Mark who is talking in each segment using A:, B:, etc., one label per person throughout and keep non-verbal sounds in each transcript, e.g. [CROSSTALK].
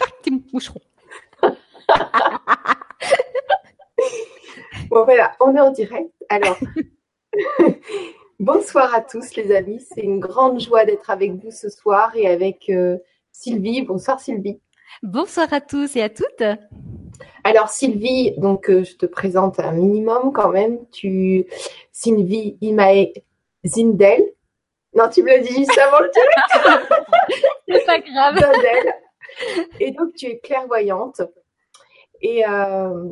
A: Petit moucheron.
B: bon voilà, on est en direct. Alors, [LAUGHS] bonsoir à tous les amis. C'est une grande joie d'être avec vous ce soir et avec euh, Sylvie. Bonsoir Sylvie.
A: Bonsoir à tous et à toutes.
B: Alors Sylvie, donc euh, je te présente un minimum quand même. Tu Sylvie Imae Zindel. Non, tu me l'as dit juste avant le
A: direct. [LAUGHS] C'est pas grave.
B: Zindel. Et donc tu es clairvoyante. Et euh,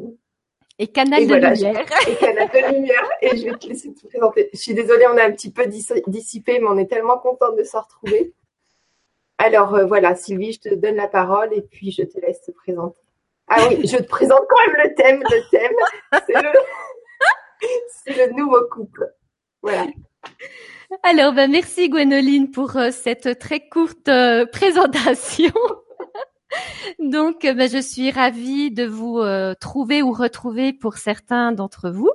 A: et canal de lumière.
B: Et canal de lumière. Et je vais te laisser te présenter. Je suis désolée, on a un petit peu dissipé, mais on est tellement contente de se retrouver. Alors euh, voilà, Sylvie, je te donne la parole et puis je te laisse te présenter. Ah oui, je te présente quand même le thème. Le thème, c'est le, le nouveau couple. Voilà.
A: Alors, ben, merci Gwénoline pour euh, cette très courte euh, présentation. Donc, ben, je suis ravie de vous trouver ou retrouver pour certains d'entre vous.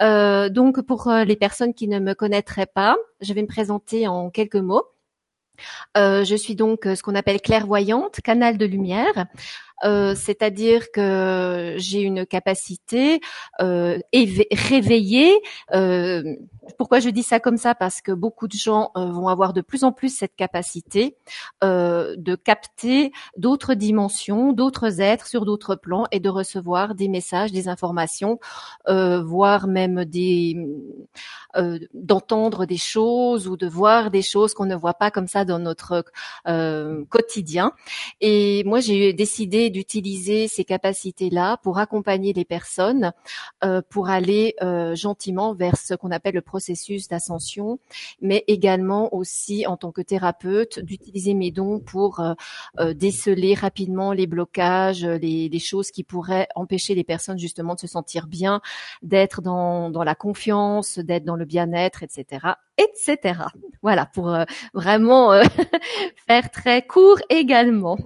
A: donc, pour les personnes qui ne me connaîtraient pas, je vais me présenter en quelques mots. je suis donc ce qu'on appelle clairvoyante, canal de lumière. Euh, c'est-à-dire que j'ai une capacité euh, réveillée. Euh, pourquoi je dis ça comme ça? Parce que beaucoup de gens euh, vont avoir de plus en plus cette capacité de capter d'autres dimensions, d'autres êtres sur d'autres plans et de recevoir des messages, des informations, voire même des d'entendre des choses ou de voir des choses qu'on ne voit pas comme ça dans notre quotidien. Et moi, j'ai décidé d'utiliser ces capacités-là pour accompagner les personnes, euh, pour aller euh, gentiment vers ce qu'on appelle le processus d'ascension, mais également aussi en tant que thérapeute d'utiliser mes dons pour euh, déceler rapidement les blocages, les, les, choses qui pourraient empêcher les personnes justement de se sentir bien, d'être dans, dans la confiance, d'être dans le bien-être, etc etc. Voilà, pour vraiment [LAUGHS] faire très court également.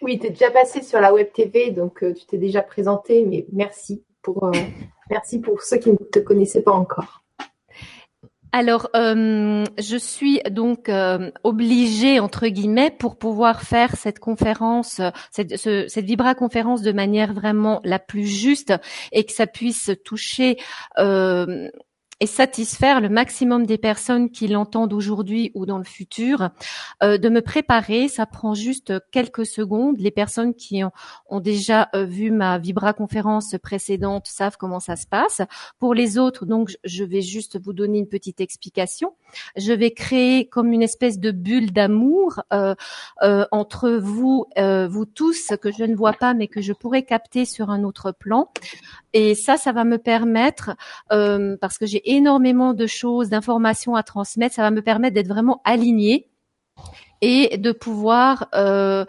B: Oui, tu es déjà passé sur la web TV, donc euh, tu t'es déjà présenté, mais merci pour, euh, merci pour ceux qui ne te connaissaient pas encore.
A: Alors, euh, je suis donc obligée entre guillemets pour pouvoir faire cette conférence, cette, cette vibra conférence de manière vraiment la plus juste et que ça puisse toucher et satisfaire le maximum des personnes qui l'entendent aujourd'hui ou dans le futur, euh, de me préparer. Ça prend juste quelques secondes. Les personnes qui ont, déjà euh, vu ma Vibra conférence précédente savent comment ça se passe. Pour les autres, donc, je vais juste vous donner une petite explication. Je vais créer comme une espèce de bulle d'amour euh, entre vous, vous tous, que je ne vois pas, mais que je pourrais capter sur un autre plan. Et ça, ça va me permettre, parce que j'ai énormément de choses, d'informations à transmettre. Ça va me permettre d'être vraiment alignée et de pouvoir euh,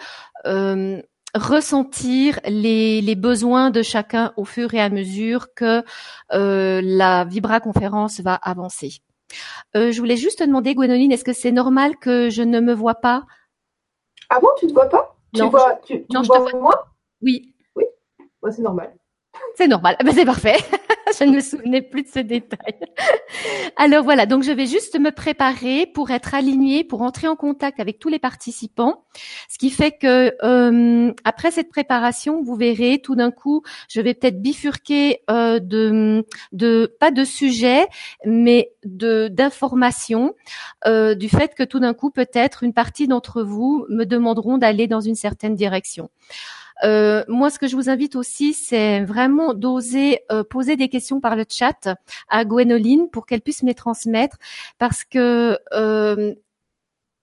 A: euh, ressentir les, besoins de chacun au fur et à mesure que euh, la Vibra conférence va avancer. Je voulais juste te demander, Gwénoline, est-ce que c'est normal que je ne me vois pas?
B: Ah bon, tu te vois pas? Tu
A: non,
B: vois, tu,
A: non,
B: je vois moi
A: Oui.
B: Oui, moi c'est normal.
A: C'est normal. Ben, c'est parfait. [LAUGHS] [LAUGHS] je ne me souvenais plus de ce détail. Alors voilà, donc je vais juste me préparer pour être alignée, pour entrer en contact avec tous les participants. Ce qui fait que euh, après cette préparation, vous verrez, tout d'un coup, je vais peut-être bifurquer euh, de, de pas de sujet, mais de d'informations euh, du fait que tout d'un coup, peut-être une partie d'entre vous me demanderont d'aller dans une certaine direction. Euh, moi, ce que je vous invite aussi, c'est vraiment d'oser euh, poser des questions par le chat à Gwénoline pour qu'elle puisse me les transmettre, parce que euh,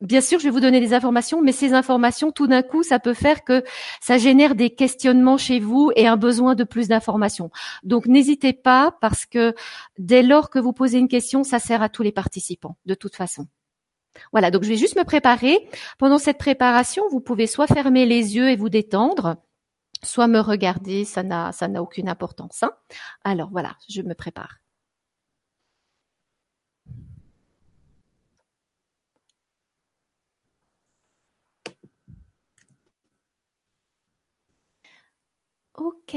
A: Bien sûr, je vais vous donner des informations, mais ces informations, tout d'un coup, ça peut faire que ça génère des questionnements chez vous et un besoin de plus d'informations. Donc, n'hésitez pas, parce que dès lors que vous posez une question, ça sert à tous les participants, de toute façon. Voilà, donc je vais juste me préparer. Pendant cette préparation, vous pouvez soit fermer les yeux et vous détendre, soit me regarder, ça n'a ça n'a aucune importance. Hein. Alors voilà, je me prépare. Ok.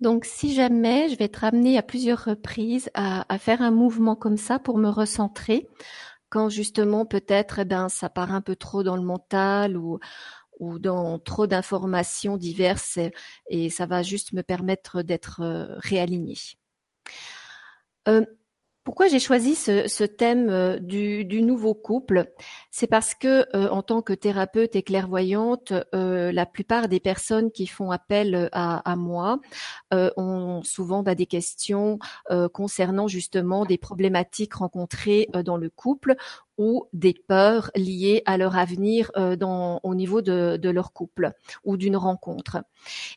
A: Donc, si jamais je vais être amenée à plusieurs reprises à, faire un mouvement comme ça pour me recentrer, quand justement peut-être eh ben ça part un peu trop dans le mental ou ou dans trop d'informations diverses et, ça va juste me permettre d'être euh, réalignée. Euh, pourquoi j'ai choisi ce, thème euh, du, nouveau couple? C'est parce que, en tant que thérapeute et clairvoyante, la plupart des personnes qui font appel à, moi ont souvent bah, des questions concernant justement des problématiques rencontrées dans le couple ou des peurs liées à leur avenir euh, au niveau de, leur couple ou d'une rencontre.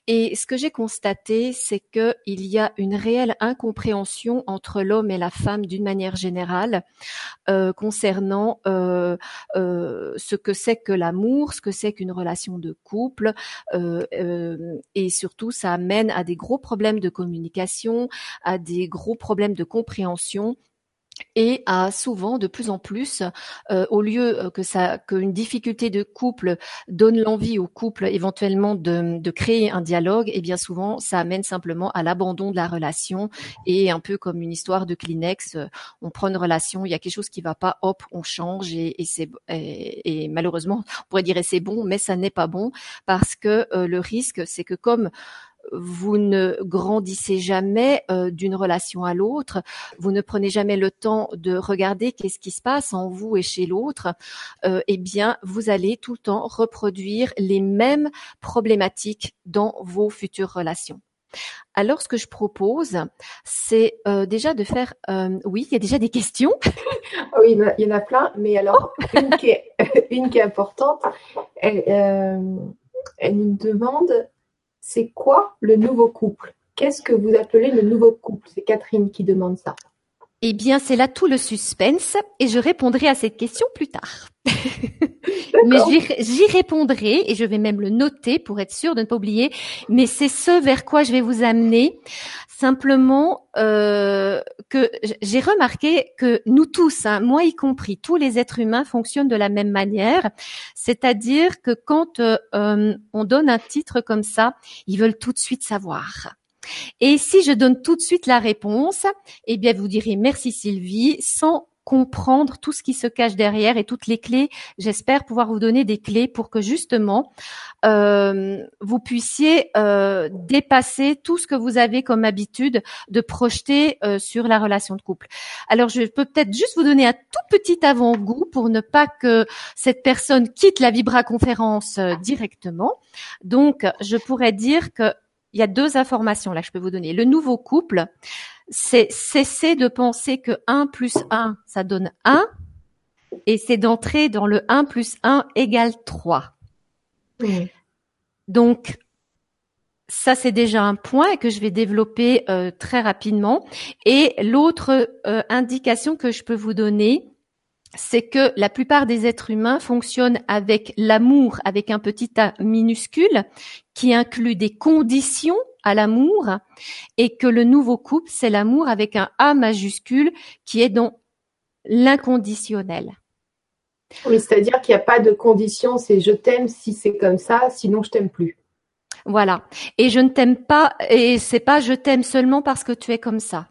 A: Et ce que j'ai constaté, c'est qu'il y a une réelle incompréhension entre l'homme et la femme d'une manière générale euh, concernant euh, ce que c'est que l'amour, ce que c'est qu'une relation de couple, et surtout ça amène à des gros problèmes de communication, à des gros problèmes de compréhension et à souvent de plus en plus, euh, au lieu euh, que ça, qu'une difficulté de couple donne l'envie au couple éventuellement de, de, créer un dialogue, et eh bien souvent ça amène simplement à l'abandon de la relation et un peu comme une histoire de Kleenex, euh, on prend une relation, il y a quelque chose qui va pas, hop, on change et, et c'est et, malheureusement on pourrait dire c'est bon, mais ça n'est pas bon parce que le risque c'est que comme vous ne grandissez jamais euh, d'une relation à l'autre, vous ne prenez jamais le temps de regarder qu'est-ce qui se passe en vous et chez l'autre, euh, eh bien, vous allez tout le temps reproduire les mêmes problématiques dans vos futures relations. Alors, ce que je propose, c'est euh, déjà de faire. oui, il y a déjà des questions. [LAUGHS]
B: oui, il y en a plein, mais alors [LAUGHS] une, qui est, une qui est importante, elle, elle nous demande c'est quoi le nouveau couple? Qu'est-ce que vous appelez le nouveau couple? C'est Catherine qui demande ça.
A: Eh bien, c'est là tout le suspense et je répondrai à cette question plus tard. [LAUGHS] mais j'y répondrai et je vais même le noter pour être sûr de ne pas oublier. Mais c'est ce vers quoi je vais vous amener. Simplement euh, que j'ai remarqué que nous tous, hein, moi y compris, tous les êtres humains fonctionnent de la même manière. C'est-à-dire que quand euh, on donne un titre comme ça, ils veulent tout de suite savoir. Et si je donne tout de suite la réponse, eh bien, vous direz merci Sylvie, sans comprendre tout ce qui se cache derrière et toutes les clés. J'espère pouvoir vous donner des clés pour que justement euh, vous puissiez euh, dépasser tout ce que vous avez comme habitude de projeter euh, sur la relation de couple. Alors je peux peut-être juste vous donner un tout petit avant-goût pour ne pas que cette personne quitte la Vibra conférence directement. Donc je pourrais dire que il y a deux informations là que je peux vous donner. Le nouveau couple, c'est cesser de penser que 1 plus 1, ça donne 1, et c'est d'entrer dans le 1 plus 1 égale 3. Donc, ça c'est déjà un point que je vais développer euh, très rapidement. Et l'autre euh, indication que je peux vous donner, c'est que la plupart des êtres humains fonctionnent avec l'amour, avec un petit a minuscule, qui inclut des conditions à l'amour, et que le nouveau couple, c'est l'amour avec un A majuscule, qui est dans l'inconditionnel.
B: Oui, c'est-à-dire qu'il n'y a pas de conditions, c'est je t'aime si c'est comme ça, sinon je t'aime plus.
A: Voilà. Et je ne t'aime pas, et c'est pas je t'aime seulement parce que tu es comme ça.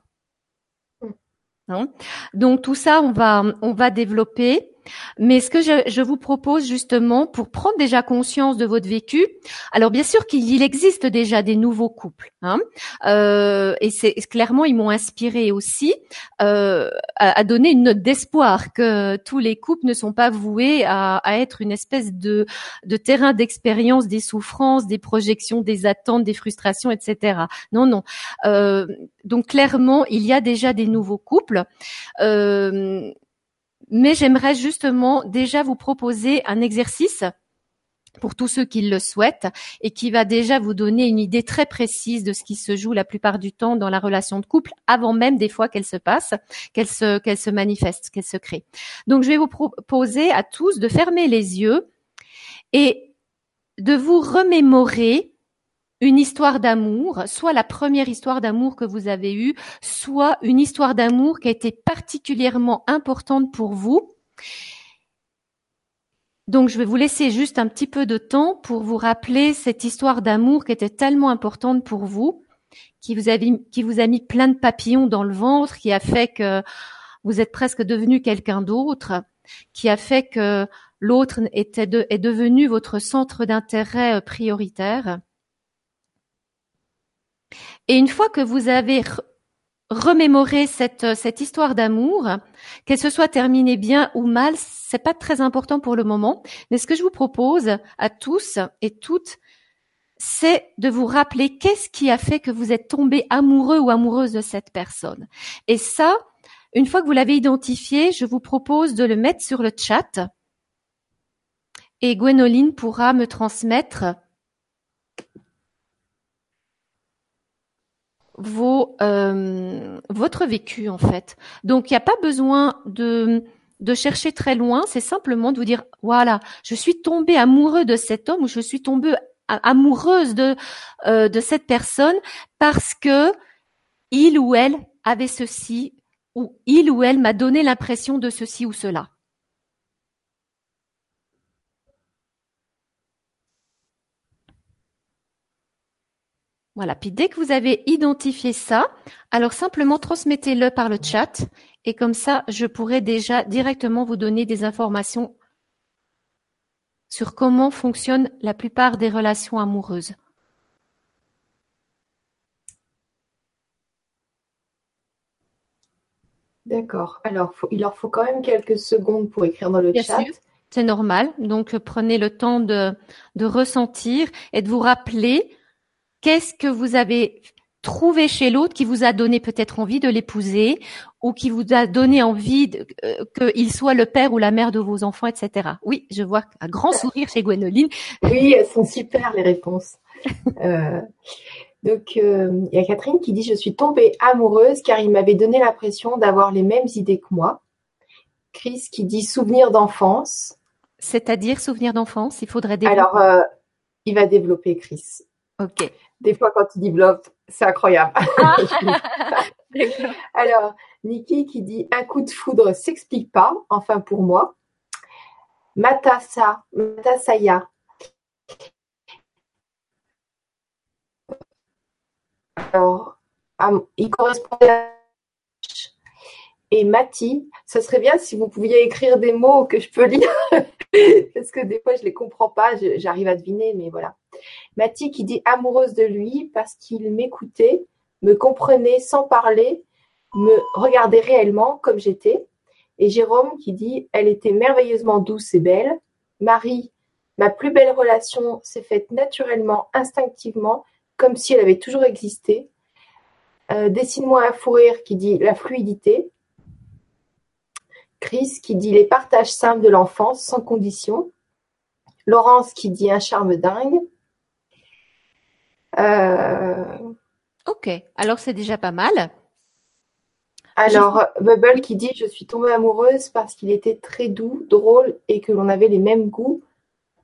A: Donc tout ça, on va on va développer. Mais ce que je, vous propose justement pour prendre déjà conscience de votre vécu, alors bien sûr qu'il existe déjà des nouveaux couples, hein, euh, et c'est clairement ils m'ont inspiré aussi euh, à, donner une note d'espoir que tous les couples ne sont pas voués à, être une espèce de, terrain d'expérience des souffrances, des projections, des attentes, des frustrations, etc. Non, non. Euh, donc clairement, il y a déjà des nouveaux couples. Mais j'aimerais justement déjà vous proposer un exercice pour tous ceux qui le souhaitent et qui va déjà vous donner une idée très précise de ce qui se joue la plupart du temps dans la relation de couple avant même des fois qu'elle se passe, qu'elle se, qu'elle se manifeste, qu'elle se crée. Donc je vais vous proposer à tous de fermer les yeux et de vous remémorer une histoire d'amour, soit la première histoire d'amour que vous avez eue, soit une histoire d'amour qui a été particulièrement importante pour vous. Donc, je vais vous laisser juste un petit peu de temps pour vous rappeler cette histoire d'amour qui était tellement importante pour vous, qui vous, a, mis plein de papillons dans le ventre, qui a fait que vous êtes presque devenu quelqu'un d'autre, qui a fait que l'autre est devenu votre centre d'intérêt euh, prioritaire. Et une fois que vous avez remémoré cette, euh, cette histoire d'amour, qu'elle se soit terminée bien ou mal, c'est pas très important pour le moment. Mais ce que je vous propose à tous et toutes, c'est de vous rappeler qu'est-ce qui a fait que vous êtes tombé amoureux ou amoureuse de cette personne. Et ça, une fois que vous l'avez identifié, je vous propose de le mettre sur le chat et Gwénoline pourra me transmettre vos, euh, votre vécu en fait. Donc il n'y a pas besoin de, de chercher très loin, c'est simplement de vous dire voilà, je suis tombée amoureux de cet homme ou je suis tombée amoureuse de euh, de cette personne parce que il ou elle avait ceci ou il ou elle m'a donné l'impression de ceci ou cela. Voilà. Puis dès que vous avez identifié ça, alors simplement transmettez-le par le chat et comme ça, je pourrai déjà directement vous donner des informations sur comment fonctionnent la plupart des relations amoureuses.
B: D'accord. Alors, il leur faut quand même quelques secondes pour écrire dans le chat.
A: C'est normal. Donc, prenez le temps de, de ressentir et de vous rappeler Qu'est-ce que vous avez trouvé chez l'autre qui vous a donné peut-être envie de l'épouser ou qui vous a donné envie euh, qu'il soit le père ou la mère de vos enfants, etc. Oui, je vois un grand sourire chez Gwénoline.
B: Oui, elles sont super les réponses. [LAUGHS] euh, donc, euh, il y a Catherine qui dit Je suis tombée amoureuse car il m'avait donné l'impression d'avoir les mêmes idées que moi. Chris qui dit Souvenir d'enfance.
A: C'est-à-dire souvenir d'enfance, il faudrait développer?
B: Alors, il va développer Chris.
A: Ok.
B: Des fois, quand il développe, c'est incroyable. [LAUGHS] [LAUGHS] Alors, Niki qui dit un coup de foudre s'explique pas, enfin pour moi. Matassa, Matasaya. Alors, il correspondait à et Mati, ce serait bien si vous pouviez écrire des mots que je peux lire, [LAUGHS] parce que des fois je les comprends pas, j'arrive à deviner, mais voilà. Mati qui dit amoureuse de lui parce qu'il m'écoutait, me comprenait sans parler, me regardait réellement comme j'étais. Et Jérôme qui dit elle était merveilleusement douce et belle. Marie, ma plus belle relation s'est faite naturellement, instinctivement, comme si elle avait toujours existé. Euh, dessine-moi un fou rire qui dit la fluidité. Chris qui dit les partages simples de l'enfance sans condition. Laurence qui dit un charme dingue.
A: Euh, ok, alors c'est déjà pas mal.
B: Alors, Bubble qui dit Je suis tombée amoureuse parce qu'il était très doux, drôle et que l'on avait les mêmes goûts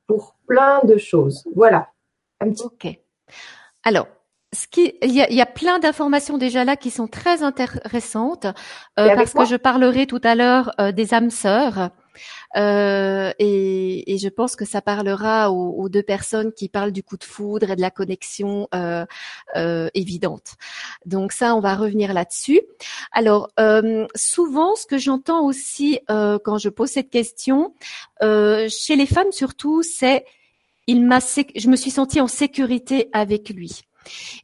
B: pour plein de choses. Voilà.
A: Un petit... Ok. Alors, ce qui, il y a, il y a plein d'informations déjà là qui sont très intéressantes euh, parce que je parlerai tout à l'heure euh, des âmes sœurs. Euh, et, et, je pense que ça parlera aux, aux, deux personnes qui parlent du coup de foudre et de la connexion euh, euh, évidente. Donc ça, on va revenir là-dessus. Alors euh, souvent, ce que j'entends aussi quand je pose cette question, chez les femmes surtout, c'est il m'a, je me suis sentie en sécurité avec lui.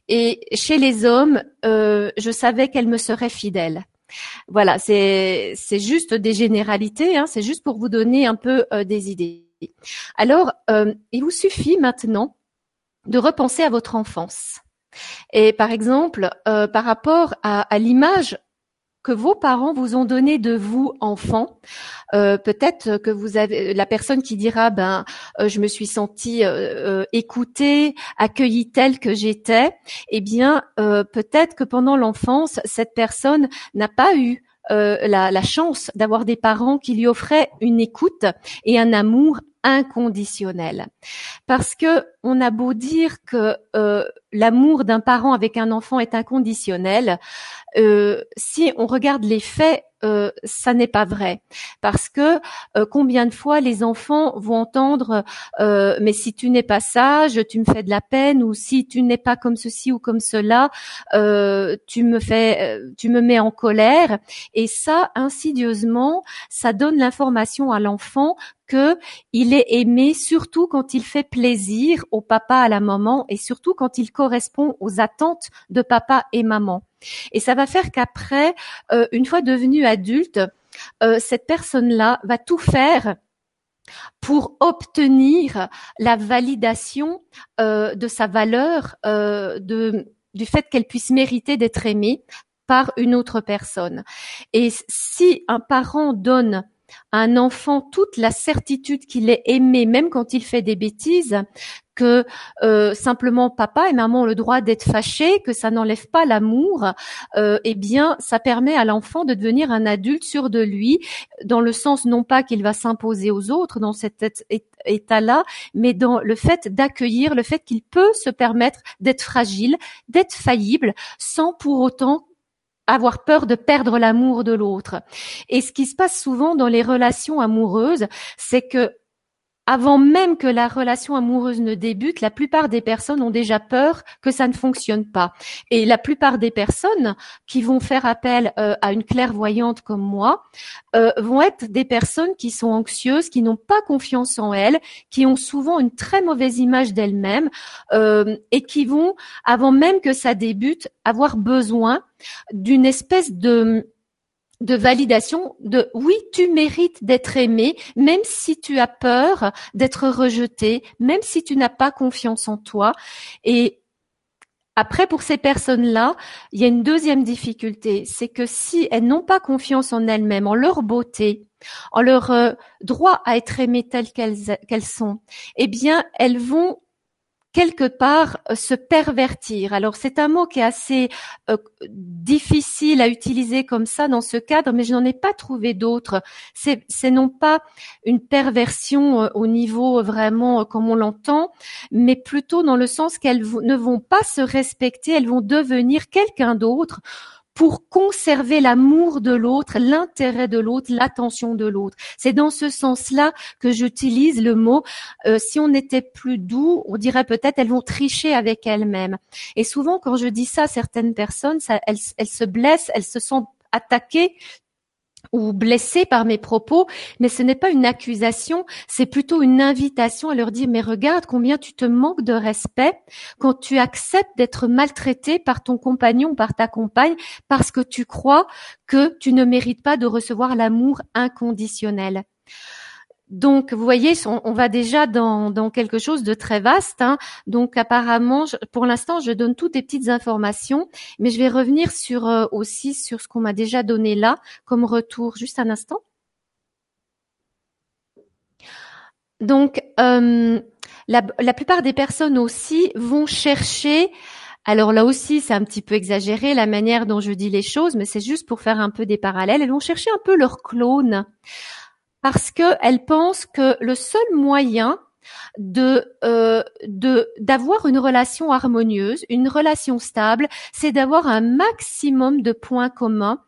A: Et chez les hommes, euh, je savais qu'elle me serait fidèle. Voilà, c'est c'est juste des généralités, hein, c'est juste pour vous donner un peu euh, des idées. Alors, euh, il vous suffit maintenant de repenser à votre enfance. Et par exemple, par rapport à l'image que vos parents vous ont donné de vous enfant. Euh, peut-être que vous avez la personne qui dira ben euh, je me suis sentie euh, écoutée, accueillie telle que j'étais. Eh bien peut-être que pendant l'enfance cette personne n'a pas eu la, la, chance d'avoir des parents qui lui offraient une écoute et un amour inconditionnel. Parce que on a beau dire que euh, l'amour d'un parent avec un enfant est inconditionnel, euh, si on regarde les faits, euh, ça n'est pas vrai. Parce que euh, combien de fois les enfants vont entendre euh, mais si tu n'es pas sage, tu me fais de la peine, ou si tu n'es pas comme ceci ou comme cela, tu me fais, tu me mets en colère. Et ça, insidieusement, ça donne l'information à l'enfant il est aimé surtout quand il fait plaisir au papa, à la maman et surtout quand il correspond aux attentes de papa et maman. Et ça va faire qu'après, euh, une fois devenu adulte, euh, cette personne-là va tout faire pour obtenir la validation euh, de sa valeur, du fait qu'elle puisse mériter d'être aimée par une autre personne. Et si un parent donne un enfant toute la certitude qu'il est aimé, même quand il fait des bêtises, que euh, simplement papa et maman ont le droit d'être fâchés, que ça n'enlève pas l'amour, euh, eh bien, ça permet à l'enfant de devenir un adulte sûr de lui, dans le sens non pas qu'il va s'imposer aux autres dans cet état-là, mais dans le fait d'accueillir le fait qu'il peut se permettre d'être fragile, d'être faillible, sans pour autant avoir peur de perdre l'amour de l'autre. Et ce qui se passe souvent dans les relations amoureuses, c'est que avant même que la relation amoureuse ne débute, la plupart des personnes ont déjà peur que ça ne fonctionne pas. Et la plupart des personnes qui vont faire appel euh, à une clairvoyante comme moi euh, vont être des personnes qui sont anxieuses, qui n'ont pas confiance en elles, qui ont souvent une très mauvaise image d'elles-mêmes euh, et qui vont, avant même que ça débute, avoir besoin d'une espèce de de validation de oui, tu mérites d'être aimé, même si tu as peur d'être rejeté, même si tu n'as pas confiance en toi. Et après, pour ces personnes-là, il y a une deuxième difficulté, c'est que si elles n'ont pas confiance en elles-mêmes, en leur beauté, en leur euh, droit à être aimées telles qu'elles sont, eh bien, elles vont quelque part euh, se pervertir. Alors c'est un mot qui est assez euh, difficile à utiliser comme ça dans ce cadre, mais je n'en ai pas trouvé d'autres. C'est, c'est non pas une perversion euh, au niveau vraiment comme on l'entend, mais plutôt dans le sens qu'elles ne vont pas se respecter, elles vont devenir quelqu'un d'autre pour conserver l'amour de l'autre, l'intérêt de l'autre, l'attention de l'autre. C'est dans ce sens-là que j'utilise le mot. Euh, si on était plus doux, on dirait peut-être elles vont tricher avec elles-mêmes. Et souvent, quand je dis ça, certaines personnes, ça, elles, elles se blessent, elles se sentent attaquées ou blessés par mes propos, mais ce n'est pas une accusation, c'est plutôt une invitation à leur dire mais regarde combien tu te manques de respect quand tu acceptes d'être maltraité par ton compagnon ou par ta compagne parce que tu crois que tu ne mérites pas de recevoir l'amour inconditionnel. Donc, vous voyez, on, va déjà dans, quelque chose de très vaste. Hein. Donc, apparemment, pour l'instant, je donne toutes les petites informations, mais je vais revenir sur euh, aussi sur ce qu'on m'a déjà donné là comme retour. Juste un instant. Donc, euh, la, la, plupart des personnes aussi vont chercher. Alors là aussi, c'est un petit peu exagéré la manière dont je dis les choses, mais c'est juste pour faire un peu des parallèles. Elles vont chercher un peu leur clone parce qu'elle pense que le seul moyen de euh, de d'avoir une relation harmonieuse, une relation stable, c'est d'avoir un maximum de points communs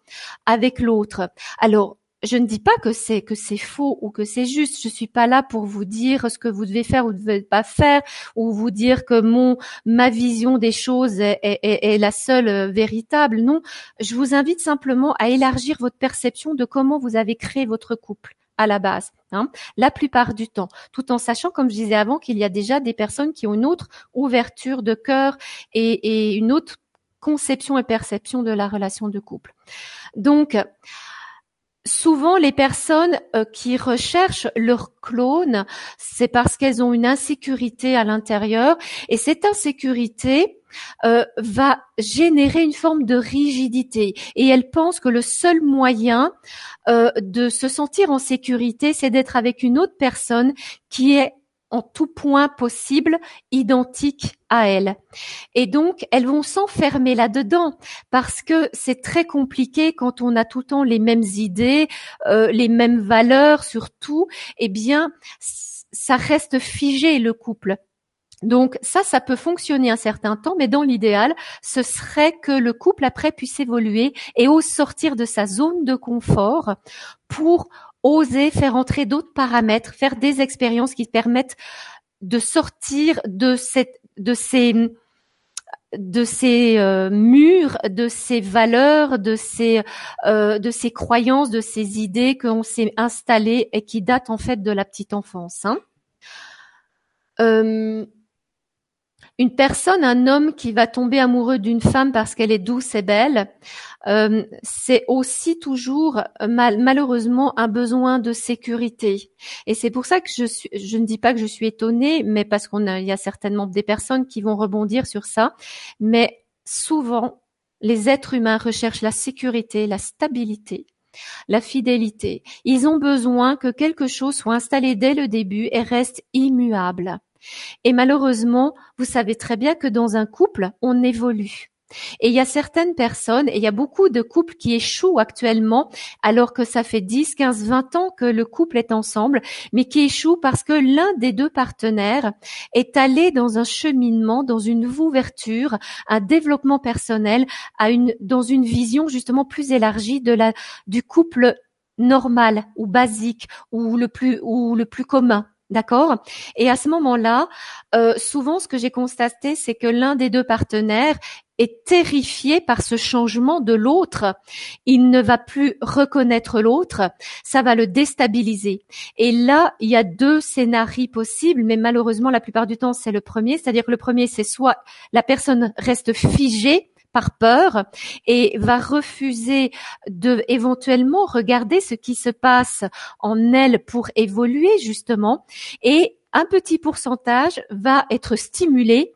A: avec l'autre. Alors je ne dis pas que c'est que c'est faux ou que c'est juste. Je suis pas là pour vous dire ce que vous devez faire ou ne devez pas faire, ou vous dire que mon ma vision des choses est, est, est la seule euh, véritable. Non, je vous invite simplement à élargir votre perception de comment vous avez créé votre couple à la base, hein, la plupart du temps, tout en sachant, comme je disais avant, qu'il y a déjà des personnes qui ont une autre ouverture de cœur et, et une autre conception et perception de la relation de couple. Donc, souvent les personnes euh, qui recherchent leur clone, c'est parce qu'elles ont une insécurité à l'intérieur et cette insécurité euh, va générer une forme de rigidité et elles pensent que le seul moyen euh, de se sentir en sécurité, c'est d'être avec une autre personne qui est en tout point possible identique à elle. Et donc, elles vont s'enfermer là-dedans parce que c'est très compliqué quand on a tout le temps les mêmes idées, euh, les mêmes valeurs surtout. Eh bien, ça reste figé le couple. Donc ça, ça peut fonctionner un certain temps, mais dans l'idéal, ce serait que le couple après puisse évoluer et ose sortir de sa zone de confort pour oser faire entrer d'autres paramètres, faire des expériences qui permettent de sortir de ces, euh, murs, de ces valeurs, de ces euh, de ces croyances, de ces idées qu'on s'est installées et qui datent en fait de la petite enfance. Hein. Euh, une personne, un homme qui va tomber amoureux d'une femme parce qu'elle est douce et belle, euh, c'est aussi toujours malheureusement un besoin de sécurité. Et c'est pour ça que je ne dis pas que je suis étonnée, mais parce qu'on a, il y a certainement des personnes qui vont rebondir sur ça. Mais souvent, les êtres humains recherchent la sécurité, la stabilité, la fidélité. Ils ont besoin que quelque chose soit installé dès le début et reste immuable. Et malheureusement, vous savez très bien que dans un couple, on évolue. Et il y a certaines personnes, et il y a beaucoup de couples qui échouent actuellement, alors que ça fait 10, 15, 20 ans que le couple est ensemble, mais qui échouent parce que l'un des deux partenaires est allé dans un cheminement, dans une ouverture, un développement personnel, dans une vision justement plus élargie de la, du couple normal ou basique ou le plus, ou le plus commun. D'accord Et à ce moment-là, euh, souvent, ce que j'ai constaté, c'est que l'un des deux partenaires est terrifié par ce changement de l'autre. Il ne va plus reconnaître l'autre. Ça va le déstabiliser. Et là, il y a deux scénarios possibles, mais malheureusement, la plupart du temps, c'est le premier. C'est-à-dire que le premier, c'est soit la personne reste figée par peur et va refuser de éventuellement regarder ce qui se passe en elle pour évoluer justement. Et un petit pourcentage va être stimulé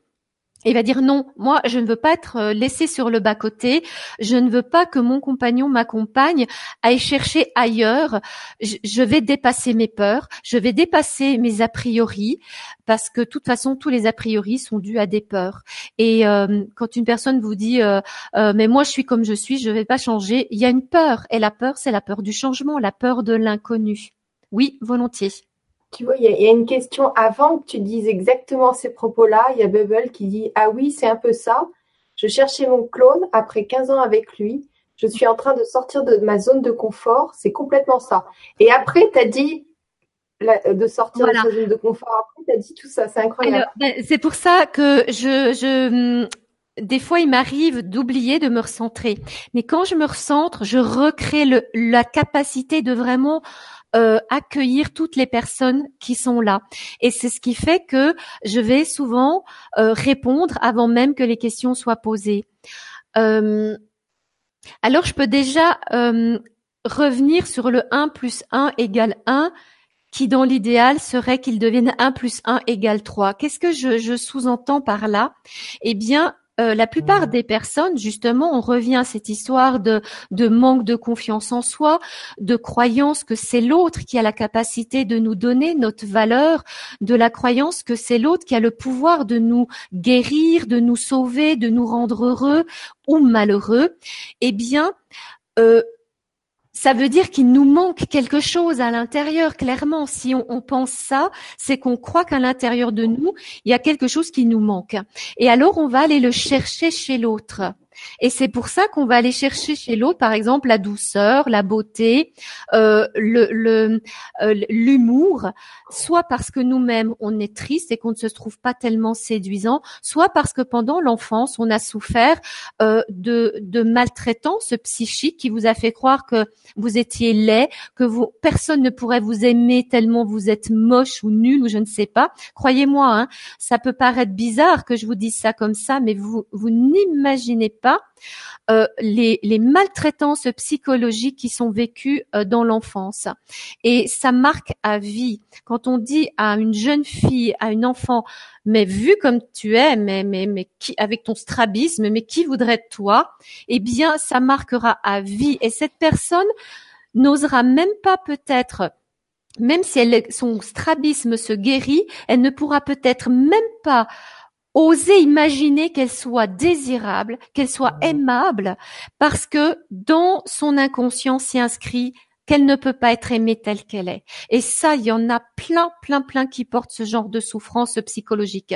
A: il va dire non, moi je ne veux pas être euh, laissé sur le bas-côté, je ne veux pas que mon compagnon m'accompagne à y chercher ailleurs, je, vais dépasser mes peurs, je vais dépasser mes a priori, parce que de toute façon tous les a priori sont dus à des peurs. Et euh, quand une personne vous dit euh, mais moi je suis comme je suis, je ne vais pas changer, il y a une peur, et la peur c'est la peur du changement, la peur de l'inconnu. Oui, volontiers.
B: Tu vois, il y, a une question avant que tu dises exactement ces propos-là. Il y a Bubble qui dit Ah oui, c'est un peu ça. Je cherchais mon clone après 15 ans avec lui. Je suis en train de sortir de ma zone de confort. C'est complètement ça. Et après, tu as dit de sortir de sa zone de confort. Après, tu as dit tout ça. C'est incroyable.
A: Ben, c'est pour ça que je, je hum, des fois, il m'arrive d'oublier de me recentrer. Mais quand je me recentre, je recrée le, la capacité de vraiment euh, accueillir toutes les personnes qui sont là. Et c'est ce qui fait que je vais souvent euh, répondre avant même que les questions soient posées. Euh, alors, je peux déjà revenir sur le 1 plus 1 égale 1 qui dans l'idéal serait qu'il devienne 1 plus 1 égale 3. Qu'est-ce que je, je sous-entends par là? Eh bien, euh, la plupart des personnes, justement, on revient à cette histoire de, manque de confiance en soi, de croyance que c'est l'autre qui a la capacité de nous donner notre valeur, de la croyance que c'est l'autre qui a le pouvoir de nous guérir, de nous sauver, de nous rendre heureux ou malheureux. Eh bien, euh, ça veut dire qu'il nous manque quelque chose à l'intérieur. Clairement, si on, pense ça, c'est qu'on croit qu'à l'intérieur de nous, il y a quelque chose qui nous manque. Et alors, on va aller le chercher chez l'autre. Et c'est pour ça qu'on va aller chercher chez l'autre, par exemple, la douceur, la beauté, euh, le euh, l'humour, soit parce que nous-mêmes on est triste et qu'on ne se trouve pas tellement séduisant, soit parce que pendant l'enfance on a souffert euh, de, de maltraitance psychique qui vous a fait croire que vous étiez laid, que vous personne ne pourrait vous aimer tellement vous êtes moche ou nul ou je ne sais pas. Croyez-moi, hein, ça peut paraître bizarre que je vous dise ça comme ça, mais vous vous n'imaginez pas euh, les, maltraitances psychologiques qui sont vécues euh, dans l'enfance. Et ça marque à vie. Quand on dit à une jeune fille, à une enfant, mais vu comme tu es, mais, mais, mais qui, avec ton strabisme, mais qui voudrait toi? Eh bien, ça marquera à vie. Et cette personne n'osera même pas peut-être même si son strabisme se guérit, elle ne pourra peut-être même pas oser imaginer qu'elle soit désirable, qu'elle soit aimable, parce que dans son inconscient s'y inscrit qu'elle ne peut pas être aimée telle qu'elle est. Et ça, il y en a plein, plein, plein qui portent ce genre de souffrance psychologique.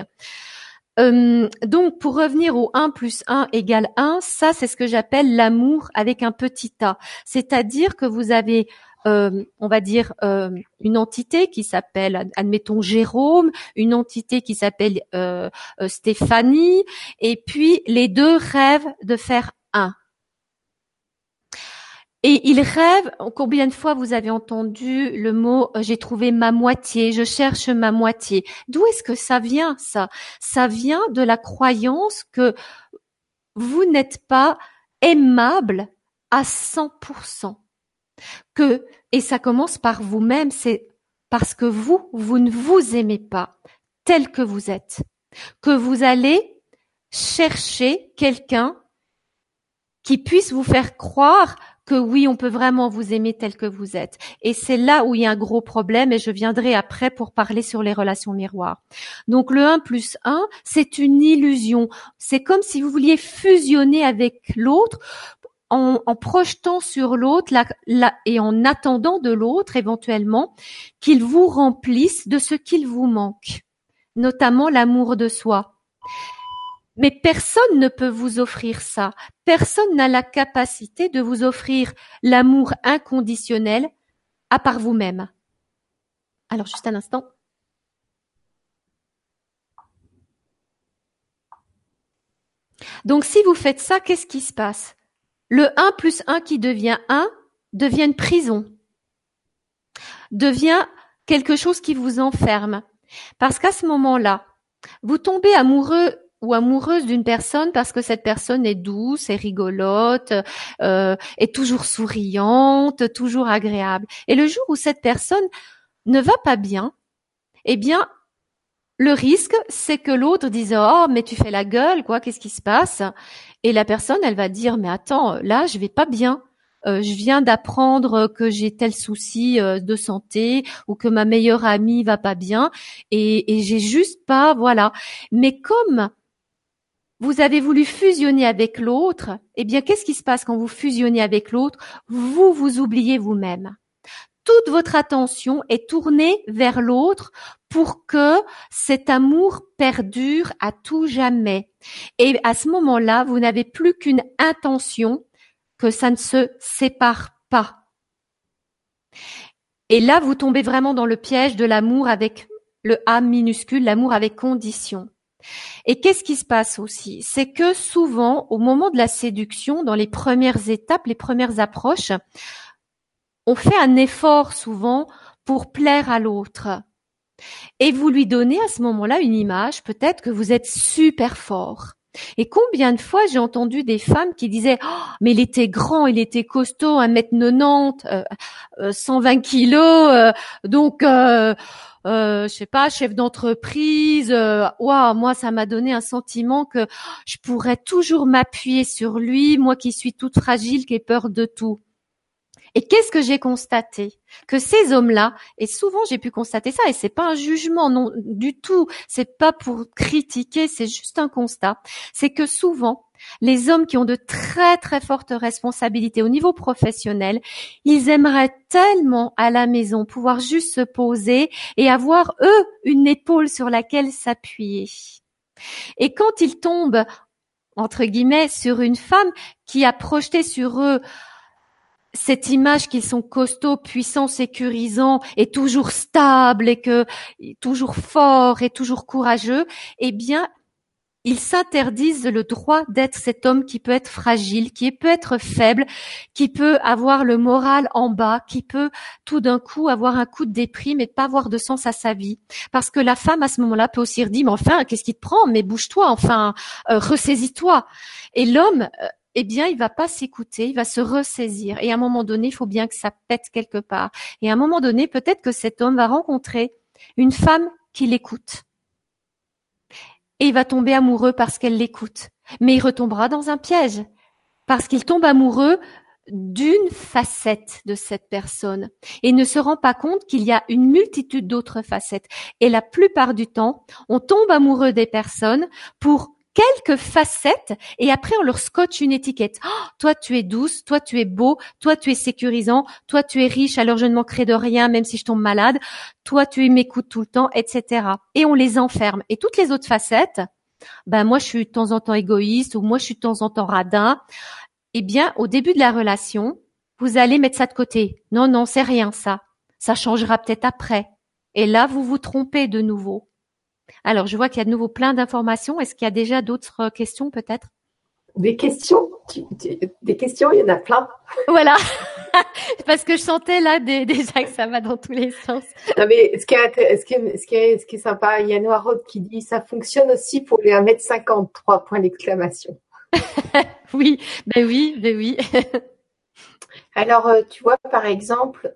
A: Euh, donc, pour revenir au 1 plus 1 égale 1, ça, c'est ce que j'appelle l'amour avec un petit a. C'est-à-dire que vous avez euh, on va dire, euh, une entité qui s'appelle, admettons, Jérôme, une entité qui s'appelle euh, Stéphanie, et puis les deux rêvent de faire un. Et ils rêvent, combien de fois vous avez entendu le mot j'ai trouvé ma moitié, je cherche ma moitié. D'où est-ce que ça vient ça? Ça vient de la croyance que vous n'êtes pas aimable à 100%. Que, et ça commence par vous-même, c'est parce que vous, vous ne vous aimez pas tel que vous êtes. Que vous allez chercher quelqu'un qui puisse vous faire croire que oui, on peut vraiment vous aimer tel que vous êtes. Et c'est là où il y a un gros problème et je viendrai après pour parler sur les relations miroirs. Donc le 1 plus 1, c'est une illusion. C'est comme si vous vouliez fusionner avec l'autre en, projetant sur l'autre et en attendant de l'autre éventuellement qu'il vous remplisse de ce qu'il vous manque, notamment l'amour de soi. Mais personne ne peut vous offrir ça. Personne n'a la capacité de vous offrir l'amour inconditionnel à part vous-même. Alors juste un instant. Donc si vous faites ça, qu'est-ce qui se passe? Le 1 plus 1 qui devient 1 devient une prison, devient quelque chose qui vous enferme. Parce qu'à ce moment-là, vous tombez amoureux ou amoureuse d'une personne parce que cette personne est douce, est rigolote, euh, est toujours souriante, toujours agréable. Et le jour où cette personne ne va pas bien, eh bien, le risque, c'est que l'autre dise oh mais tu fais la gueule quoi, qu'est-ce qui se passe? Et la personne, elle va dire mais attends, là je vais pas bien. Euh, je viens d'apprendre que j'ai tel souci euh, de santé ou que ma meilleure amie va pas bien et, et j'ai juste pas voilà. Mais comme vous avez voulu fusionner avec l'autre, eh bien, qu'est-ce qui se passe quand vous fusionnez avec l'autre? Vous vous oubliez vous-même. Toute votre attention est tournée vers l'autre pour que cet amour perdure à tout jamais. Et à ce moment-là, vous n'avez plus qu'une intention que ça ne se sépare pas. Et là, vous tombez vraiment dans le piège de l'amour avec le A minuscule, l'amour avec condition. Et qu'est-ce qui se passe aussi? C'est que souvent, au moment de la séduction, dans les premières étapes, les premières approches, on fait un effort souvent pour plaire à l'autre. Et vous lui donnez à ce moment-là une image, peut-être que vous êtes super fort. Et combien de fois j'ai entendu des femmes qui disaient oh, mais il était grand, il était costaud, 1m90, euh, 120 euh, kilos, euh, donc euh, euh, sais pas, chef d'entreprise. Euh, waouh, moi ça m'a donné un sentiment que je pourrais toujours m'appuyer sur lui, moi qui suis toute fragile, qui ai peur de tout. Et qu'est-ce que j'ai constaté? Que ces hommes-là, et souvent j'ai pu constater ça, et c'est pas un jugement non du tout, c'est pas pour critiquer, c'est juste un constat, c'est que souvent les hommes qui ont de très très fortes responsabilités au niveau professionnel, ils aimeraient tellement à la maison pouvoir juste se poser et avoir eux une épaule sur laquelle s'appuyer. Et quand ils tombent entre guillemets sur une femme qui a projeté sur eux cette image qu'ils sont costauds, puissants, sécurisants et toujours stables et que toujours forts et toujours courageux, eh bien, ils s'interdisent le droit d'être cet homme qui peut être fragile, qui peut être faible, qui peut avoir le moral en bas, qui peut tout d'un coup avoir un coup de déprime et pas avoir de sens à sa vie. Parce que la femme à ce moment-là peut aussi dire, mais enfin, qu'est-ce qui te prend? Mais bouge-toi, enfin, euh, ressaisis-toi. Et l'homme, euh, eh bien, il va pas s'écouter, il va se ressaisir. Et à un moment donné, il faut bien que ça pète quelque part. Et à un moment donné, peut-être que cet homme va rencontrer une femme qui l'écoute. Et il va tomber amoureux parce qu'elle l'écoute. Mais il retombera dans un piège. Parce qu'il tombe amoureux d'une facette de cette personne et ne se rend pas compte qu'il y a une multitude d'autres facettes. Et la plupart du temps, on tombe amoureux des personnes pour quelques facettes et après on leur scotche une étiquette. Oh, toi tu es douce, toi tu es beau, toi tu es sécurisant, toi tu es riche alors je ne manquerai de rien même si je tombe malade, toi tu m'écoutes tout le temps, etc. Et on les enferme. Et toutes les autres facettes, ben moi je suis de temps en temps égoïste ou moi je suis de temps en temps radin. Eh bien au début de la relation, vous allez mettre ça de côté. Non, non, c'est rien ça. Ça changera peut-être après. Et là, vous vous trompez de nouveau. Alors, je vois qu'il y a de nouveau plein d'informations. Est-ce qu'il y a déjà d'autres questions peut-être?
B: Des questions? Des questions, il y en a plein.
A: Voilà. [LAUGHS] Parce que je sentais là déjà que ça va dans tous les sens.
B: Non, mais ce qui est, ce qui est, ce qui est, ce qui est sympa, il y a Noirod qui dit ça fonctionne aussi pour les 1m50, trois points d'exclamation. [LAUGHS]
A: oui, ben oui, ben oui. [LAUGHS]
B: Alors, euh, tu vois, par exemple,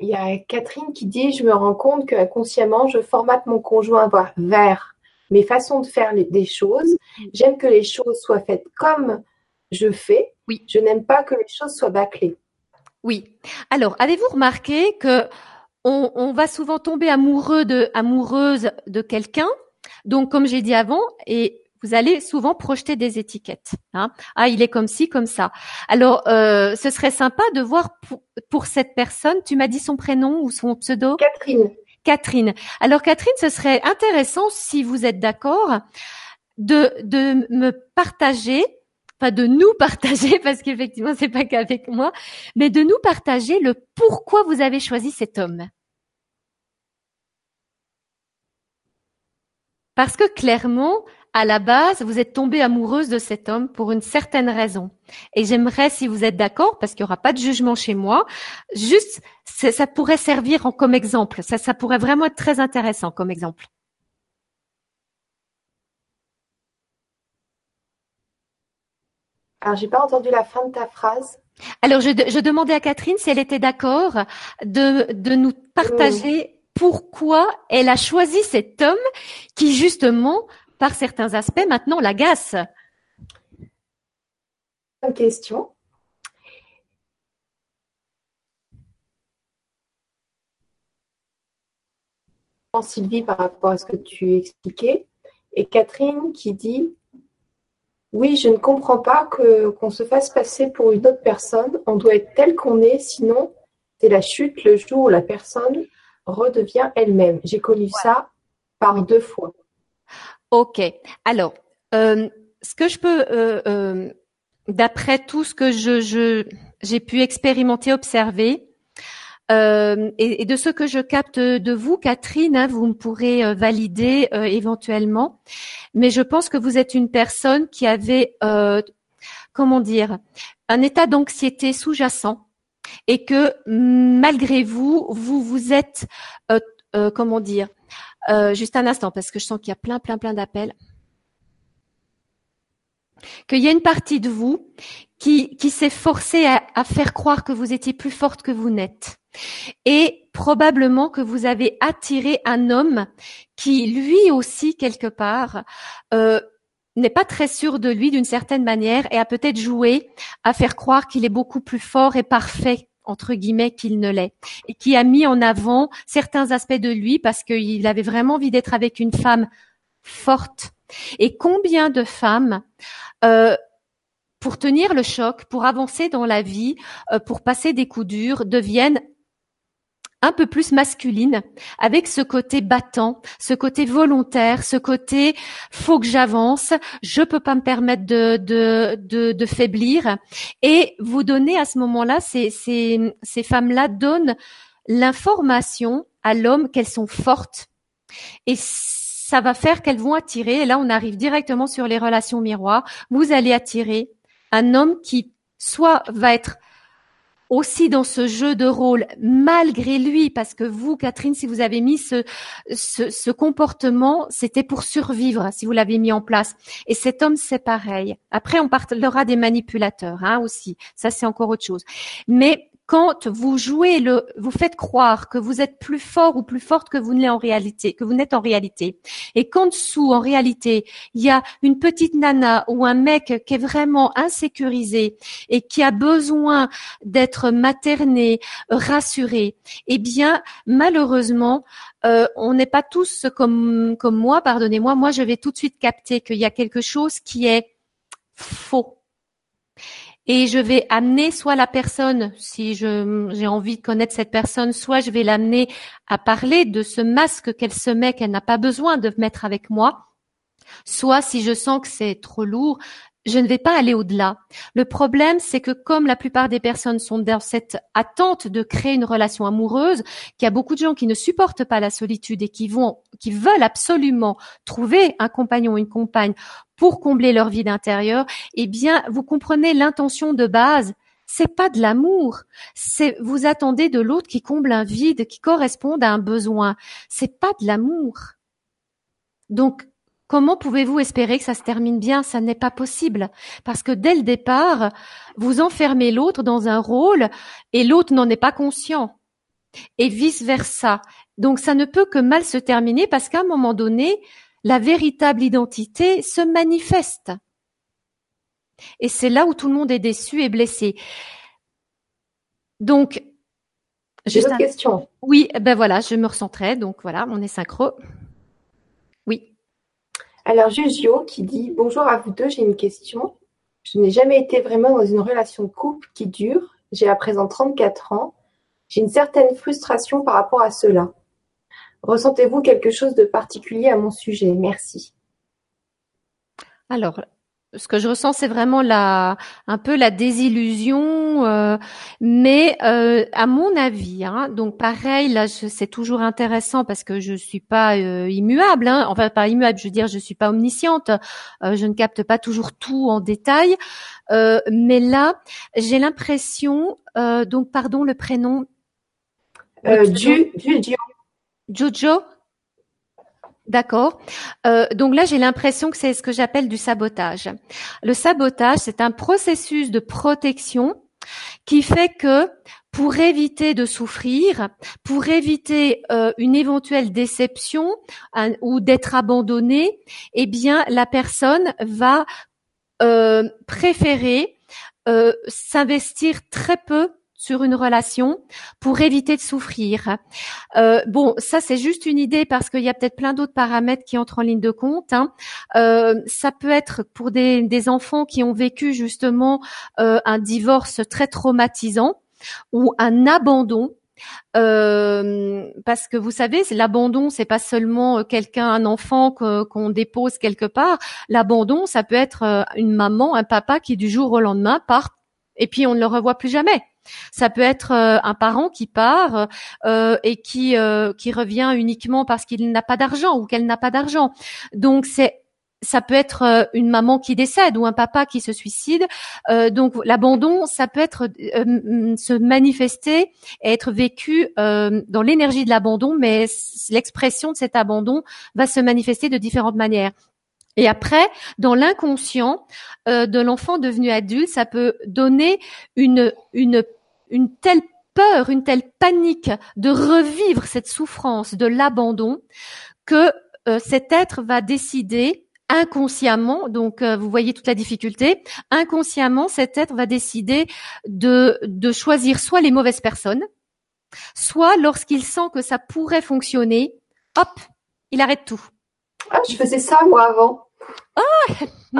B: il y a Catherine qui dit Je me rends compte que inconsciemment, je formate mon conjoint vers mes façons de faire des choses. J'aime que les choses soient faites comme je fais.
A: Oui.
B: Je n'aime pas que les choses soient bâclées.
A: Oui. Alors, avez-vous remarqué que on, on, va souvent tomber amoureux de, amoureuse de quelqu'un? Donc, comme j'ai dit avant, et vous allez souvent projeter des étiquettes. Hein. Ah, il est comme ci, comme ça. Alors, euh, ce serait sympa de voir pour, cette personne. Tu m'as dit son prénom ou son pseudo?
B: Catherine.
A: Catherine. Alors, Catherine, ce serait intéressant, si vous êtes d'accord, de, de me partager, pas de nous [LAUGHS] partager, parce qu'effectivement, c'est pas qu'avec moi, mais de nous partager le pourquoi vous avez choisi cet homme. Parce que clairement, à la base, vous êtes tombée amoureuse de cet homme pour une certaine raison. Et j'aimerais, si vous êtes d'accord, parce qu'il n'y aura pas de jugement chez moi, juste, ça pourrait servir en, comme exemple. Ça, ça pourrait vraiment être très intéressant comme exemple.
B: Alors, j'ai pas entendu la fin de ta phrase.
A: Alors, je, je demandais à Catherine si elle était d'accord de, de nous partager pourquoi elle a choisi cet homme qui, justement, par certains aspects, maintenant l'agace.
B: Bonne question. Sylvie par rapport à ce que tu expliquais et Catherine qui dit oui je ne comprends pas que qu'on se fasse passer pour une autre personne. On doit être tel qu'on est sinon c'est la chute le jour où la personne redevient elle-même j'ai connu ça par deux fois
A: Ok. Alors, euh, ce que je peux, euh, euh, d'après tout ce que je, j'ai pu expérimenter, observer, et, de ce que je capte de vous, Catherine, hein, vous me pourrez valider éventuellement, mais je pense que vous êtes une personne qui avait, comment dire, un état d'anxiété sous-jacent et que malgré vous, vous vous êtes, comment dire, euh, juste un instant, parce que je sens qu'il y a plein, plein, plein d'appels. Qu'il y a une partie de vous qui, s'est forcée à, à, faire croire que vous étiez plus forte que vous n'êtes. Et probablement que vous avez attiré un homme qui, lui aussi, quelque part, euh, n'est pas très sûr de lui d'une certaine manière et a peut-être joué à faire croire qu'il est beaucoup plus fort et parfait entre guillemets qu'il ne l'est et qui a mis en avant certains aspects de lui parce qu'il avait vraiment envie d'être avec une femme forte. Et combien de femmes euh, pour tenir le choc, pour avancer dans la vie, euh, pour passer des coups durs, deviennent un peu plus masculine, avec ce côté battant, ce côté volontaire, ce côté faut que j'avance, je peux pas me permettre de, de, de, de faiblir. Et vous donnez à ce moment-là, ces, ces, ces femmes-là donnent l'information à l'homme qu'elles sont fortes. Et ça va faire qu'elles vont attirer, et là on arrive directement sur les relations miroirs, vous allez attirer un homme qui soit va être aussi dans ce jeu de rôle malgré lui, parce que vous, Catherine, si vous avez mis ce, ce, comportement, c'était pour survivre, si vous l'avez mis en place. Et cet homme, c'est pareil. Après, on parlera des manipulateurs hein, aussi. Ça, c'est encore autre chose. Mais quand vous jouez le, vous faites croire que vous êtes plus fort ou plus forte que vous ne l'êtes en réalité, que vous n'êtes en réalité, et qu'en dessous, en réalité, il y a une petite nana ou un mec qui est vraiment insécurisé et qui a besoin d'être materné, rassuré, eh bien, malheureusement, euh, on n'est pas tous comme comme moi, pardonnez-moi. Moi, je vais tout de suite capter qu'il y a quelque chose qui est faux et je vais amener soit la personne, si j'ai envie de connaître cette personne, soit je vais l'amener à parler de ce masque qu'elle se met, qu'elle n'a pas besoin de mettre avec moi, soit si je sens que c'est trop lourd, je ne vais pas aller au-delà. Le problème, c'est que comme la plupart des personnes sont dans cette attente de créer une relation amoureuse, qu'il y a beaucoup de gens qui ne supportent pas la solitude et qui vont, qui veulent absolument trouver un compagnon, une compagne pour combler leur vide intérieur, eh bien, vous comprenez l'intention de base. C'est pas de l'amour. C'est, vous attendez de l'autre qui comble un vide, qui corresponde à un besoin. C'est pas de l'amour. Donc, Comment pouvez-vous espérer que ça se termine bien? Ça n'est pas possible. Parce que dès le départ, vous enfermez l'autre dans un rôle et l'autre n'en est pas conscient. Et vice-versa. Donc ça ne peut que mal se terminer parce qu'à un moment donné, la véritable identité se manifeste. Et c'est là où tout le monde est déçu et blessé. Donc,
B: j'ai une question.
A: Oui, ben voilà, je me recentrais. Donc voilà, on est synchro.
B: Alors Jugio qui dit Bonjour à vous deux, j'ai une question. Je n'ai jamais été vraiment dans une relation de couple qui dure. J'ai à présent 34 ans. J'ai une certaine frustration par rapport à cela. Ressentez-vous quelque chose de particulier à mon sujet? Merci.
A: Alors, ce que je ressens, c'est vraiment la, un peu la désillusion, euh, mais euh, à mon avis, hein, donc pareil, là, c'est toujours intéressant parce que je suis pas euh, immuable, hein, enfin pas immuable, je veux dire, je suis pas omnisciente, je ne capte pas toujours tout en détail, mais là, j'ai l'impression, donc pardon, le prénom.
B: du,
A: Jojo. D'accord. Euh, donc là, j'ai l'impression que c'est ce que j'appelle du sabotage. Le sabotage, c'est un processus de protection qui fait que pour éviter de souffrir, pour éviter euh, une éventuelle déception ou d'être abandonnée, eh bien, la personne va euh, préférer s'investir très peu sur une relation pour éviter de souffrir. Euh, bon, ça c'est juste une idée parce qu'il y a peut-être plein d'autres paramètres qui entrent en ligne de compte. Hein. Euh, ça peut être pour des, enfants qui ont vécu justement euh, un divorce très traumatisant ou un abandon. Parce que vous savez, l'abandon, c'est pas seulement quelqu'un, un enfant qu'on dépose quelque part. L'abandon, ça peut être une maman, un papa qui du jour au lendemain part et puis on ne le revoit plus jamais. Ça peut être euh, un parent qui part euh, et qui euh, qui revient uniquement parce qu'il n'a pas d'argent ou qu'elle n'a pas d'argent. Donc c'est ça peut être une maman qui décède ou un papa qui se suicide. donc l'abandon, ça peut être se manifester et être vécu dans l'énergie de l'abandon, mais l'expression de cet abandon va se manifester de différentes manières. Et après, dans l'inconscient de l'enfant devenu adulte, ça peut donner une, une une telle peur, une telle panique de revivre cette souffrance de l'abandon que euh, cet être va décider inconsciemment, donc euh, vous voyez toute la difficulté, inconsciemment cet être va décider de, de choisir soit les mauvaises personnes, soit lorsqu'il sent que ça pourrait fonctionner, hop, il arrête tout.
B: Ah, je faisais ça moi avant.
A: Oh [LAUGHS]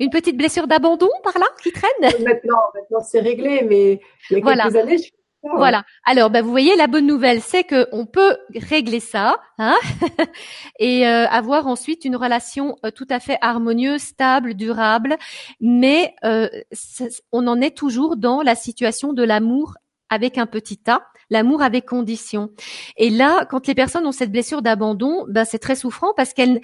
A: Une petite blessure d'abandon par là qui traîne?
B: Maintenant, maintenant c'est réglé, mais il y a
A: voilà.
B: quelques années, je
A: voilà. Alors, bah, vous voyez, la bonne nouvelle, c'est que on peut régler ça, hein [LAUGHS] et euh, avoir ensuite une relation euh, tout à fait harmonieuse, stable, durable. Mais euh, on en est toujours dans la situation de l'amour avec un petit A, l'amour avec condition. Et là, quand les personnes ont cette blessure d'abandon, ben c'est très souffrant parce qu'elles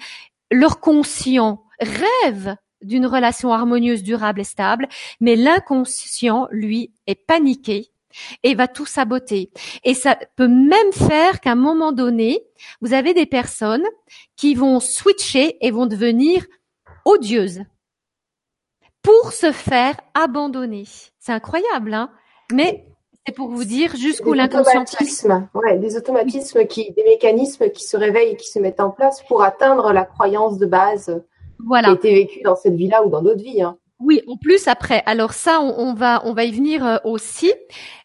A: leur conscient rêve d'une relation harmonieuse, durable et stable, mais l'inconscient, lui, est paniqué et va tout saboter. Et ça peut même faire qu'à un moment donné, vous avez des personnes qui vont switcher et vont devenir odieuses pour se faire abandonner. C'est incroyable, hein Mais c'est pour vous dire jusqu'où l'inconscient.
B: Automatismes, ouais, des automatismes qui, des mécanismes qui se réveillent et qui se mettent en place pour atteindre la croyance de base
A: voilà.
B: qui a été vécue dans cette vie-là ou dans d'autres vies. Hein.
A: Oui, en plus après. Alors ça, on, va on va y venir euh, aussi,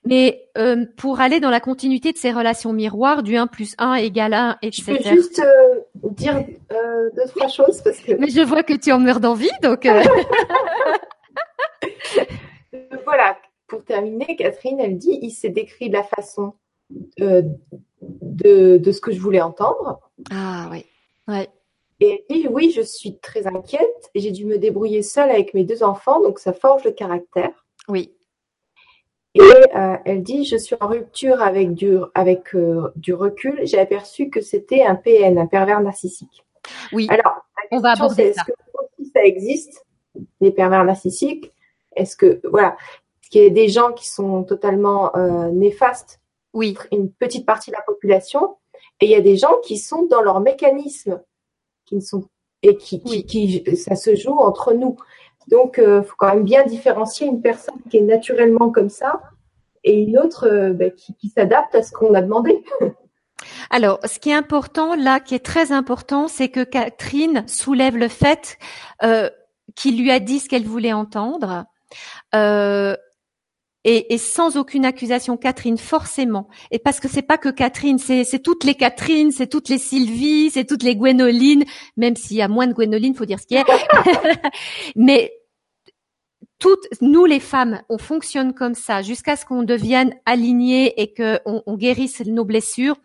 A: mais euh, pour aller dans la continuité de ces relations miroirs, du 1 plus 1 égale 1, etc.
B: Je peux juste euh, dire deux trois choses parce que.
A: Mais je vois que tu en meurs d'envie, donc. [LAUGHS]
B: voilà, pour terminer, Catherine, elle dit, il s'est décrit de la façon de, de ce que je voulais entendre.
A: Ah oui, ouais.
B: Et elle dit, oui, je suis très inquiète et j'ai dû me débrouiller seule avec mes deux enfants, donc ça forge le caractère.
A: Oui.
B: Et euh, elle dit, je suis en rupture avec du, avec, euh, du recul. J'ai aperçu que c'était un PN, un pervers narcissique.
A: Oui.
B: Alors,
A: on va aborder ça.
B: Est-ce que ça existe, les pervers narcissiques Est-ce que, voilà, qu'il y a des gens qui sont totalement euh, néfastes
A: Oui.
B: Une petite partie de la population. Et il y a des gens qui sont dans leur mécanisme, qui ne sont et qui, qui, qui ça se joue entre nous. Donc, il euh, faut quand même bien différencier une personne qui est naturellement comme ça et une autre euh, bah, qui, qui s'adapte à ce qu'on a demandé. [LAUGHS]
A: Alors, ce qui est important là, qui est très important, c'est que Catherine soulève le fait euh, qu'il lui a dit ce qu'elle voulait entendre. Euh, et, sans aucune accusation, Catherine, forcément. Et parce que c'est pas que Catherine, c'est toutes les Catherine, c'est toutes les Sylvie, c'est toutes les Gwénoline, même s'il y a moins de Gwénoline, faut dire ce qu'il y a. [LAUGHS] Mais toutes, nous les femmes, on fonctionne comme ça jusqu'à ce qu'on devienne alignées et qu'on on guérisse nos blessures.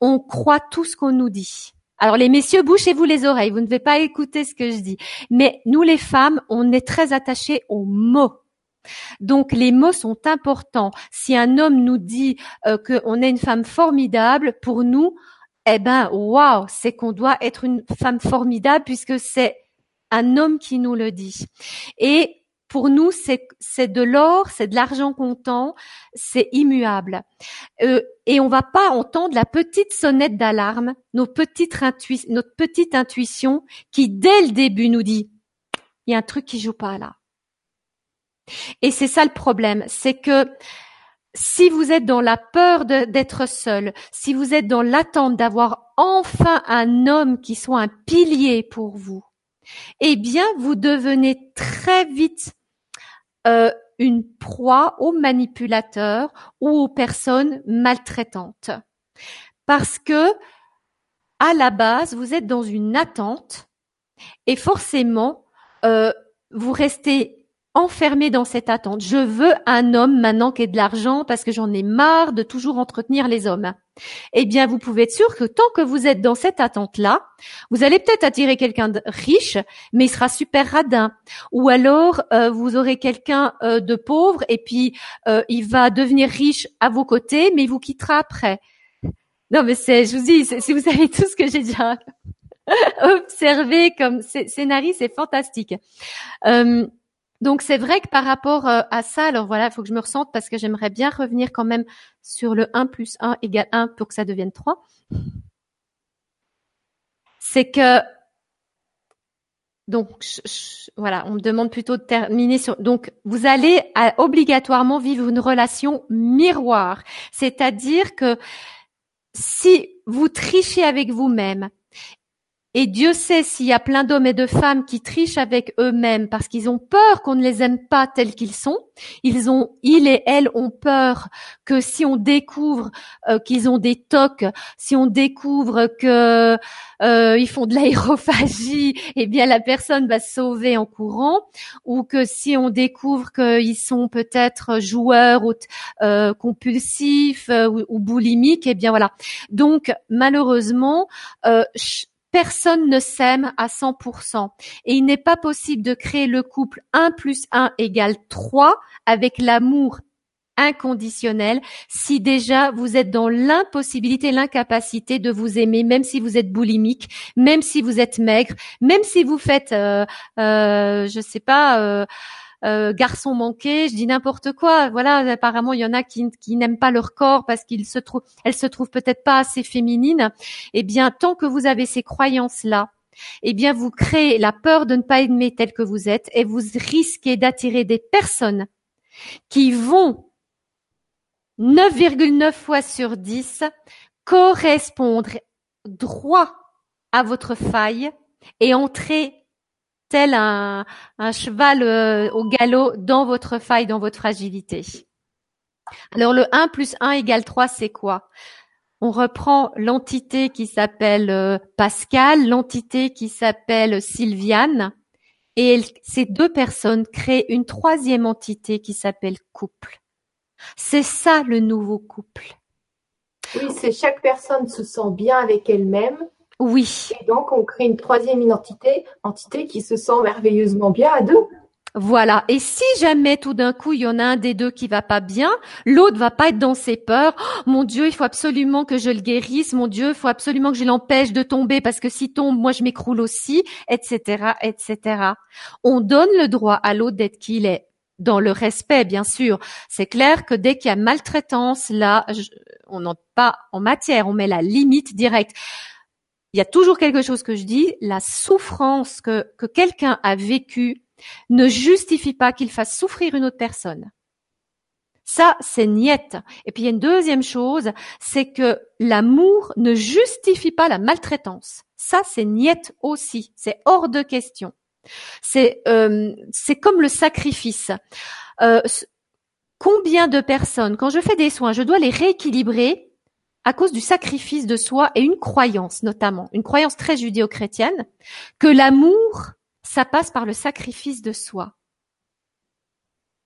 A: On croit tout ce qu'on nous dit. Alors les messieurs, bouchez-vous les oreilles, vous ne devez pas écouter ce que je dis. Mais nous les femmes, on est très attachés aux mots. Donc les mots sont importants. Si un homme nous dit euh, qu'on est une femme formidable, pour nous, eh ben waouh, c'est qu'on doit être une femme formidable puisque c'est un homme qui nous le dit. Et pour nous, c'est de l'or, c'est de l'argent comptant, c'est immuable. Euh, et on va pas entendre la petite sonnette d'alarme, notre petite intuition qui, dès le début, nous dit il y a un truc qui joue pas là. Et c'est ça le problème, c'est que si vous êtes dans la peur d'être seul, si vous êtes dans l'attente d'avoir enfin un homme qui soit un pilier pour vous, eh bien, vous devenez très vite euh, une proie aux manipulateurs ou aux personnes maltraitantes. Parce que, à la base, vous êtes dans une attente et forcément, euh, vous restez enfermé dans cette attente. Je veux un homme maintenant qui ait de l'argent parce que j'en ai marre de toujours entretenir les hommes. Eh bien, vous pouvez être sûr que tant que vous êtes dans cette attente-là, vous allez peut-être attirer quelqu'un de riche, mais il sera super radin. Ou alors, euh, vous aurez quelqu'un euh, de pauvre et puis euh, il va devenir riche à vos côtés, mais il vous quittera après. Non, mais c'est, je vous dis, si vous savez tout ce que j'ai déjà [LAUGHS] observé comme scénario, c'est fantastique. Donc c'est vrai que par rapport euh, à ça, alors voilà, il faut que je me ressente parce que j'aimerais bien revenir quand même sur le 1 plus 1 égale 1 pour que ça devienne 3. C'est que donc voilà, on me demande plutôt de terminer sur. Donc vous allez obligatoirement vivre une relation miroir, c'est-à-dire que si vous trichez avec vous-même et Dieu sait s'il y a plein d'hommes et de femmes qui trichent avec eux-mêmes parce qu'ils ont peur qu'on ne les aime pas tels qu'ils sont. Ils ont, ils et elles ont peur que si on découvre euh, qu'ils ont des tocs, si on découvre que euh, font de l'aérophagie, [LAUGHS] eh bien la personne va se sauver en courant, ou que si on découvre qu'ils sont peut-être joueurs ou euh, compulsifs ou, ou, boulimiques, eh bien voilà. Donc malheureusement Personne ne s'aime à 100%. Et il n'est pas possible de créer le couple 1 plus 1 égale 3 avec l'amour inconditionnel si déjà vous êtes dans l'impossibilité, l'incapacité de vous aimer, même si vous êtes boulimique, même si vous êtes maigre, même si vous faites, euh, euh, je sais pas, euh, euh, garçon manqué, je dis n'importe quoi. Voilà, apparemment il y en a qui, n'aiment pas leur corps parce qu'ils se trouvent, elles se trouvent peut-être pas assez féminines. Eh bien, tant que vous avez ces croyances là, eh bien vous créez la peur de ne pas aimer tel que vous êtes et vous risquez d'attirer des personnes qui vont 9,9 fois sur 10 correspondre droit à votre faille et entrer un, cheval euh, au galop dans votre faille, dans votre fragilité? Alors le 1 plus 1 égale 3, c'est quoi? On reprend l'entité qui s'appelle euh, Pascal, l'entité qui s'appelle Sylviane, et ces deux personnes créent une troisième entité qui s'appelle couple. C'est ça le nouveau couple.
B: Oui, c'est chaque personne se sent bien avec elle-même
A: Oui.
B: Et donc, on crée une troisième identité, entité qui se sent merveilleusement bien à deux.
A: Voilà. Et si jamais tout d'un coup il y en a un des deux qui va pas bien, l'autre va pas être dans ses peurs. Oh, mon Dieu, il faut absolument que je le guérisse. Mon Dieu, il faut absolument que je l'empêche de tomber parce que s'il tombe, moi je m'écroule aussi, etc., etc. On donne le droit à l'autre d'être qui il est. Dans le respect, bien sûr. C'est clair que dès qu'il y a maltraitance, là, on n'entre pas en matière, on met la limite directe il y a toujours quelque chose que je dis, la souffrance que, que quelqu'un a vécue ne justifie pas qu'il fasse souffrir une autre personne. Ça, c'est niette. Et puis il y a une deuxième chose, c'est que l'amour ne justifie pas la maltraitance. Ça, c'est niette aussi. C'est hors de question. C'est euh, comme le sacrifice. Euh, combien de personnes, quand je fais des soins, je dois les rééquilibrer à cause du sacrifice de soi et une croyance notamment, une croyance très judéo-chrétienne, que l'amour ça passe par le sacrifice de soi.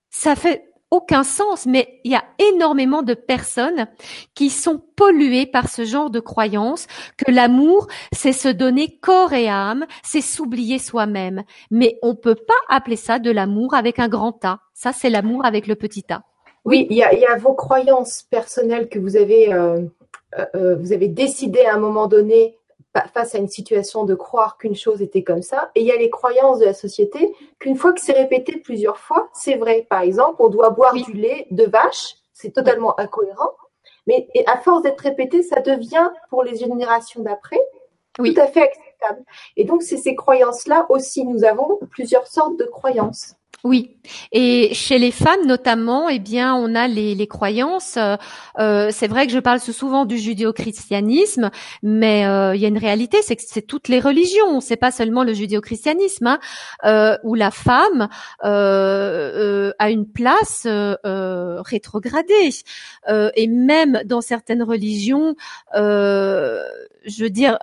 A: Ça fait aucun sens, mais il y a énormément de personnes qui sont polluées par ce genre de croyance que l'amour, c'est se donner corps et âme, c'est s'oublier soi-même. Mais on peut pas appeler ça de l'amour avec un grand A. Ça, c'est l'amour avec le petit A.
B: Oui, il y a, vos croyances personnelles que vous avez, euh, vous avez décidé à un moment donné face à une situation de croire qu'une chose était comme ça. Et il y a les croyances de la société qu'une fois que c'est répété plusieurs fois, c'est vrai. Par exemple, on doit boire du lait de vache, c'est totalement incohérent. Mais à force d'être répété, ça devient pour les générations d'après tout à fait acceptable. Et donc, c'est ces croyances-là aussi. Nous avons plusieurs sortes de croyances.
A: Oui, et chez les femmes notamment, eh bien, on a les, les croyances. Euh, euh, c'est vrai que je parle souvent du judéo-christianisme, mais euh, il y a une réalité, c'est que c'est toutes les religions. C'est pas seulement le judéo-christianisme hein, où la femme a une place rétrogradée, et même dans certaines religions, je veux dire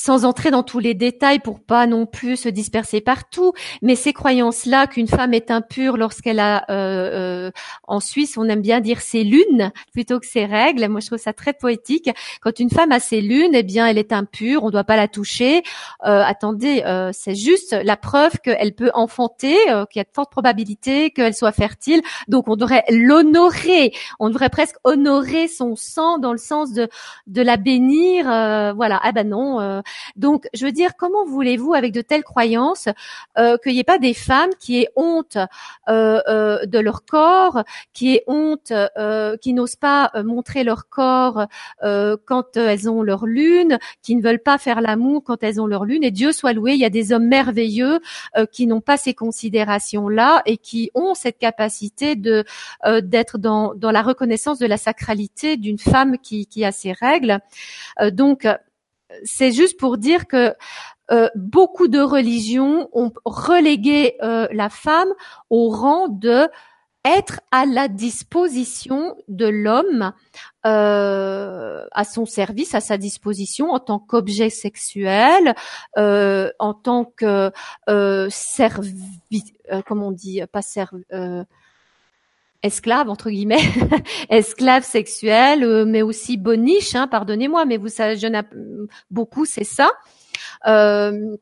A: sans entrer dans tous les détails pour pas non plus se disperser partout, mais ces croyances-là qu'une femme est impure lorsqu'elle a, euh, euh, en Suisse, on aime bien dire ses lunes plutôt que ses règles. Moi, je trouve ça très poétique. Quand une femme a ses lunes, eh bien, elle est impure, on doit pas la toucher. Euh, attendez, c'est juste la preuve qu'elle peut enfanter, qu'il y a de fortes probabilités qu'elle soit fertile. Donc, on devrait l'honorer. On devrait presque honorer son sang dans le sens de de la bénir. voilà. Ah ben non donc, je veux dire, comment voulez-vous, avec de telles croyances, euh, qu'il n'y ait pas des femmes qui aient honte euh, euh, de leur corps, qui aient honte, qui n'osent pas montrer leur corps quand elles ont leur lune, qui ne veulent pas faire l'amour quand elles ont leur lune? Et Dieu soit loué, il y a des hommes merveilleux qui n'ont pas ces considérations-là et qui ont cette capacité de d'être dans, dans la reconnaissance de la sacralité d'une femme qui, qui a ses règles. donc c'est juste pour dire que euh, beaucoup de religions ont relégué euh, la femme au rang de être à la disposition de l'homme, euh, à son service, à sa disposition en tant qu'objet sexuel, en tant que servi, comment on dit, pas servi esclave entre guillemets, [LAUGHS] esclave sexuelle, euh, mais aussi boniche, hein, pardonnez-moi, mais vous savez, je beaucoup, c'est ça. Euh,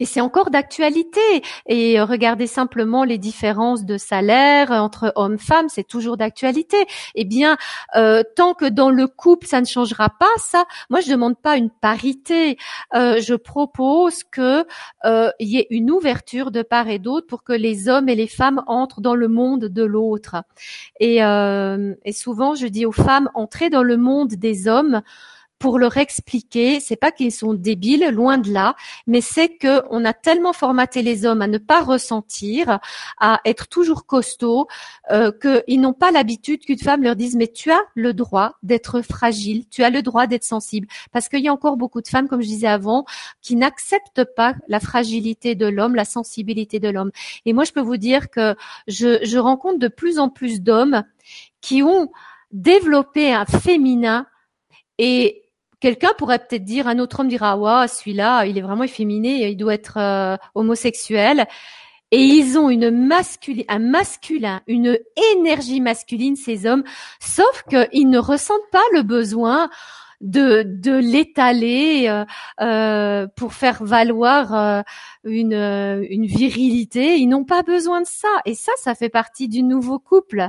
A: et c'est encore d'actualité. Et regardez simplement les différences de salaire entre hommes-femmes, c'est toujours d'actualité. Eh bien, euh, tant que dans le couple ça ne changera pas, ça, moi je demande pas une parité. Euh, je propose que euh, il y ait une ouverture de part et d'autre pour que les hommes et les femmes entrent dans le monde de l'autre. Et, et souvent, je dis aux femmes, entrez dans le monde des hommes pour leur expliquer, c'est pas qu'ils sont débiles, loin de là, mais c'est que on a tellement formaté les hommes à ne pas ressentir, à être toujours costauds, euh, qu'ils n'ont pas l'habitude qu'une femme leur dise mais tu as le droit d'être fragile, tu as le droit d'être sensible, parce qu'il y a encore beaucoup de femmes, comme je disais avant, qui n'acceptent pas la fragilité de l'homme, la sensibilité de l'homme. Et moi, je peux vous dire que je, je rencontre de plus en plus d'hommes qui ont développé un féminin et quelqu'un pourrait peut-être dire, un autre homme dira, celui-là, il est vraiment efféminé, il doit être euh, homosexuel. Et ils ont une masculine, un masculin, une énergie masculine, ces hommes, sauf qu'ils ne ressentent pas le besoin de, de l'étaler euh, euh, pour faire valoir une, une virilité. Ils n'ont pas besoin de ça. Et ça, ça fait partie du nouveau couple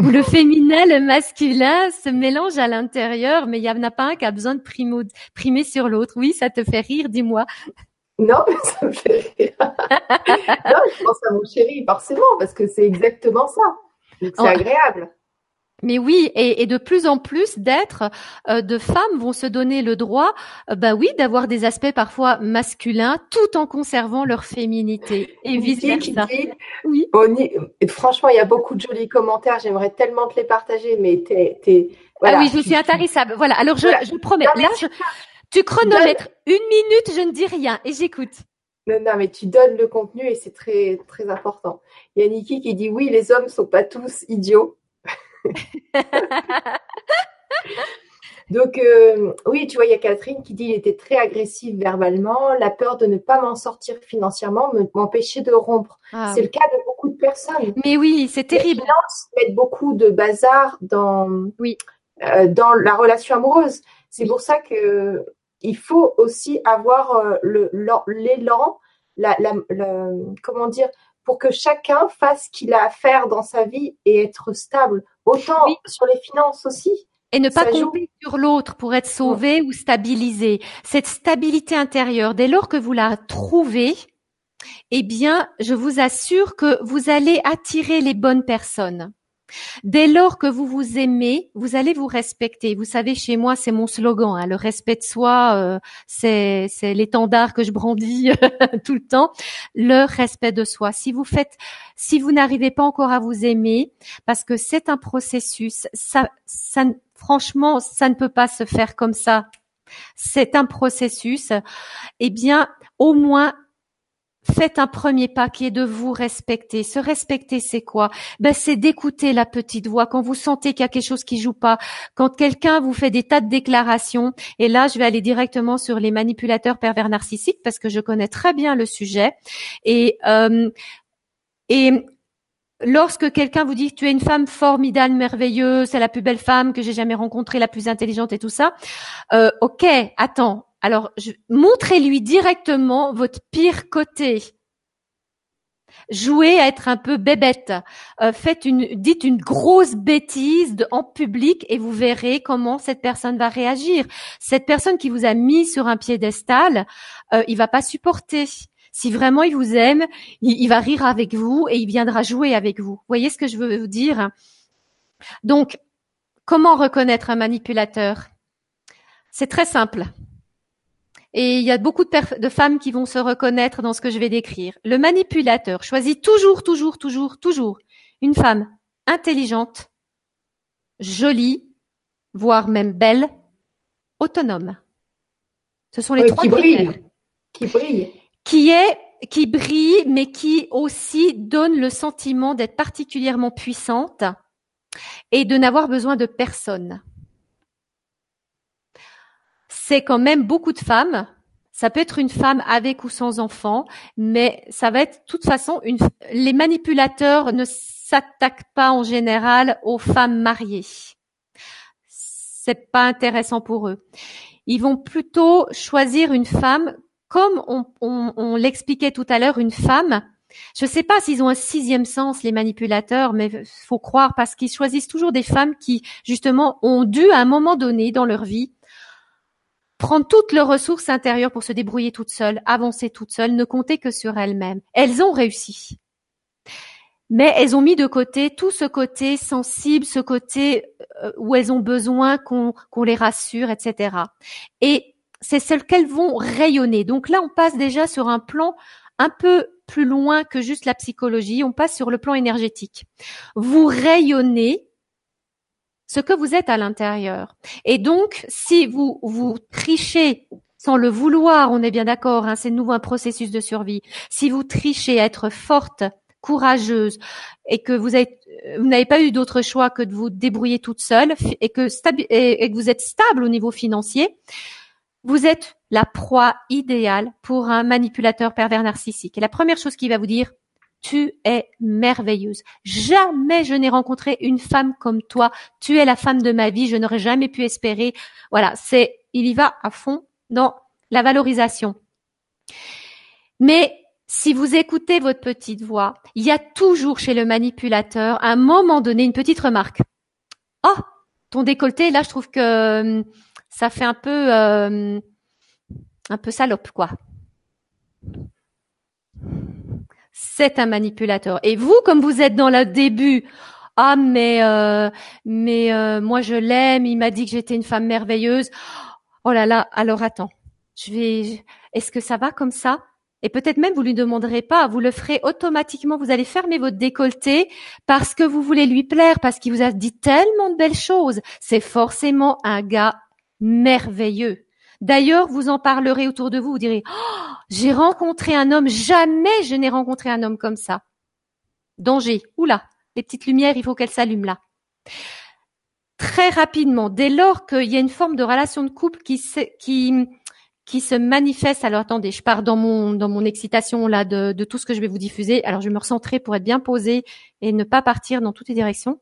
A: où le féminin, le masculin se mélangent à l'intérieur, mais il n'y en a pas un qui a besoin de primer sur l'autre. Oui, ça te fait rire, dis-moi.
B: Non, mais ça me fait rire. non, je pense à mon chéri, forcément, parce que c'est exactement ça. C'est agréable.
A: Mais oui, et, de plus en plus d'êtres, euh, de femmes vont se donner le droit, euh, bah oui, d'avoir des aspects parfois masculins, tout en conservant leur féminité et vice versa.
B: oui. franchement, il y a beaucoup de jolis commentaires. J'aimerais tellement te les partager, mais t'es,
A: ah oui, je suis intarissable. Voilà. Alors je, je promets. Là, je, tu chronomètres une minute, je ne dis rien et j'écoute.
B: Non, non, mais tu donnes le contenu et c'est très, très important. Il y a Niki qui dit oui, les hommes sont pas tous idiots. [LAUGHS] Donc, euh, oui, tu vois, il y a Catherine qui dit il était très agressif verbalement, la peur de ne pas m'en sortir financièrement m'empêchait de rompre. Ah c'est le cas de beaucoup de personnes.
A: Mais oui, c'est terrible. Les
B: finances mettent beaucoup de bazar dans, oui. Euh, dans la relation amoureuse. C'est pour ça que il faut aussi avoir euh, l'élan, la, la, comment dire, pour que chacun fasse ce qu'il a à faire dans sa vie et être stable. Autant sur les finances aussi.
A: Et ne pas compter sur l'autre pour être sauvé ou stabilisé. Cette stabilité intérieure, dès lors que vous la trouvez, eh bien, je vous assure que vous allez attirer les bonnes personnes. Dès lors que vous vous aimez, vous allez vous respecter. Vous savez, chez moi, c'est mon slogan. Hein, le respect de soi, euh, c'est l'étendard que je brandis [LAUGHS] tout le temps. Le respect de soi. Si vous faites, si vous n'arrivez pas encore à vous aimer, parce que c'est un processus, ça, ça, franchement, ça ne peut pas se faire comme ça. C'est un processus. Eh bien, au moins faites un premier pas qui est de vous respecter. Se respecter, c'est quoi? Ben c'est d'écouter la petite voix quand vous sentez qu'il y a quelque chose qui joue pas, quand quelqu'un vous fait des tas de déclarations. Et là, je vais aller directement sur les manipulateurs pervers narcissiques parce que je connais très bien le sujet. Et euh, et lorsque quelqu'un vous dit tu es une femme formidable, merveilleuse, c'est la plus belle femme que j'ai jamais rencontrée, la plus intelligente et tout ça, euh, ok, attends, alors, montrez-lui directement votre pire côté. Jouez à être un peu bébête. Euh, faites une, dites une grosse bêtise en public et vous verrez comment cette personne va réagir. Cette personne qui vous a mis sur un piédestal, euh, il va pas supporter. Si vraiment il vous aime, il, il va rire avec vous et il viendra jouer avec vous. Vous voyez ce que je veux vous dire? Donc, comment reconnaître un manipulateur? C'est très simple. Et il y a beaucoup de, de, femmes qui vont se reconnaître dans ce que je vais décrire. Le manipulateur choisit toujours, toujours, toujours, toujours une femme intelligente, jolie, voire même belle, autonome. Ce sont les trois
B: qui brillent. Qui brille.
A: Qui est qui brille, mais qui aussi donne le sentiment d'être particulièrement puissante et de n'avoir besoin de personne c'est quand même beaucoup de femmes. Ça peut être une femme avec ou sans enfant, mais ça va être de toute façon. Les manipulateurs ne s'attaquent pas en général aux femmes mariées. C'est pas intéressant pour eux. Ils vont plutôt choisir une femme, comme on, on l'expliquait tout à l'heure, une femme je ne sais pas s'ils ont un sixième sens, les manipulateurs, mais faut croire parce qu'ils choisissent toujours des femmes qui, justement, ont dû à un moment donné dans leur vie prendre toutes leurs ressources intérieures pour se débrouiller toutes seules, avancer toutes seules, ne compter que sur elles-mêmes. Elles ont réussi. Mais elles ont mis de côté tout ce côté sensible, ce côté euh, où elles ont besoin qu'on les rassure, etc. Et c'est celles qu'elles vont rayonner. Donc là, on passe déjà sur un plan un peu plus loin que juste la psychologie, on passe sur le plan énergétique. Vous rayonnez ce que vous êtes à l'intérieur. Et donc, si vous vous trichez sans le vouloir, on est bien d'accord, hein, c'est nouveau un processus de survie. Si vous trichez à être forte, courageuse, et que vous n'avez pas eu d'autre choix que de vous débrouiller toute seule, et que, et que vous êtes stable au niveau financier, vous êtes la proie idéale pour un manipulateur pervers narcissique. Et la première chose qu'il va vous dire, tu es merveilleuse. Jamais je n'ai rencontré une femme comme toi. Tu es la femme de ma vie. Je n'aurais jamais pu espérer. Voilà, c'est, il y va à fond dans la valorisation. Mais si vous écoutez votre petite voix, il y a toujours chez le manipulateur, à un moment donné, une petite remarque. Oh, ton décolleté, là, je trouve que hum, ça fait un peu, euh, un peu salope, quoi. C'est un manipulateur. Et vous, comme vous êtes dans le début, ah mais euh, mais euh, moi je l'aime, il m'a dit que j'étais une femme merveilleuse. Oh là là, alors attends, je vais. Est-ce que ça va comme ça? Et peut-être même vous lui demanderez pas, vous le ferez automatiquement. Vous allez fermer votre décolleté parce que vous voulez lui plaire, parce qu'il vous a dit tellement de belles choses. C'est forcément un gars merveilleux. D'ailleurs, vous en parlerez autour de vous, vous direz, oh, j'ai rencontré un homme, jamais je n'ai rencontré un homme comme ça. Danger. Oula, les petites lumières, il faut qu'elles s'allument là. Très rapidement, dès lors qu'il y a une forme de relation de couple qui, se manifeste. Alors attendez, je pars dans mon dans mon excitation là de, de tout ce que je vais vous diffuser. Alors je vais me recentrer pour être bien posée et ne pas partir dans toutes les directions.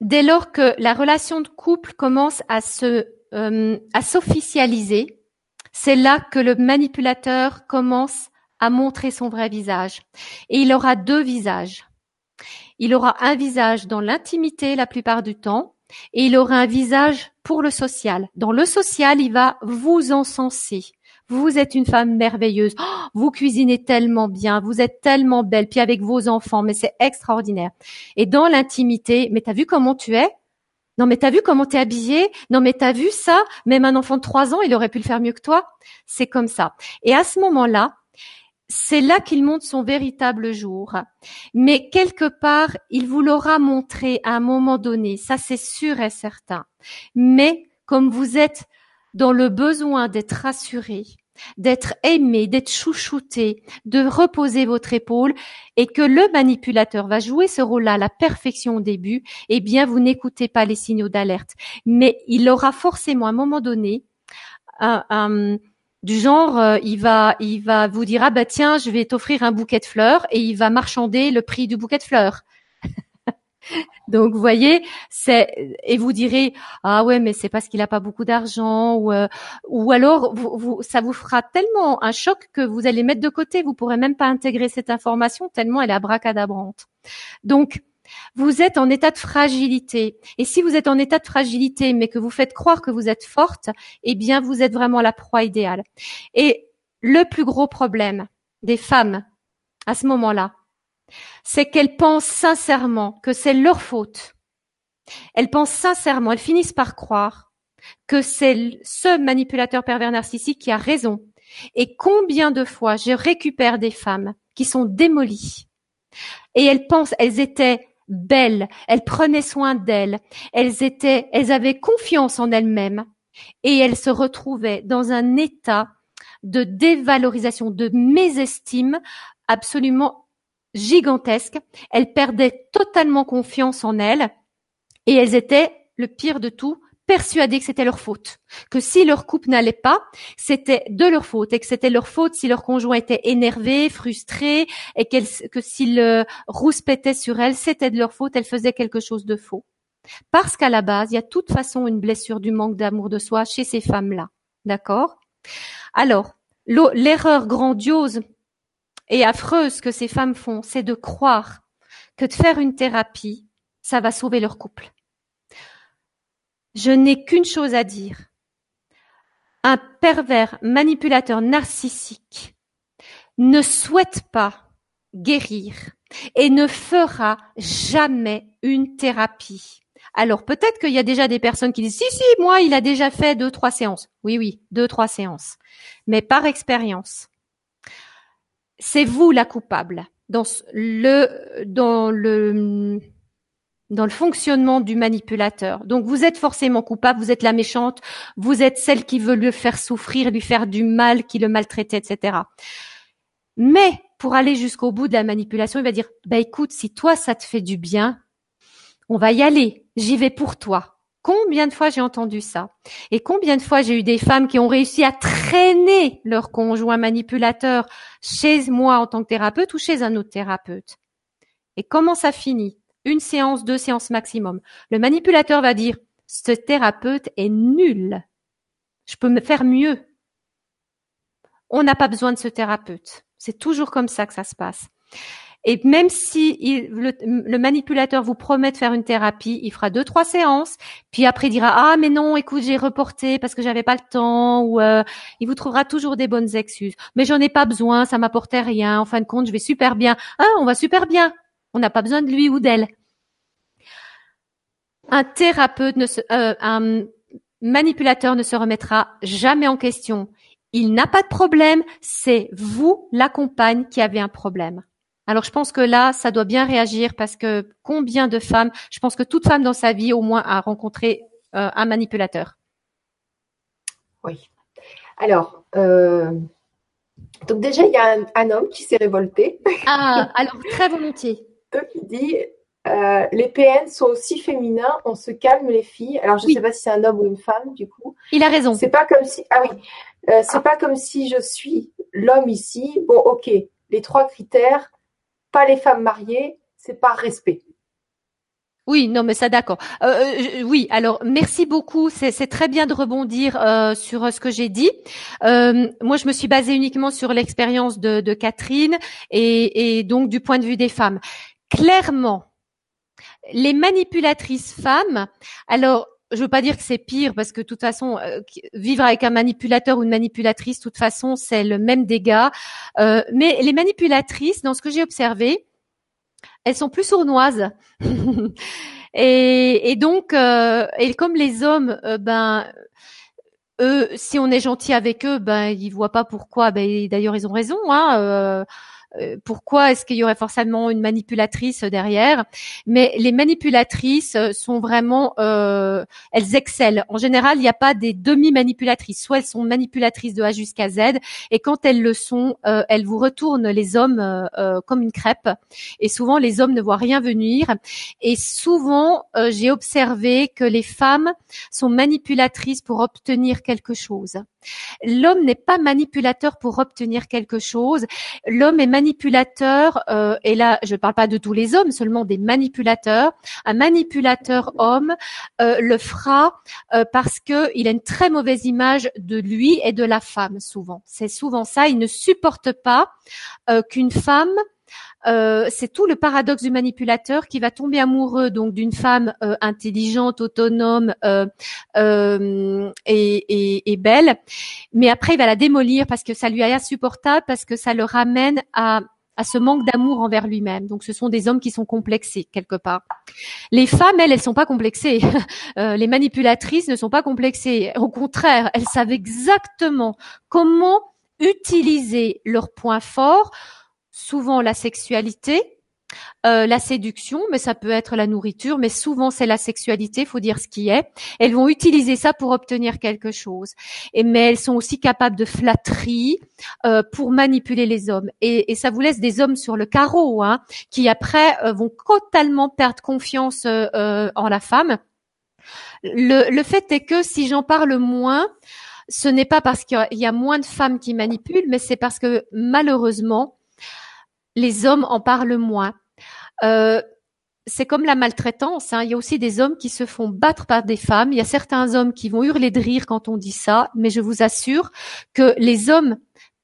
A: Dès lors que la relation de couple commence à se euh, à s'officialiser, c'est là que le manipulateur commence à montrer son vrai visage. Et il aura deux visages. Il aura un visage dans l'intimité la plupart du temps et il aura un visage pour le social. Dans le social, il va vous encenser. Vous êtes une femme merveilleuse. Oh, vous cuisinez tellement bien. Vous êtes tellement belle. Puis avec vos enfants, mais c'est extraordinaire. Et dans l'intimité, mais t'as vu comment tu es? Non, mais t'as vu comment t'es habillée Non, mais t'as vu ça? Même un enfant de trois ans, il aurait pu le faire mieux que toi? C'est comme ça. Et à ce moment-là, c'est là qu'il montre son véritable jour. Mais quelque part, il vous l'aura montré à un moment donné, ça c'est sûr et certain. Mais comme vous êtes dans le besoin d'être rassuré, d'être aimé, d'être chouchouté, de reposer votre épaule, et que le manipulateur va jouer ce rôle-là à la perfection au début, eh bien, vous n'écoutez pas les signaux d'alerte. Mais il aura forcément à un moment donné un, du genre, euh, il va, il va vous dire ah bah tiens, je vais t'offrir un bouquet de fleurs et il va marchander le prix du bouquet de fleurs. Donc vous voyez, c'est et vous direz ah ouais mais c'est parce qu'il a pas beaucoup d'argent ou euh, ou alors vous, ça vous fera tellement un choc que vous allez mettre de côté, vous pourrez même pas intégrer cette information tellement elle est abracadabrante. Donc vous êtes en état de fragilité. Et si vous êtes en état de fragilité, mais que vous faites croire que vous êtes forte, eh bien, vous êtes vraiment la proie idéale. Et le plus gros problème des femmes à ce moment-là, c'est qu'elles pensent sincèrement que c'est leur faute. Elles pensent sincèrement, elles finissent par croire que c'est ce manipulateur pervers narcissique qui a raison. Et combien de fois je récupère des femmes qui sont démolies et elles pensent, elles étaient belles, elles prenaient soin d'elles, elles étaient, elles avaient confiance en elles-mêmes et elles se retrouvaient dans un état de dévalorisation, de mésestime absolument gigantesque. Elles perdaient totalement confiance en elles et elles étaient, le pire de tout, persuadés que c'était leur faute, que si leur couple n'allait pas, c'était de leur faute et que c'était leur faute si leur conjoint était énervé, frustré et que s'il euh, rouspétait sur elle, c'était de leur faute, elle faisait quelque chose de faux. Parce qu'à la base, il y a de toute façon une blessure du manque d'amour de soi chez ces femmes-là. D'accord? Alors, l'erreur grandiose et affreuse que ces femmes font, c'est de croire que de faire une thérapie, ça va sauver leur couple. Je n'ai qu'une chose à dire. Un pervers manipulateur narcissique ne souhaite pas guérir et ne fera jamais une thérapie. Alors peut-être qu'il y a déjà des personnes qui disent si si moi il a déjà fait deux trois séances. Oui oui deux trois séances, mais par expérience. C'est vous la coupable dans le dans le dans le fonctionnement du manipulateur. Donc vous êtes forcément coupable, vous êtes la méchante, vous êtes celle qui veut le faire souffrir, lui faire du mal, qui le maltraitait, etc. Mais pour aller jusqu'au bout de la manipulation, il va dire, bah écoute, si toi ça te fait du bien, on va y aller, j'y vais pour toi. Combien de fois j'ai entendu ça? Et combien de fois j'ai eu des femmes qui ont réussi à traîner leur conjoint manipulateur chez moi en tant que thérapeute ou chez un autre thérapeute? Et comment ça finit? Une séance, deux séances maximum. Le manipulateur va dire ce thérapeute est nul. Je peux me faire mieux. On n'a pas besoin de ce thérapeute. C'est toujours comme ça que ça se passe. Et même si le, manipulateur vous promet de faire une thérapie, il fera deux trois séances, puis après il dira ah mais non, écoute j'ai reporté parce que j'avais pas le temps, ou euh, il vous trouvera toujours des bonnes excuses. Mais j'en ai pas besoin, ça m'apportait rien. En fin de compte, je vais super bien. Ah, on va super bien. On n'a pas besoin de lui ou d'elle. Un thérapeute, ne se, euh, un manipulateur ne se remettra jamais en question. Il n'a pas de problème, c'est vous, la compagne, qui avez un problème. Alors je pense que là, ça doit bien réagir parce que combien de femmes, je pense que toute femme dans sa vie au moins a rencontré euh, un manipulateur.
B: Oui. Alors, euh, donc déjà, il y a un, homme qui s'est révolté.
A: Ah, alors très volontiers. [LAUGHS]
B: donc il dit, euh, les PN sont aussi féminins, on se calme les filles. Alors je ne sais pas si c'est un homme ou une femme du coup.
A: Il a raison.
B: C'est pas comme si, ah oui, c'est pas comme si je suis l'homme ici. Bon, ok, les trois critères pas les femmes mariées, c'est par respect.
A: Oui, non, mais ça d'accord. Euh, euh, oui, alors merci beaucoup. C'est très bien de rebondir euh, sur ce que j'ai dit. moi, je me suis basée uniquement sur l'expérience de, Catherine et, et, donc du point de vue des femmes. Clairement, les manipulatrices femmes. Alors, je veux pas dire que c'est pire parce que de toute façon, vivre avec un manipulateur ou une manipulatrice, de toute façon, c'est le même dégât. mais les manipulatrices, dans ce que j'ai observé, elles sont plus sournoises. [LAUGHS] et, donc, euh, et comme les hommes, euh, ben eux, si on est gentil avec eux, ben ils voient pas pourquoi. Ben d'ailleurs, ils ont raison. Hein, euh, euh, pourquoi est-ce qu'il y aurait forcément une manipulatrice derrière? Mais les manipulatrices sont vraiment, euh, elles excellent. En général, il n'y a pas des demi-manipulatrices. Soit elles sont manipulatrices de A jusqu'à Z, et quand elles le sont, euh, elles vous retournent les hommes comme une crêpe. Et souvent, les hommes ne voient rien venir. Et souvent, j'ai observé que les femmes sont manipulatrices pour obtenir quelque chose. L'homme n'est pas manipulateur pour obtenir quelque chose. L'homme est euh, et là je ne parle pas de tous les hommes, seulement des manipulateurs. Un manipulateur homme euh, le fera euh, parce qu'il a une très mauvaise image de lui et de la femme souvent. C'est souvent ça. Il ne supporte pas qu'une femme euh, c'est tout le paradoxe du manipulateur qui va tomber amoureux donc d'une femme euh, intelligente, autonome euh, et, belle, mais après il va la démolir parce que ça lui est insupportable, parce que ça le ramène à à ce manque d'amour envers lui-même. Donc, ce sont des hommes qui sont complexés quelque part. Les femmes, elles, elles sont pas complexées. [LAUGHS] les manipulatrices ne sont pas complexées. Au contraire, elles savent exactement comment utiliser leurs points forts souvent la sexualité, euh, la séduction, mais ça peut être la nourriture, mais souvent c'est la sexualité, faut dire ce qui est. Elles vont utiliser ça pour obtenir quelque chose. Et mais elles sont aussi capables de flatterie euh, pour manipuler les hommes. Et, ça vous laisse des hommes sur le carreau, hein, qui après euh, vont totalement perdre confiance en la femme. Le, le fait est que si j'en parle moins, ce n'est pas parce qu'il y a moins de femmes qui manipulent, mais c'est parce que malheureusement, les hommes en parlent moins. Euh, c'est comme la maltraitance. Hein. Il y a aussi des hommes qui se font battre par des femmes. Il y a certains hommes qui vont hurler de rire quand on dit ça, mais je vous assure que les hommes,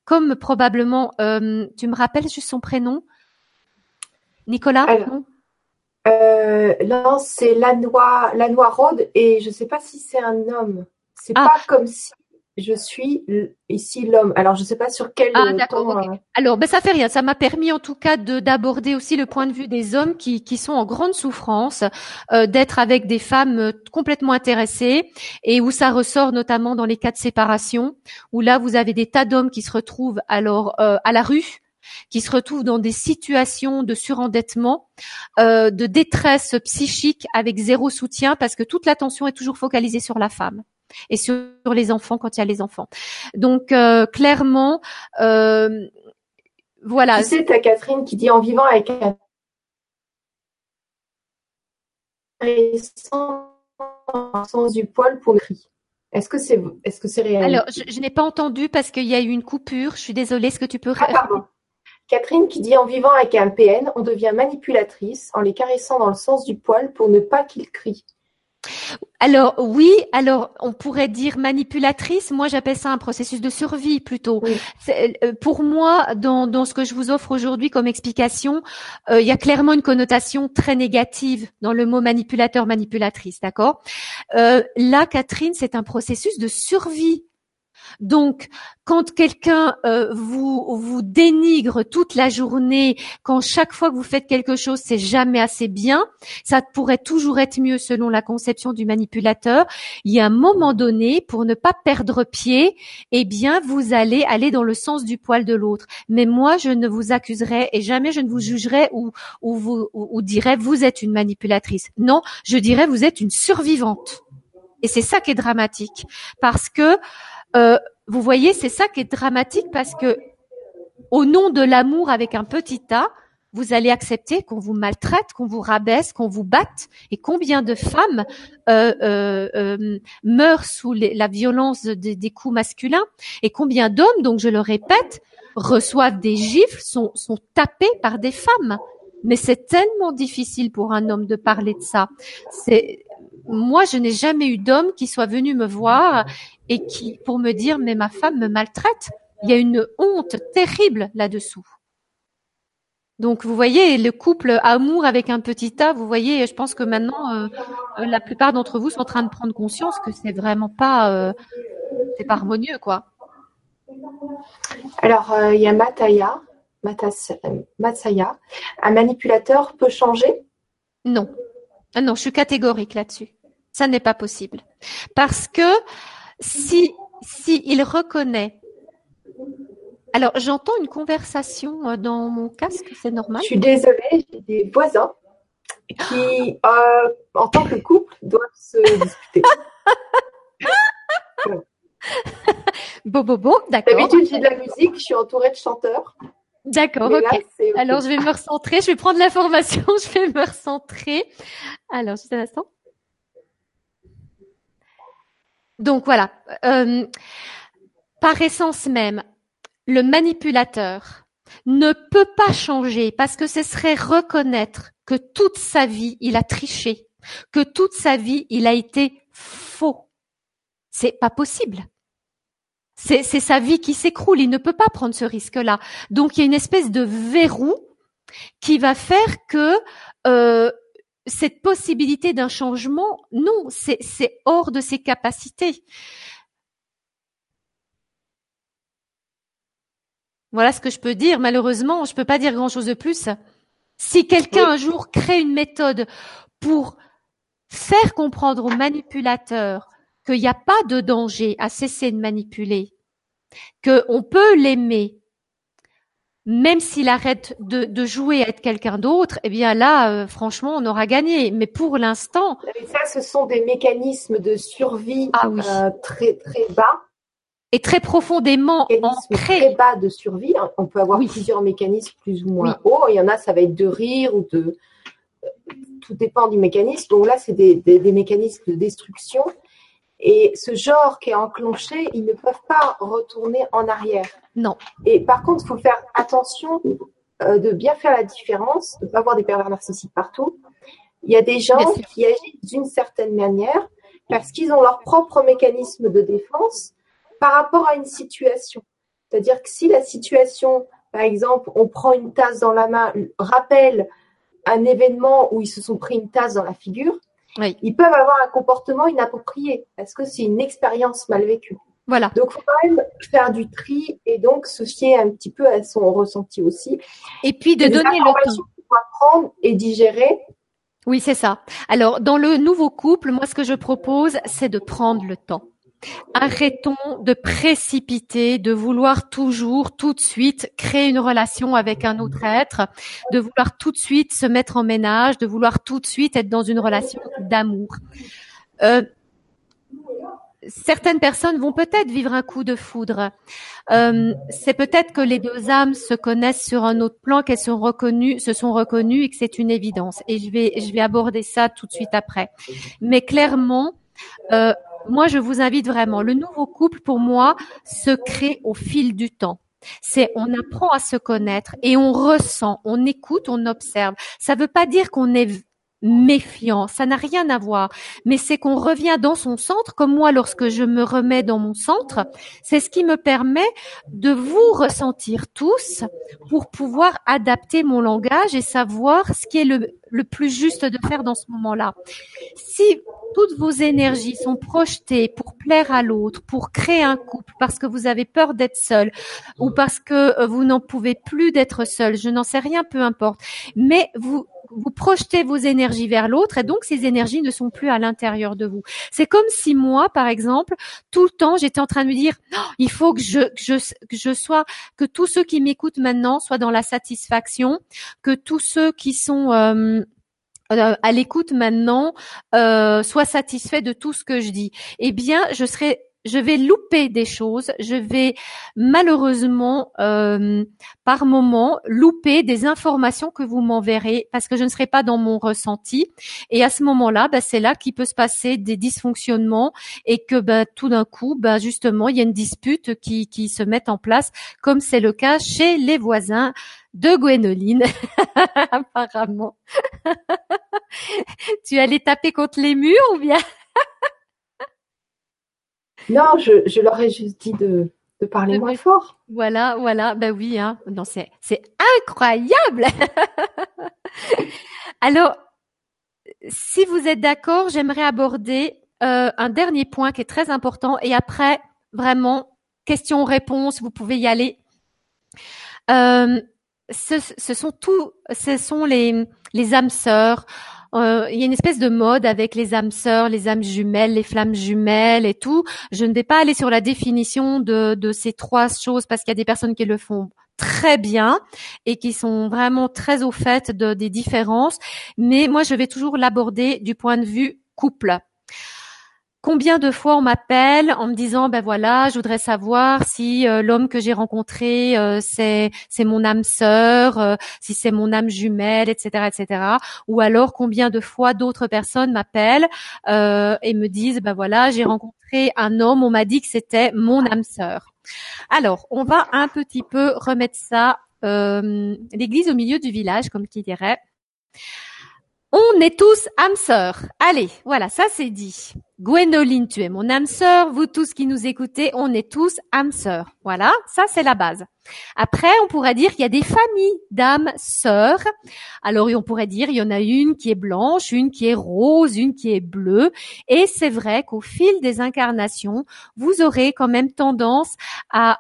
A: comme probablement, euh, tu me rappelles juste son prénom, Nicolas
B: non, euh, non c'est Lanois, Lanois Rode, et je ne sais pas si c'est un homme. C'est ah. pas comme si je suis ici l'homme. Alors, je ne sais pas sur quel ah,
A: d'accord. Euh, Alors, ben ça fait rien. Ça m'a permis en tout cas de d'aborder aussi le point de vue des hommes qui qui sont en grande souffrance, euh, d'être avec des femmes euh, complètement intéressées et où ça ressort notamment dans les cas de séparation, où là vous avez des tas d'hommes qui se retrouvent alors à la rue qui se retrouvent dans des situations de surendettement, de détresse psychique avec zéro soutien parce que toute l'attention est toujours focalisée sur la femme et sur les enfants quand il y a les enfants. Donc euh, clairement, euh, voilà.
B: Tu sais, t'as Catherine qui dit en vivant avec un dans le sens du poil pour le cri. Est-ce que c'est est-ce que c'est réel?
A: Alors, je, n'ai pas entendu parce qu'il y a eu une coupure. Je suis désolée. Est-ce que tu peux
B: ah, pardon. Catherine qui dit en vivant avec un PN, on devient manipulatrice en les caressant dans le sens du poil pour ne pas qu'ils crient.
A: Alors oui, alors on pourrait dire manipulatrice. Moi, j'appelle ça un processus de survie plutôt. Euh, pour moi, dans, dans ce que je vous offre aujourd'hui comme explication, euh, il y a clairement une connotation très négative dans le mot manipulateur, manipulatrice, d'accord? Euh, Là, Catherine, c'est un processus de survie donc, quand quelqu'un euh, vous vous dénigre toute la journée, quand chaque fois que vous faites quelque chose, c'est jamais assez bien, ça pourrait toujours être mieux selon la conception du manipulateur. Il y a un moment donné, pour ne pas perdre pied, eh bien, vous allez aller dans le sens du poil de l'autre. Mais moi, je ne vous accuserai et jamais je ne vous jugerai ou, ou vous ou, dirai vous êtes une manipulatrice. Non, je dirais vous êtes une survivante. Et c'est ça qui est dramatique, parce que euh, vous voyez, c'est ça qui est dramatique parce que au nom de l'amour avec un petit A, vous allez accepter qu'on vous maltraite, qu'on vous rabaisse, qu'on vous batte. Et combien de femmes euh, euh, meurent sous la violence des coups masculins? Et combien d'hommes, donc je le répète, reçoivent des gifles, sont tapés par des femmes? Mais c'est tellement difficile pour un homme de parler de ça. C'est moi, je n'ai jamais eu d'homme qui soit venu me voir et qui, pour me dire, mais ma femme me maltraite. Il y a une honte terrible là-dessous. Donc, vous voyez, le couple amour avec un petit A, vous voyez, je pense que maintenant, euh, la plupart d'entre vous sont en train de prendre conscience que c'est vraiment pas, euh, c'est pas harmonieux, quoi.
B: Alors, euh, il y a Mataya, Matsaya. Un manipulateur peut changer?
A: Non. Ah non, je suis catégorique là-dessus. Ça n'est pas possible. Parce que si, si il reconnaît. Alors, j'entends une conversation euh, dans mon casque, c'est normal?
B: Je suis désolée, j'ai des voisins qui, euh, en tant que couple, doivent se [LAUGHS] disputer.
A: bon, bon, bon, d'accord.
B: D'habitude, j'ai de la musique, je suis entourée de chanteurs.
A: D'accord, ok. Alors, je vais me recentrer, je vais prendre l'information, [LAUGHS] je vais me recentrer. Alors, juste un instant. Donc voilà, euh, par essence même, le manipulateur ne peut pas changer parce que ce serait reconnaître que toute sa vie il a triché, que toute sa vie il a été faux. C'est pas possible. C'est sa vie qui s'écroule. Il ne peut pas prendre ce risque-là. Donc il y a une espèce de verrou qui va faire que euh, cette possibilité d'un changement, non, c'est hors de ses capacités. Voilà ce que je peux dire. Malheureusement, je ne peux pas dire grand-chose de plus. Si quelqu'un un jour crée une méthode pour faire comprendre aux manipulateurs qu'il n'y a pas de danger à cesser de manipuler, qu'on peut l'aimer, même s'il arrête de, jouer à être quelqu'un d'autre, eh bien là, euh, franchement, on aura gagné. Mais pour l'instant,
B: ça, ce sont des mécanismes de survie ah euh, très très bas
A: et très profondément ancrés.
B: Très bas de survie. On peut avoir plusieurs mécanismes plus ou moins hauts. Il y en a, ça va être de rire ou de tout dépend du mécanisme. Donc là, c'est des mécanismes de destruction et ce genre qui est enclenché, ils ne peuvent pas retourner en arrière.
A: Non.
B: Et par contre, il faut faire attention euh, de bien faire la différence, de ne pas avoir des pervers narcissiques partout. Il y a des gens qui agissent d'une certaine manière parce qu'ils ont leur propre mécanisme de défense par rapport à une situation. C'est-à-dire que si la situation, par exemple, on prend une tasse dans la main, rappelle un événement où ils se sont pris une tasse dans la figure, ils peuvent avoir un comportement inapproprié parce que c'est une expérience mal vécue.
A: Voilà.
B: Donc, faut quand même faire du tri et donc se fier un petit peu à son ressenti aussi.
A: Et puis de donner le temps.
B: Pour apprendre et digérer.
A: Oui, c'est ça. Alors, dans le nouveau couple, moi, ce que je propose, c'est de prendre le temps. Arrêtons de précipiter, de vouloir toujours, tout de suite, créer une relation avec un autre être, de vouloir tout de suite se mettre en ménage, de vouloir tout de suite être dans une relation d'amour. Euh, certaines personnes vont peut-être vivre un coup de foudre. Euh, c'est peut-être que les deux âmes se connaissent sur un autre plan, qu'elles sont reconnues, se sont reconnues et que c'est une évidence. Et je vais, je vais aborder ça tout de suite après. Mais clairement, euh, moi, je vous invite vraiment. Le nouveau couple, pour moi, se crée au fil du temps. C'est on apprend à se connaître et on ressent, on écoute, on observe. Ça ne veut pas dire qu'on est méfiant, ça n'a rien à voir, mais c'est qu'on revient dans son centre, comme moi lorsque je me remets dans mon centre, c'est ce qui me permet de vous ressentir tous pour pouvoir adapter mon langage et savoir ce qui est le, plus juste de faire dans ce moment-là. Si toutes vos énergies sont projetées pour plaire à l'autre, pour créer un couple, parce que vous avez peur d'être seul ou parce que vous n'en pouvez plus d'être seul, je n'en sais rien, peu importe, mais vous vous projetez vos énergies vers l'autre et donc ces énergies ne sont plus à l'intérieur de vous. C'est comme si moi, par exemple, tout le temps, j'étais en train de me dire, il faut que je, que je, que je sois, que tous ceux qui m'écoutent maintenant soient dans la satisfaction, que tous ceux qui sont euh, euh à l'écoute maintenant euh, soient satisfaits de tout ce que je dis. Eh bien, je serais je vais louper des choses, je vais malheureusement euh, par moment louper des informations que vous m'enverrez parce que je ne serai pas dans mon ressenti. Et à ce moment-là, bah, c'est là qu'il peut se passer des dysfonctionnements et que bah, tout d'un coup, bah, justement, il y a une dispute qui, qui se met en place, comme c'est le cas chez les voisins de Gwénoline, [LAUGHS] apparemment. [LAUGHS] tu allais taper contre les murs ou bien? [LAUGHS]
B: non, je, je, leur ai juste dit de, de parler moins fort.
A: Voilà, voilà, ben oui, hein. Non, c'est, c'est incroyable. [LAUGHS] Alors, si vous êtes d'accord, j'aimerais aborder euh, un dernier point qui est très important et après, vraiment, questions-réponses, vous pouvez y aller. Euh, ce, ce, sont tous, ce sont les, les âmes sœurs. Euh, il y a une espèce de mode avec les âmes sœurs, les âmes jumelles, les flammes jumelles et tout. Je ne vais pas aller sur la définition de, de ces trois choses parce qu'il y a des personnes qui le font très bien et qui sont vraiment très au fait de, des différences. Mais moi, je vais toujours l'aborder du point de vue couple. Combien de fois on m'appelle en me disant ben voilà, je voudrais savoir si euh, l'homme que j'ai rencontré euh, c'est c'est mon âme sœur, euh, si c'est mon âme jumelle, etc., etc. Ou alors combien de fois d'autres personnes m'appellent et me disent ben voilà, j'ai rencontré un homme, on m'a dit que c'était mon âme sœur. Alors on va un petit peu remettre ça l'église au milieu du village, comme qui dirait. On est tous âmes sœurs. Allez, voilà, ça c'est dit. Gwénoline, tu es mon âme sœur. Vous tous qui nous écoutez, on est tous âmes sœurs. Voilà, ça c'est la base. Après, on pourrait dire qu'il y a des familles d'âmes sœurs. Alors, on pourrait dire il y en a une qui est blanche, une qui est rose, une qui est bleue. Et c'est vrai qu'au fil des incarnations, vous aurez quand même tendance à,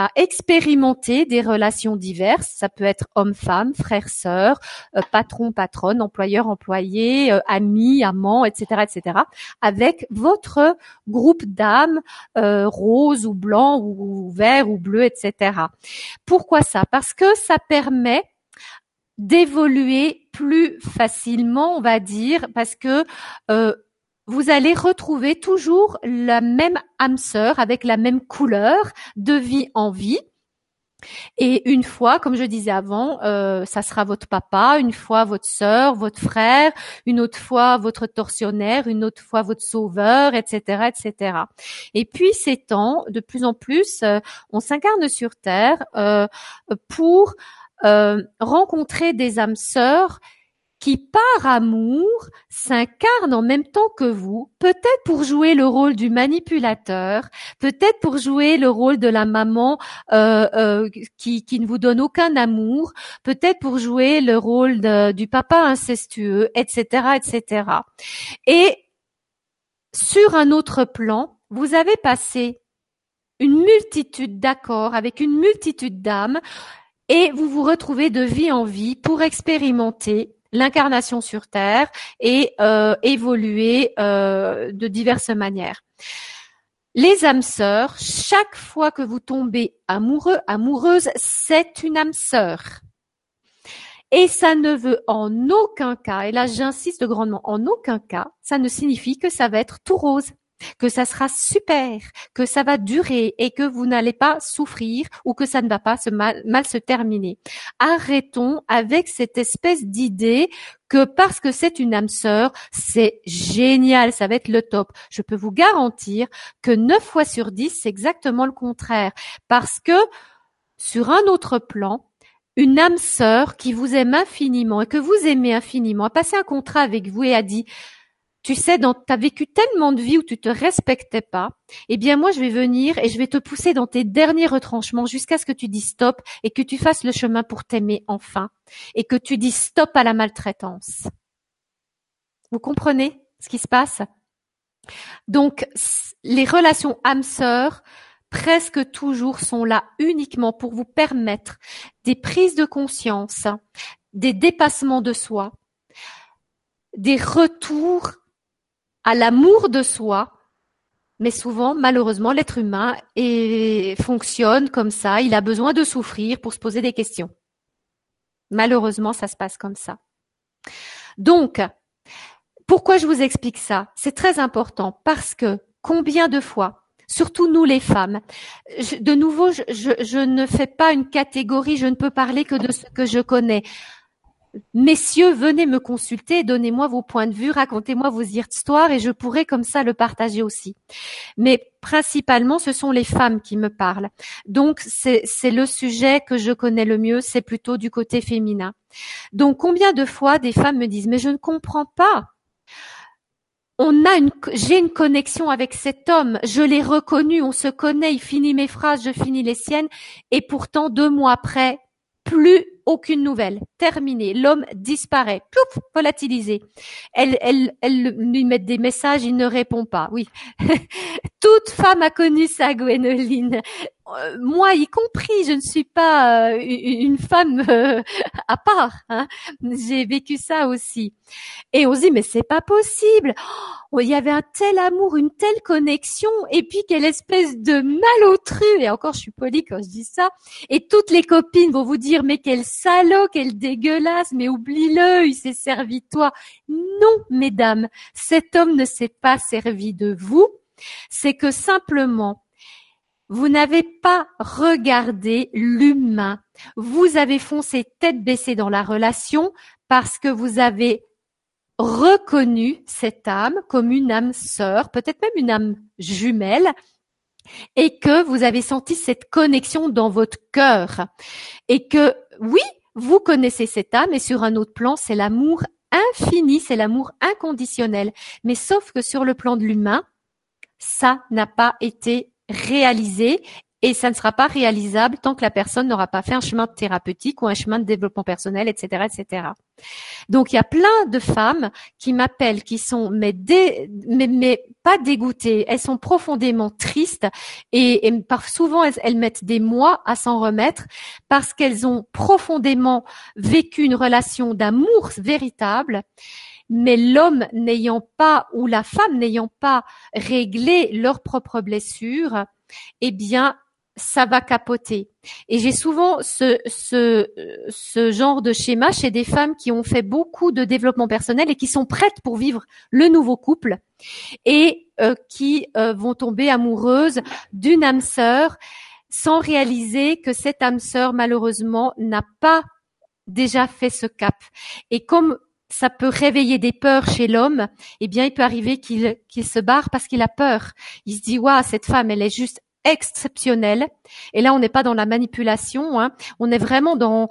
A: à expérimenter des relations diverses. Ça peut être homme-femme, frère-sœur, euh, patron-patronne, employeur-employé, euh, ami, amant, etc., etc. Avec votre groupe d'âmes euh, rose ou blanc ou vert ou bleu, etc. Pourquoi ça? Parce que ça permet d'évoluer plus facilement, on va dire, parce que vous allez retrouver toujours la même âme sœur avec la même couleur de vie en vie. Et une fois, comme je disais avant, euh, ça sera votre papa, une fois votre sœur, votre frère, une autre fois votre tortionnaire, une autre fois votre sauveur, etc., etc. Et puis ces temps, de plus en plus, euh, on s'incarne sur Terre euh, pour rencontrer des âmes sœurs qui par amour s'incarne en même temps que vous, peut-être pour jouer le rôle du manipulateur, peut-être pour jouer le rôle de la maman euh, euh, qui, qui, ne vous donne aucun amour, peut-être pour jouer le rôle du papa incestueux, etc., etc. Et sur un autre plan, vous avez passé une multitude d'accords avec une multitude d'âmes et vous vous retrouvez de vie en vie pour expérimenter l'incarnation sur Terre et euh, évoluer euh, de diverses manières. Les âmes sœurs, chaque fois que vous tombez amoureux, amoureuse, c'est une âme sœur. Et ça ne veut en aucun cas, et là j'insiste grandement, en aucun cas, ça ne signifie que ça va être tout rose. Que ça sera super, que ça va durer et que vous n'allez pas souffrir ou que ça ne va pas mal se terminer. Arrêtons avec cette espèce d'idée que parce que c'est une âme sœur, c'est génial, ça va être le top. Je peux vous garantir que 9 fois sur 10, c'est exactement le contraire. Parce que sur un autre plan, une âme sœur qui vous aime infiniment et que vous aimez infiniment a passé un contrat avec vous et a dit tu sais, tu as vécu tellement de vie où tu te respectais pas, eh bien moi je vais venir et je vais te pousser dans tes derniers retranchements jusqu'à ce que tu dis stop et que tu fasses le chemin pour t'aimer enfin et que tu dis stop à la maltraitance. Vous comprenez ce qui se passe? Donc les relations âme-sœur presque toujours sont là uniquement pour vous permettre des prises de conscience, des dépassements de soi, des retours à l'amour de soi, mais souvent, malheureusement, l'être humain fonctionne comme ça. Il a besoin de souffrir pour se poser des questions. Malheureusement, ça se passe comme ça. Donc, pourquoi je vous explique ça? C'est très important parce que combien de fois, surtout nous les femmes, de nouveau, je, je ne fais pas une catégorie, je ne peux parler que de ce que je connais. Messieurs, venez me consulter, donnez-moi vos points de vue, racontez-moi vos histoires et je pourrai comme ça le partager aussi. Mais principalement, ce sont les femmes qui me parlent. Donc, c'est le sujet que je connais le mieux, c'est plutôt du côté féminin. Donc, combien de fois des femmes me disent, mais je ne comprends pas. On a une, j'ai une connexion avec cet homme, je l'ai reconnu, on se connaît, il finit mes phrases, je finis les siennes, et pourtant deux mois après, plus aucune nouvelle. Terminé. L'homme disparaît. Plouf, volatilisé. Elle, elle, elle lui met des messages, il ne répond pas. Oui. [LAUGHS] Toute femme a connu ça, Gwénoline. Euh, moi y compris, je ne suis pas euh, une femme euh, [LAUGHS] à part. Hein. J'ai vécu ça aussi. Et on se dit mais c'est pas possible. Oh, il y avait un tel amour, une telle connexion, et puis quelle espèce de malotru. Et encore, je suis polie quand je dis ça. Et toutes les copines vont vous dire mais quel salaud, quel dégueulasse, mais oublie-le, il s'est servi de toi. Non, mesdames, cet homme ne s'est pas servi de vous. C'est que simplement vous n'avez pas regardé l'humain. Vous avez foncé tête baissée dans la relation parce que vous avez reconnu cette âme comme une âme sœur, peut-être même une âme jumelle, et que vous avez senti cette connexion dans votre cœur. Et que oui, vous connaissez cette âme et sur un autre plan, c'est l'amour infini, c'est l'amour inconditionnel. Mais sauf que sur le plan de l'humain, ça n'a pas été réalisé et ça ne sera pas réalisable tant que la personne n'aura pas fait un chemin thérapeutique ou un chemin de développement personnel, etc., etc. Donc il y a plein de femmes qui m'appellent, qui sont mais, mais, pas dégoûtées, elles sont profondément tristes et, et par, souvent elles, elles, mettent des mois à s'en remettre parce qu'elles ont profondément vécu une relation d'amour véritable mais l'homme n'ayant pas ou la femme n'ayant pas réglé leurs propres blessures, eh bien, ça va capoter. Et j'ai souvent ce, ce, ce genre de schéma chez des femmes qui ont fait beaucoup de développement personnel et qui sont prêtes pour vivre le nouveau couple et euh, qui euh, vont tomber amoureuses d'une âme sœur sans réaliser que cette âme sœur, malheureusement, n'a pas déjà fait ce cap. Et comme ça peut réveiller des peurs chez l'homme, eh bien, il peut arriver qu'il qu'il se barre parce qu'il a peur. Il se dit, waouh, cette femme, elle est juste exceptionnelle. Et là, on n'est pas dans la manipulation, hein. on est vraiment dans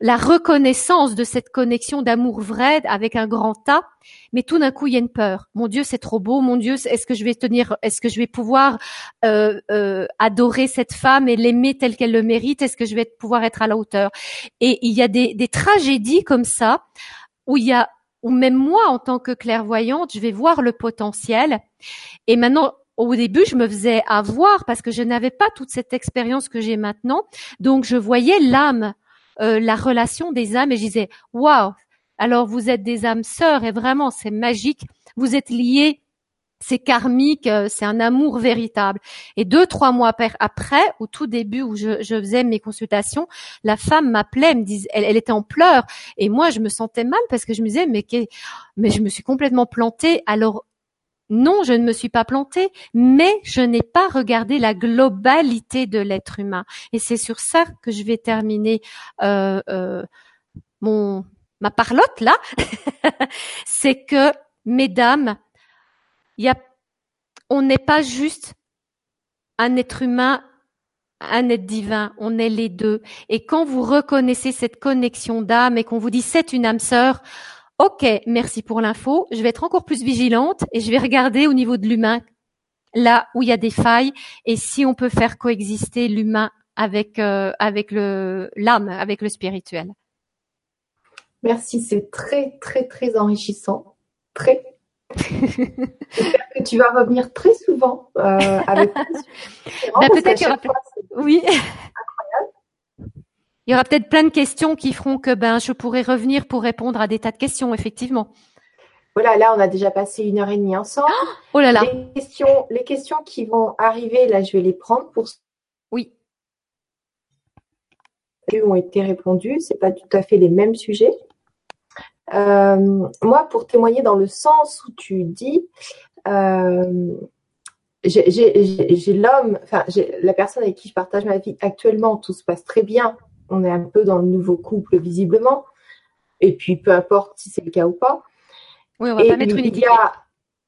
A: la reconnaissance de cette connexion d'amour vrai avec un grand A. Mais tout d'un coup, il y a une peur. Mon Dieu, c'est trop beau. Mon Dieu, est-ce que je vais tenir, est-ce que je vais pouvoir euh, euh, adorer cette femme et l'aimer telle qu'elle le mérite? Est-ce que je vais pouvoir être à la hauteur? Et il y a des, des tragédies comme ça où il y a, ou même moi en tant que clairvoyante, je vais voir le potentiel. Et maintenant, au début, je me faisais avoir parce que je n'avais pas toute cette expérience que j'ai maintenant. Donc, je voyais l'âme, euh, la relation des âmes, et je disais, waouh, alors vous êtes des âmes sœurs, et vraiment, c'est magique. Vous êtes liés c'est karmique, euh, c'est un amour véritable. Et deux, trois mois après, au tout début où je, faisais mes consultations, la femme m'appelait, me disait, elle, était en pleurs, et moi je me sentais mal parce que je me disais mais mais je me suis complètement plantée. Alors non, je ne me suis pas plantée, mais je n'ai pas regardé la globalité de l'être humain. Et c'est sur ça que je vais terminer euh, euh, ma parlotte là. [LAUGHS] c'est que, mesdames, y a, on n'est pas juste un être humain un être divin, on est les deux. Et quand vous reconnaissez cette connexion d'âme et qu'on vous dit c'est une âme sœur, Ok, merci pour l'info. Je vais être encore plus vigilante et je vais regarder au niveau de l'humain, là où il y a des failles, et si on peut faire coexister l'humain avec euh, avec le l'âme, avec le spirituel.
B: Merci, c'est très très très enrichissant, très. J'espère que tu vas revenir très souvent euh, avec. [LAUGHS]
A: Bah, peut-être qu'il y aura. Oui. Il y aura peut-être plein de questions qui feront que ben je pourrai revenir pour répondre à des tas de questions, effectivement.
B: Voilà, là on a déjà passé une heure et demie ensemble.
A: Oh là là.
B: Les questions, les questions qui vont arriver, là je vais les prendre pour.
A: Oui.
B: Elles ont été répondues, c'est pas tout à fait les mêmes sujets. Euh, moi, pour témoigner dans le sens où tu dis, euh, j'ai l'homme, enfin la personne avec qui je partage ma vie actuellement, tout se passe très bien on est un peu dans le nouveau couple visiblement. Et puis peu importe si c'est le cas ou pas.
A: Oui, on va pas mettre une
B: il y a,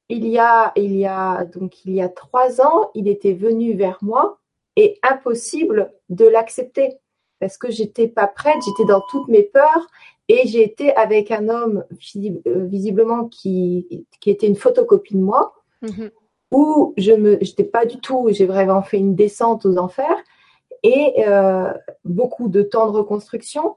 B: il y a, il y a donc il y a trois ans, il était venu vers moi et impossible de l'accepter parce que j'étais pas prête, j'étais dans toutes mes peurs et j'ai été avec un homme euh, visiblement qui, qui était une photocopie de moi, mm-hmm. où je me, j'étais pas du tout, j'ai vraiment fait une descente aux enfers et euh, beaucoup de temps de reconstruction.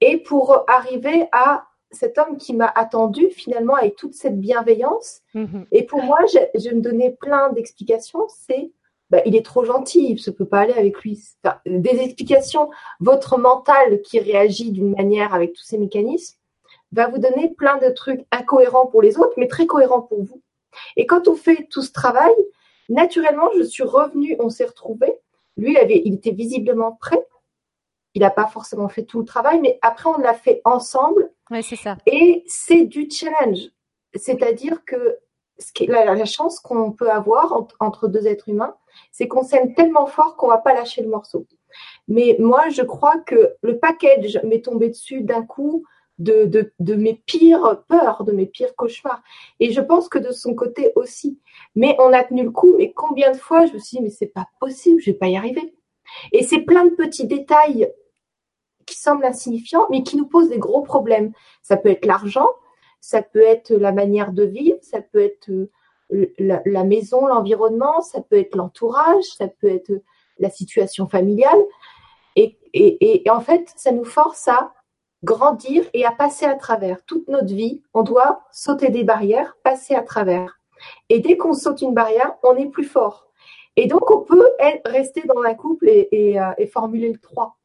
B: Et pour arriver à cet homme qui m'a attendu finalement avec toute cette bienveillance. Mhm. Et pour moi, je, me donnais plein d'explications. C'est, bah, il est trop gentil, il ne peut pas aller avec lui. des explications, votre mental qui réagit d'une manière avec tous ces mécanismes va vous donner plein de trucs incohérents pour les autres, mais très cohérents pour vous. Et quand on fait tout ce travail, naturellement, je suis revenue, on s'est retrouvés lui, il, avait, il était visiblement prêt. Il n'a pas forcément fait tout le travail, mais après, on l'a fait ensemble.
A: Oui, c'est ça.
B: Et c'est du challenge. C'est-à-dire que ce qui est la, chance qu'on peut avoir entre deux êtres humains, c'est qu'on s'aime tellement fort qu'on va pas lâcher le morceau. Mais moi, je crois que le package m'est tombé dessus d'un coup de, de, de, mes pires peurs, de mes pires cauchemars. Et je pense que de son côté aussi. Mais on a tenu le coup. Mais combien de fois je me suis dit, mais c'est pas possible, je vais pas y arriver. Et c'est plein de petits détails qui semblent insignifiants, mais qui nous posent des gros problèmes. Ça peut être l'argent, ça peut être la manière de vivre, ça peut être euh, la, maison, l'environnement, ça peut être l'entourage, ça peut être la situation familiale. Et, et, et en fait, ça nous force à grandir et à passer à travers. Toute notre vie, on doit sauter des barrières, passer à travers. Et dès qu'on saute une barrière, on est plus fort. Et donc, on peut rester dans un couple et, euh, formuler le 3.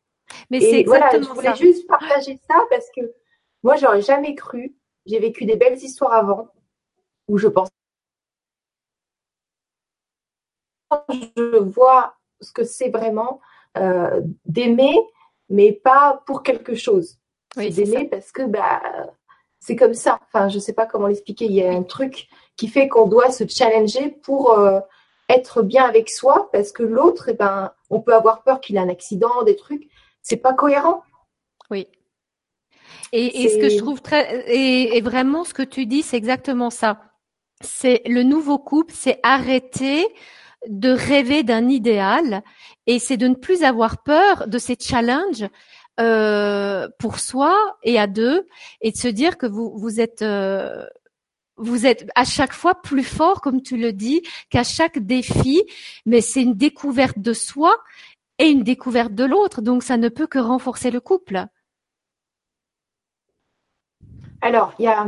A: Mais c'est
B: voilà, je voulais juste partager ça parce que moi, j'aurais jamais cru. J'ai vécu des belles histoires avant où je pense. Je vois ce que c'est vraiment euh, d'aimer, mais pas pour quelque chose. Oui, d'aimer parce que bah, c'est comme ça. Enfin, je sais pas comment l'expliquer. Il y a un truc qui fait qu'on doit se challenger pour euh, être bien avec soi parce que l'autre, eh ben, on peut avoir peur qu'il ait un accident, des trucs. C'est pas cohérent.
A: Oui. Et, et ce que je trouve très, et, et vraiment ce que tu dis, c'est exactement ça. C'est le nouveau couple, c'est arrêter de rêver d'un idéal et c'est de ne plus avoir peur de ces challenges euh, pour soi et à deux, et de se dire que vous vous êtes euh, vous êtes à chaque fois plus fort, comme tu le dis, qu'à chaque défi, mais c'est une découverte de soi et une découverte de l'autre, donc ça ne peut que renforcer le couple.
B: Alors, il y a,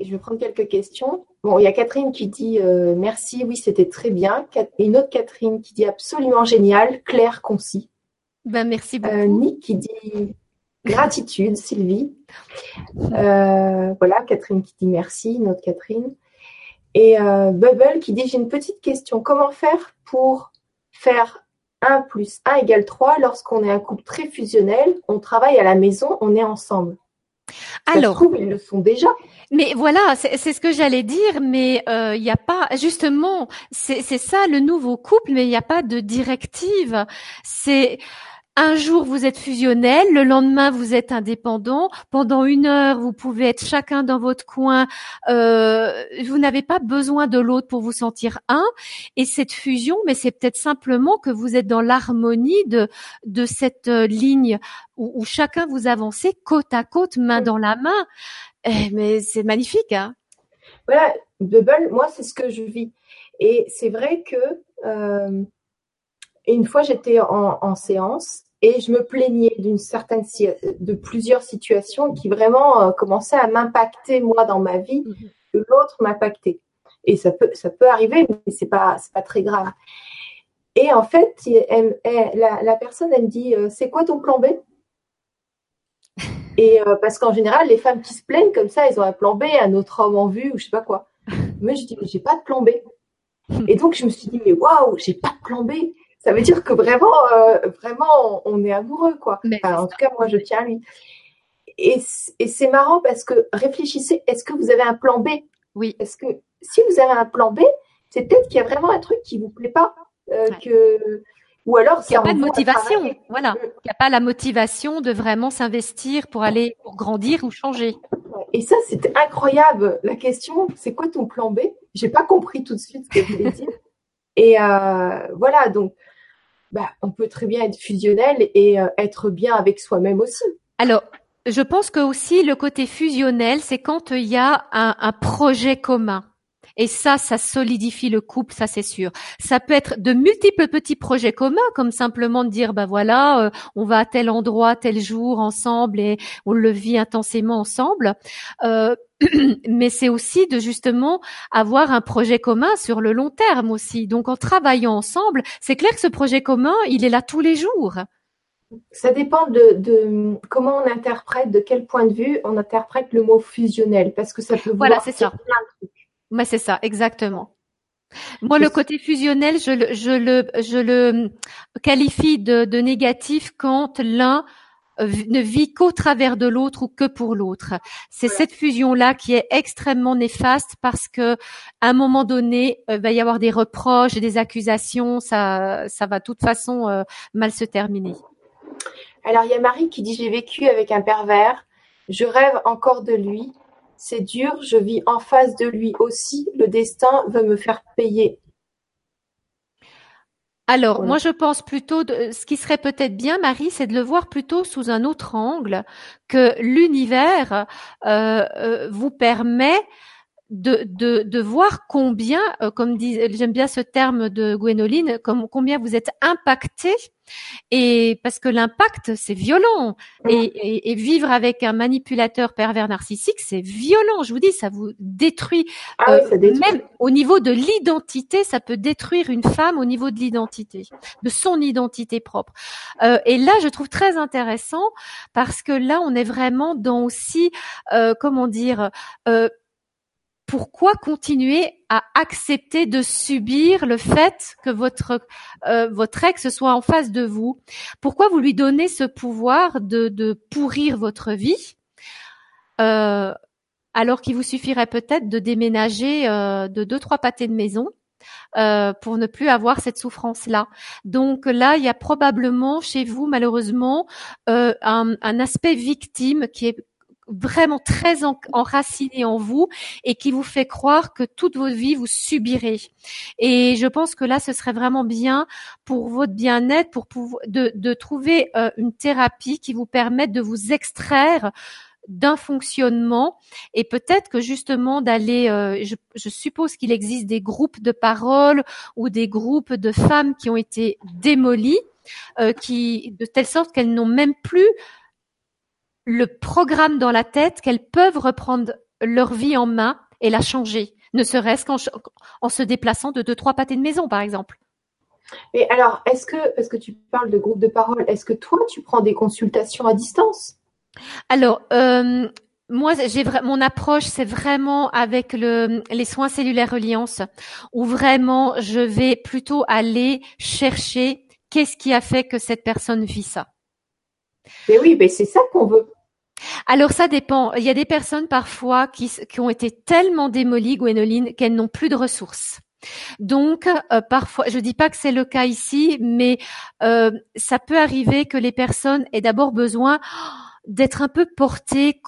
B: je vais prendre quelques questions. Bon, il y a Catherine qui dit euh, merci, oui, c'était très bien. Et une autre Catherine qui dit absolument génial, clair, concis.
A: Ben, merci
B: euh, beaucoup. Nick qui dit gratitude, Sylvie. Euh, voilà, Catherine qui dit merci, notre Catherine. Et Bubble qui dit j'ai une petite question. Comment faire pour faire 1 plus 1 égale 3 lorsqu'on est un couple très fusionnel, on travaille à la maison, on est ensemble Alors, ils le sont déjà.
A: Mais voilà, c'est ce que j'allais dire, mais il euh, n'y a pas, justement, c'est ça le nouveau couple, mais il n'y a pas de directive. C'est un jour, vous êtes fusionnel, le lendemain, vous êtes indépendant. Pendant une heure, vous pouvez être chacun dans votre coin. Euh, vous n'avez pas besoin de l'autre pour vous sentir un. Et cette fusion, mais c'est peut-être simplement que vous êtes dans l'harmonie de, de cette euh, ligne où, chacun vous avancez côte à côte, main dans la main. Eh, mais c'est magnifique. Hein
B: voilà, Bubble, moi, c'est ce que je vis. Et c'est vrai que... Euh, une fois, j'étais en, en, séance et je me plaignais d'une certaine de plusieurs situations qui vraiment euh, commençaient à m'impacter moi dans ma vie mhm. que l'autre m'impactait. Et ça peut ça peut arriver mais c'est pas c'est pas très grave. Et en fait la, la, personne elle me dit euh, c'est quoi ton plan B [LAUGHS] et euh, parce qu'en général les femmes qui se plaignent comme ça elles ont un plan B un autre homme en vue ou je sais pas quoi. [LAUGHS] Mais je dis j'ai pas de plan B [LAUGHS] et donc je me suis dit mais waouh j'ai pas de plan B ça veut dire que vraiment, euh, vraiment, on est amoureux, quoi. en tout cas, moi, je tiens à lui. Et, c'est marrant parce que réfléchissez, est-ce que vous avez un plan B?
A: Oui.
B: Est-ce que si vous avez un plan B, c'est peut-être qu'il y a vraiment un truc qui vous plaît pas, euh, que ou alors
A: il n'y a pas de motivation. Voilà, il n'y a pas la motivation de vraiment s'investir pour aller pour grandir ou changer.
B: Et ça, c'était incroyable. La question, c'est quoi ton plan B? J'ai pas compris tout de suite ce que vous voulez dire. [LAUGHS] Et euh, voilà, donc bah, on peut très bien être fusionnel et euh, être bien avec soi-même aussi.
A: Alors, je pense que aussi le côté fusionnel, c'est quand il y a un, projet commun. Et ça, ça solidifie le couple, ça c'est sûr. Ça peut être de multiples petits projets communs, comme simplement de dire, bah voilà, euh, on va à tel endroit, tel jour ensemble et on le vit intensément ensemble. Euh, [CLEARS THROAT] mais c'est aussi de justement avoir un projet commun sur le long terme aussi. Donc en travaillant ensemble, c'est clair que ce projet commun, il est là tous les jours.
B: Ça dépend de, comment on interprète, de quel point de vue on interprète le mot fusionnel, parce que ça peut
A: voilà, c'est ça. plein de trucs. Mais c'est ça, exactement. Moi, le côté fusionnel, je le, je le, je le qualifie de, de négatif quand l'un euh, ne vit qu'au travers de l'autre ou que pour l'autre. C'est cette fusion-là qui est extrêmement néfaste parce que à un moment donné, il euh, va y avoir des reproches des accusations. Ça, ça va de toute façon euh, mal se terminer.
B: Alors, il y a Marie qui dit j'ai vécu avec un pervers. Je rêve encore de lui. C'est dur. Je vis en face de lui aussi. Le destin veut me faire payer.
A: Alors, moi, je pense plutôt, de, ce qui serait peut-être bien, Marie, c'est de le voir plutôt sous un autre angle, que l'univers euh, euh, vous permet de, de, de voir combien, euh, comme dit, j'aime bien ce terme de Gwénoline, comme, combien vous êtes impacté. Et parce que l'impact, c'est violent. Et, et, vivre avec un manipulateur pervers narcissique, c'est violent. Je vous dis, ça vous détruit. Ah euh, même au niveau de l'identité, ça peut détruire une femme au niveau de l'identité, de son identité propre. Euh, et là, je trouve très intéressant parce que là, on est vraiment dans aussi, euh, comment dire, euh, pourquoi continuer à accepter de subir le fait que votre euh, votre ex soit en face de vous? Pourquoi vous lui donnez ce pouvoir de, de pourrir votre vie euh, alors qu'il vous suffirait peut-être de déménager euh, de deux trois pâtés de maison pour ne plus avoir cette souffrance-là? Donc là, il y a probablement chez vous, malheureusement, un, un, aspect victime qui est vraiment très enraciné en vous et qui vous fait croire que toute votre vie vous subirez. Et je pense que là, ce serait vraiment bien pour votre bien-être, pour de, de trouver euh, une thérapie qui vous permette de vous extraire d'un fonctionnement et peut-être que justement d'aller, euh, je, je, suppose qu'il existe des groupes de parole ou des groupes de femmes qui ont été démolies, euh, qui de telle sorte qu'elles n'ont même plus le programme dans la tête qu'elles peuvent reprendre leur vie en main et la changer, ne serait-ce qu'en en se déplaçant de deux, trois pâtés de maison, par exemple.
B: Mais alors, est-ce que, parce que tu parles de groupe de parole, est-ce que toi, tu prends des consultations à distance?
A: Alors, euh, moi, j'ai mon approche, c'est vraiment avec le, les soins cellulaires reliance, où vraiment je vais plutôt aller chercher qu'est-ce qui a fait que cette personne vit ça.
B: Mais oui, mais c'est ça qu'on veut.
A: Alors ça dépend. Il y a des personnes parfois qui, qui ont été tellement démolies, Gwénoline, qu'elles n'ont plus de ressources. Donc euh, parfois, je dis pas que c'est le cas ici, mais euh, ça peut arriver que les personnes aient d'abord besoin d'être un peu portées,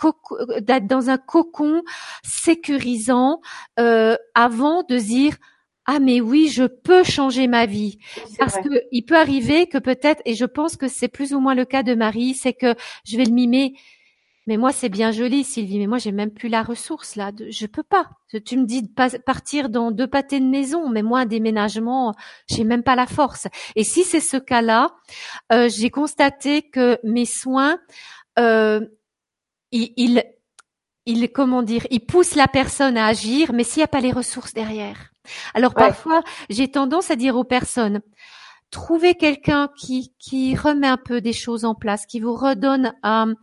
A: d'être dans un cocon sécurisant euh, avant de dire ah mais oui, je peux changer ma vie. Parce que il peut arriver que peut-être, et je pense que c'est plus ou moins le cas de Marie, c'est que je vais le mimer. Mais moi, c'est bien joli, Sylvie, mais moi, j'ai même plus la ressource, là. De, je peux pas. Tu me dis de pas partir dans deux pâtés de maison, mais moi, un déménagement, j'ai même pas la force. Et si c'est ce cas-là, euh, j'ai constaté que mes soins, euh, ils, ils, comment dire, ils poussent la personne à agir, mais s'il n'y a pas les ressources derrière. Alors parfois, j'ai tendance à dire aux personnes, trouvez quelqu'un qui, qui remet un peu des choses en place, qui vous redonne euh,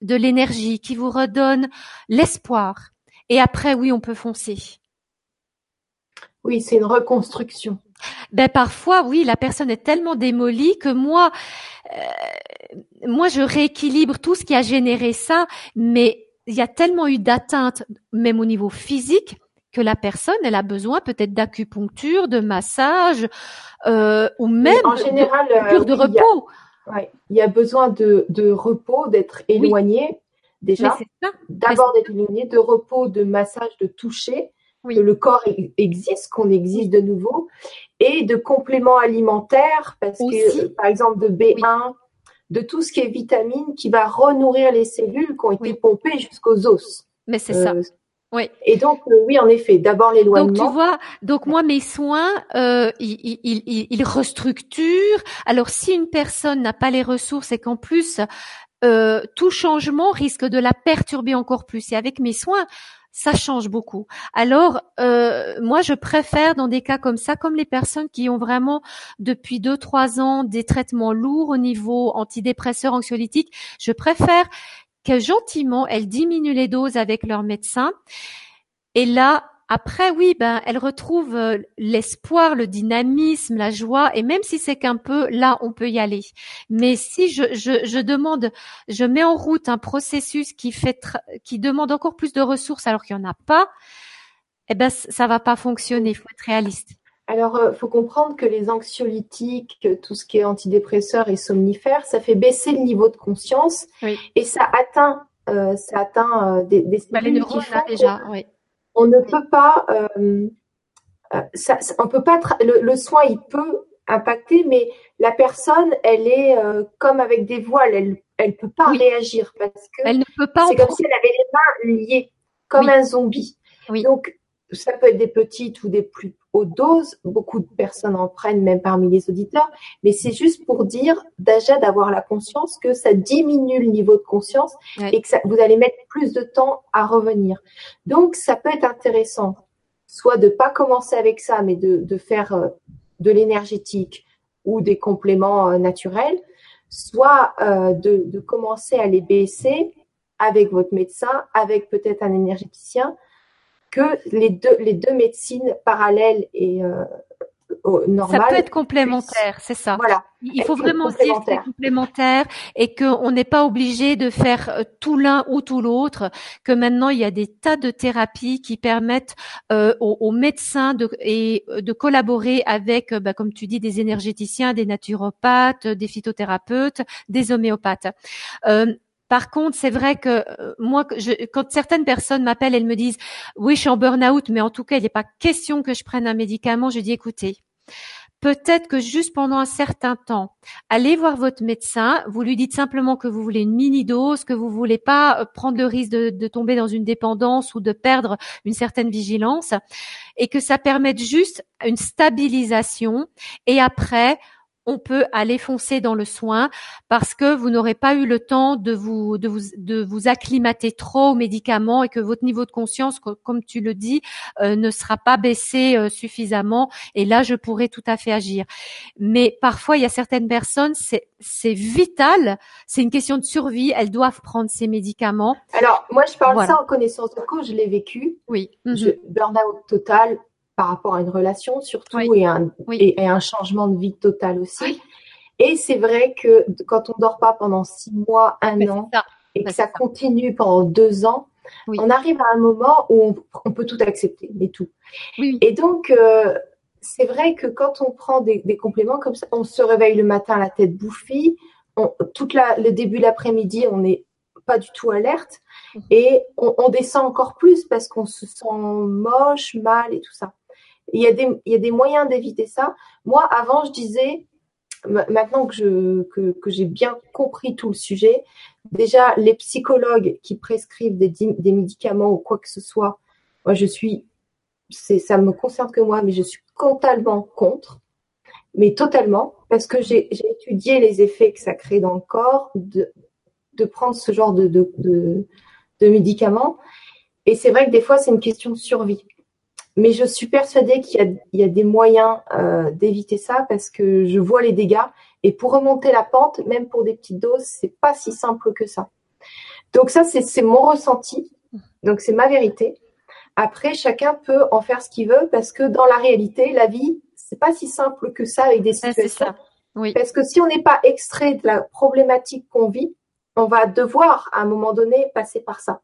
A: de l'énergie, qui vous redonne l'espoir. Et après, oui, on peut foncer.
B: Oui, c'est une reconstruction.
A: Ben parfois, oui, la personne est tellement démolie que moi, euh, moi, je rééquilibre tout ce qui a généré ça, mais il y a tellement eu d'atteinte, même au niveau physique, que la personne, elle a besoin peut-être d'acupuncture, de massage, euh, ou même en général, de, de repos.
B: Il y a besoin de, repos, d'être éloigné déjà. D'abord d'être éloigné, de repos, de massage, de toucher, que le corps existe, qu'on existe de nouveau, et de compléments alimentaires, parce que par exemple de B1, de tout ce qui est vitamine qui va renourrir les cellules qui ont été pompées jusqu'aux os.
A: Mais c'est ça.
B: Oui. Et donc euh, oui, en effet, d'abord l'éloignement.
A: Donc tu vois, donc moi mes soins, euh, ils, ils, ils, restructurent. Alors si une personne n'a pas les ressources et qu'en plus euh, tout changement risque de la perturber encore plus, et avec mes soins, ça change beaucoup. Alors, euh, moi, je préfère dans des cas comme ça, comme les personnes qui ont vraiment depuis deux trois ans des traitements lourds au niveau antidépresseurs, anxiolytiques, je préfère que gentiment, elles diminuent les doses avec leur médecin. Et là, après, oui, ben, elles retrouvent euh, l'espoir, le dynamisme, la joie, et même si c'est qu'un peu, là, on peut y aller. Mais si je, je, je demande, je mets en route un processus qui fait, qui demande encore plus de ressources alors qu'il n'y en a pas, eh ben, ça va pas fonctionner. Il faut être réaliste.
B: Alors, il euh, faut comprendre que les anxiolytiques, tout ce qui est antidépresseurs et somnifères, ça fait baisser le niveau de conscience et ça atteint, euh, ça atteint euh, des, des
A: bah, les neurones, déjà, oui.
B: On ne peut pas, ça, on peut pas, le, soin, il peut impacter, mais la personne, elle est comme avec des voiles, elle, elle peut pas réagir parce que
A: elle ne peut pas.
B: C'est comme si elle avait les mains liées, comme un zombie. Donc, ça peut être des petites ou des plus hautes doses. Beaucoup de personnes en prennent, même parmi les auditeurs. Mais c'est juste pour dire déjà d'avoir la conscience que ça diminue le niveau de conscience et que ça, vous allez mettre plus de temps à revenir. Donc, ça peut être intéressant, soit de pas commencer avec ça, mais de, de faire euh, de l'énergétique ou des compléments euh, naturels, soit euh, de, de commencer à les baisser avec votre médecin, avec peut-être un énergéticien, que les deux, les deux médecines parallèles et euh, normales.
A: Ça peut être complémentaire, c'est ça. Voilà. Il faut vraiment dire que c'est complémentaire et qu'on n'est pas obligé de faire euh, tout l'un ou tout l'autre. Que maintenant il y a des tas de thérapies qui permettent euh, aux, médecins de, et euh, de collaborer avec, bah, comme tu dis, des énergéticiens, des naturopathes, des phytothérapeutes, des homéopathes. Euh, par contre, c'est vrai que euh, moi, quand certaines personnes m'appellent, elles me disent oui, je suis en burn-out, mais en tout cas, il n'est pas question que je prenne un médicament. Je dis écoutez, peut-être que juste pendant un certain temps, allez voir votre médecin. Vous lui dites simplement que vous voulez une mini dose, que vous voulez pas euh, prendre le risque de, de tomber dans une dépendance ou de perdre une certaine vigilance, et que ça permette juste une stabilisation. Et après, on peut aller foncer dans le soin parce que vous n'aurez pas eu le temps de vous, de vous, de vous acclimater trop aux médicaments et que votre niveau de conscience, comme tu le dis, euh, ne sera pas baissé euh, suffisamment. Et là, je pourrais tout à fait agir. Mais parfois, il y a certaines personnes, c'est, c'est vital, c'est une question de survie, elles doivent prendre ces médicaments.
B: Alors, moi, je parle ça en connaissance de cause, je l'ai vécu.
A: Oui.
B: Je, burn-out total, par rapport à une relation surtout et, un, Et, un changement de vie total aussi. Et c'est vrai que quand on dort pas pendant six mois, un an, et que ça, continue pendant deux ans, on arrive à un moment où on, peut tout accepter, mais tout. Et donc, euh, c'est vrai que quand on prend des, compléments comme ça, on se réveille le matin la tête bouffie, on, toute la, le début de l'après-midi, on n'est pas du tout alerte mhm. et on, descend encore plus parce qu'on se sent moche, mal et tout ça. Il y a des, il y a des moyens d'éviter ça. Moi, avant, je disais, maintenant que je que, que j'ai bien compris tout le sujet, déjà les psychologues qui prescrivent des, des médicaments ou quoi que ce soit, moi je suis, c'est ça me concerne que moi, mais je suis totalement contre, mais totalement parce que j'ai étudié les effets que ça crée dans le corps de de prendre ce genre de de, de, de médicaments. Et c'est vrai que des fois c'est une question de survie mais je suis persuadée qu'il y, a des moyens euh, d'éviter ça parce que je vois les dégâts. Et pour remonter la pente, même pour des petites doses, c'est pas si simple que ça. Donc ça, c'est mon ressenti. Donc c'est ma vérité. Après, chacun peut en faire ce qu'il veut parce que dans la réalité, la vie, c'est pas si simple que ça avec des situations. Ça. Oui. Parce que si on n'est pas extrait de la problématique qu'on vit, on va devoir à un moment donné passer par ça.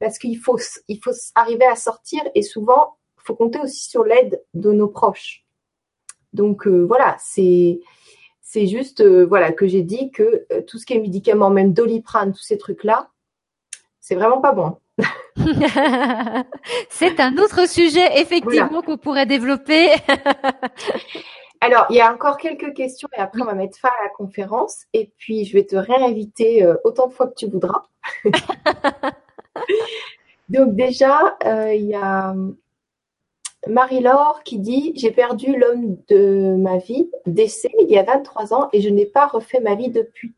B: Parce qu'il faut, il faut arriver à sortir et souvent, faut compter aussi sur l'aide de nos proches. Donc euh, voilà, c'est c'est juste euh, voilà que j'ai dit que euh, tout ce qui est médicaments, même doliprane, tous ces trucs là, c'est vraiment pas bon. [LAUGHS]
A: c'est un autre sujet effectivement qu'on pourrait développer. [LAUGHS]
B: Alors, il y a encore quelques questions et après on va mettre fin à la conférence et puis je vais te réinviter autant de fois que tu voudras. [LAUGHS] Donc déjà, il y a Marie-Laure qui dit J'ai perdu l'homme de ma vie, décès il y a 23 ans et je n'ai pas refait ma vie depuis.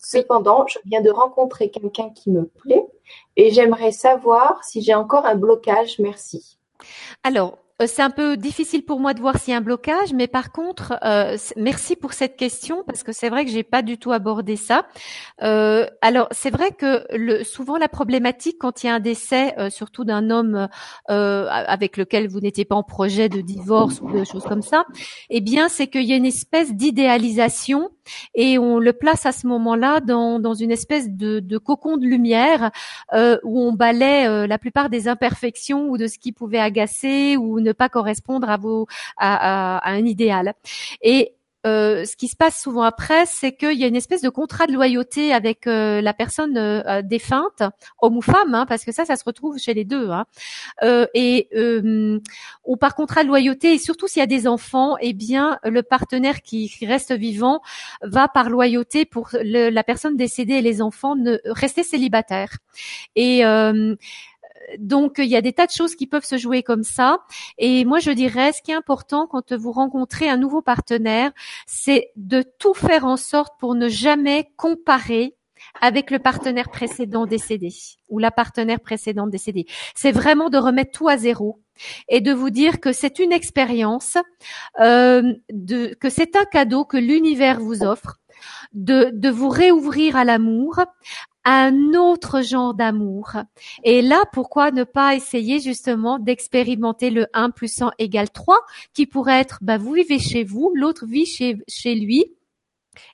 B: Cependant, je viens de rencontrer quelqu'un qui me plaît et j'aimerais savoir si j'ai encore un blocage. Merci.
A: Alors, c'est un peu difficile pour moi de voir s'il y a un blocage, mais par contre, euh, merci pour cette question parce que c'est vrai que j'ai pas du tout abordé ça. Euh, alors, c'est vrai que souvent la problématique quand il y a un décès, euh, surtout d'un homme euh, avec lequel vous n'étiez pas en projet de divorce ou de choses comme ça, eh bien, c'est qu'il y a une espèce d'idéalisation et on le place à ce moment-là dans, dans une espèce de, cocon de lumière où on balaie la plupart des imperfections ou de ce qui pouvait agacer ou ne pas correspondre à vos à, à, un idéal. Et euh, ce qui se passe souvent après, c'est qu'il y a une espèce de contrat de loyauté avec euh, la personne euh, défunte, homme ou femme, hein, parce que ça, ça se retrouve chez les deux. Hein. et ou par contrat de loyauté, et surtout s'il y a des enfants, eh bien, le partenaire qui reste vivant va par loyauté pour la personne décédée et les enfants ne rester célibataires. Et donc il y a des tas de choses qui peuvent se jouer comme ça. Et moi je dirais, ce qui est important quand vous rencontrez un nouveau partenaire, c'est de tout faire en sorte pour ne jamais comparer avec le partenaire précédent décédé ou la partenaire précédente décédée. C'est vraiment de remettre tout à zéro et de vous dire que c'est une expérience, euh, que c'est un cadeau que l'univers vous offre, de, de vous réouvrir à l'amour, un autre genre d'amour. Et là, pourquoi ne pas essayer justement d'expérimenter le 1 plus 1 égale 3, qui pourrait être, bah, vous vivez chez vous, l'autre vit chez, lui,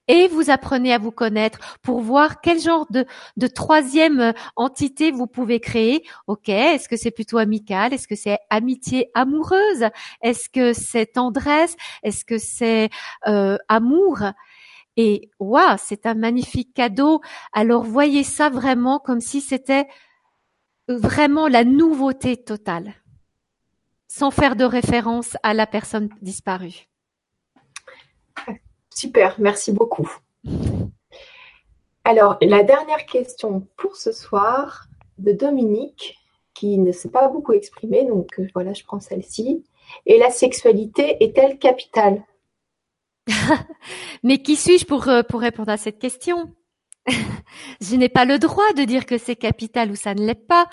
A: et vous apprenez à vous connaître pour voir quel genre de, de troisième entité vous pouvez créer. Ok, est-ce que c'est plutôt amical? Est-ce que c'est amitié amoureuse? Est-ce que c'est tendresse? Est-ce que c'est euh, amour? Et waouh, c'est un magnifique cadeau. Alors voyez ça vraiment comme si c'était vraiment la nouveauté totale, sans faire de référence à la personne disparue.
B: Super, merci beaucoup. Alors, la dernière question pour ce soir de Dominique, qui ne s'est pas beaucoup exprimé, donc euh, voilà, je prends celle-ci. Et la sexualité est-elle capitale? [LAUGHS]
A: Mais qui suis-je pour, euh, pour répondre à cette question? [LAUGHS] Je n'ai pas le droit de dire que c'est capital ou ça ne l'est pas.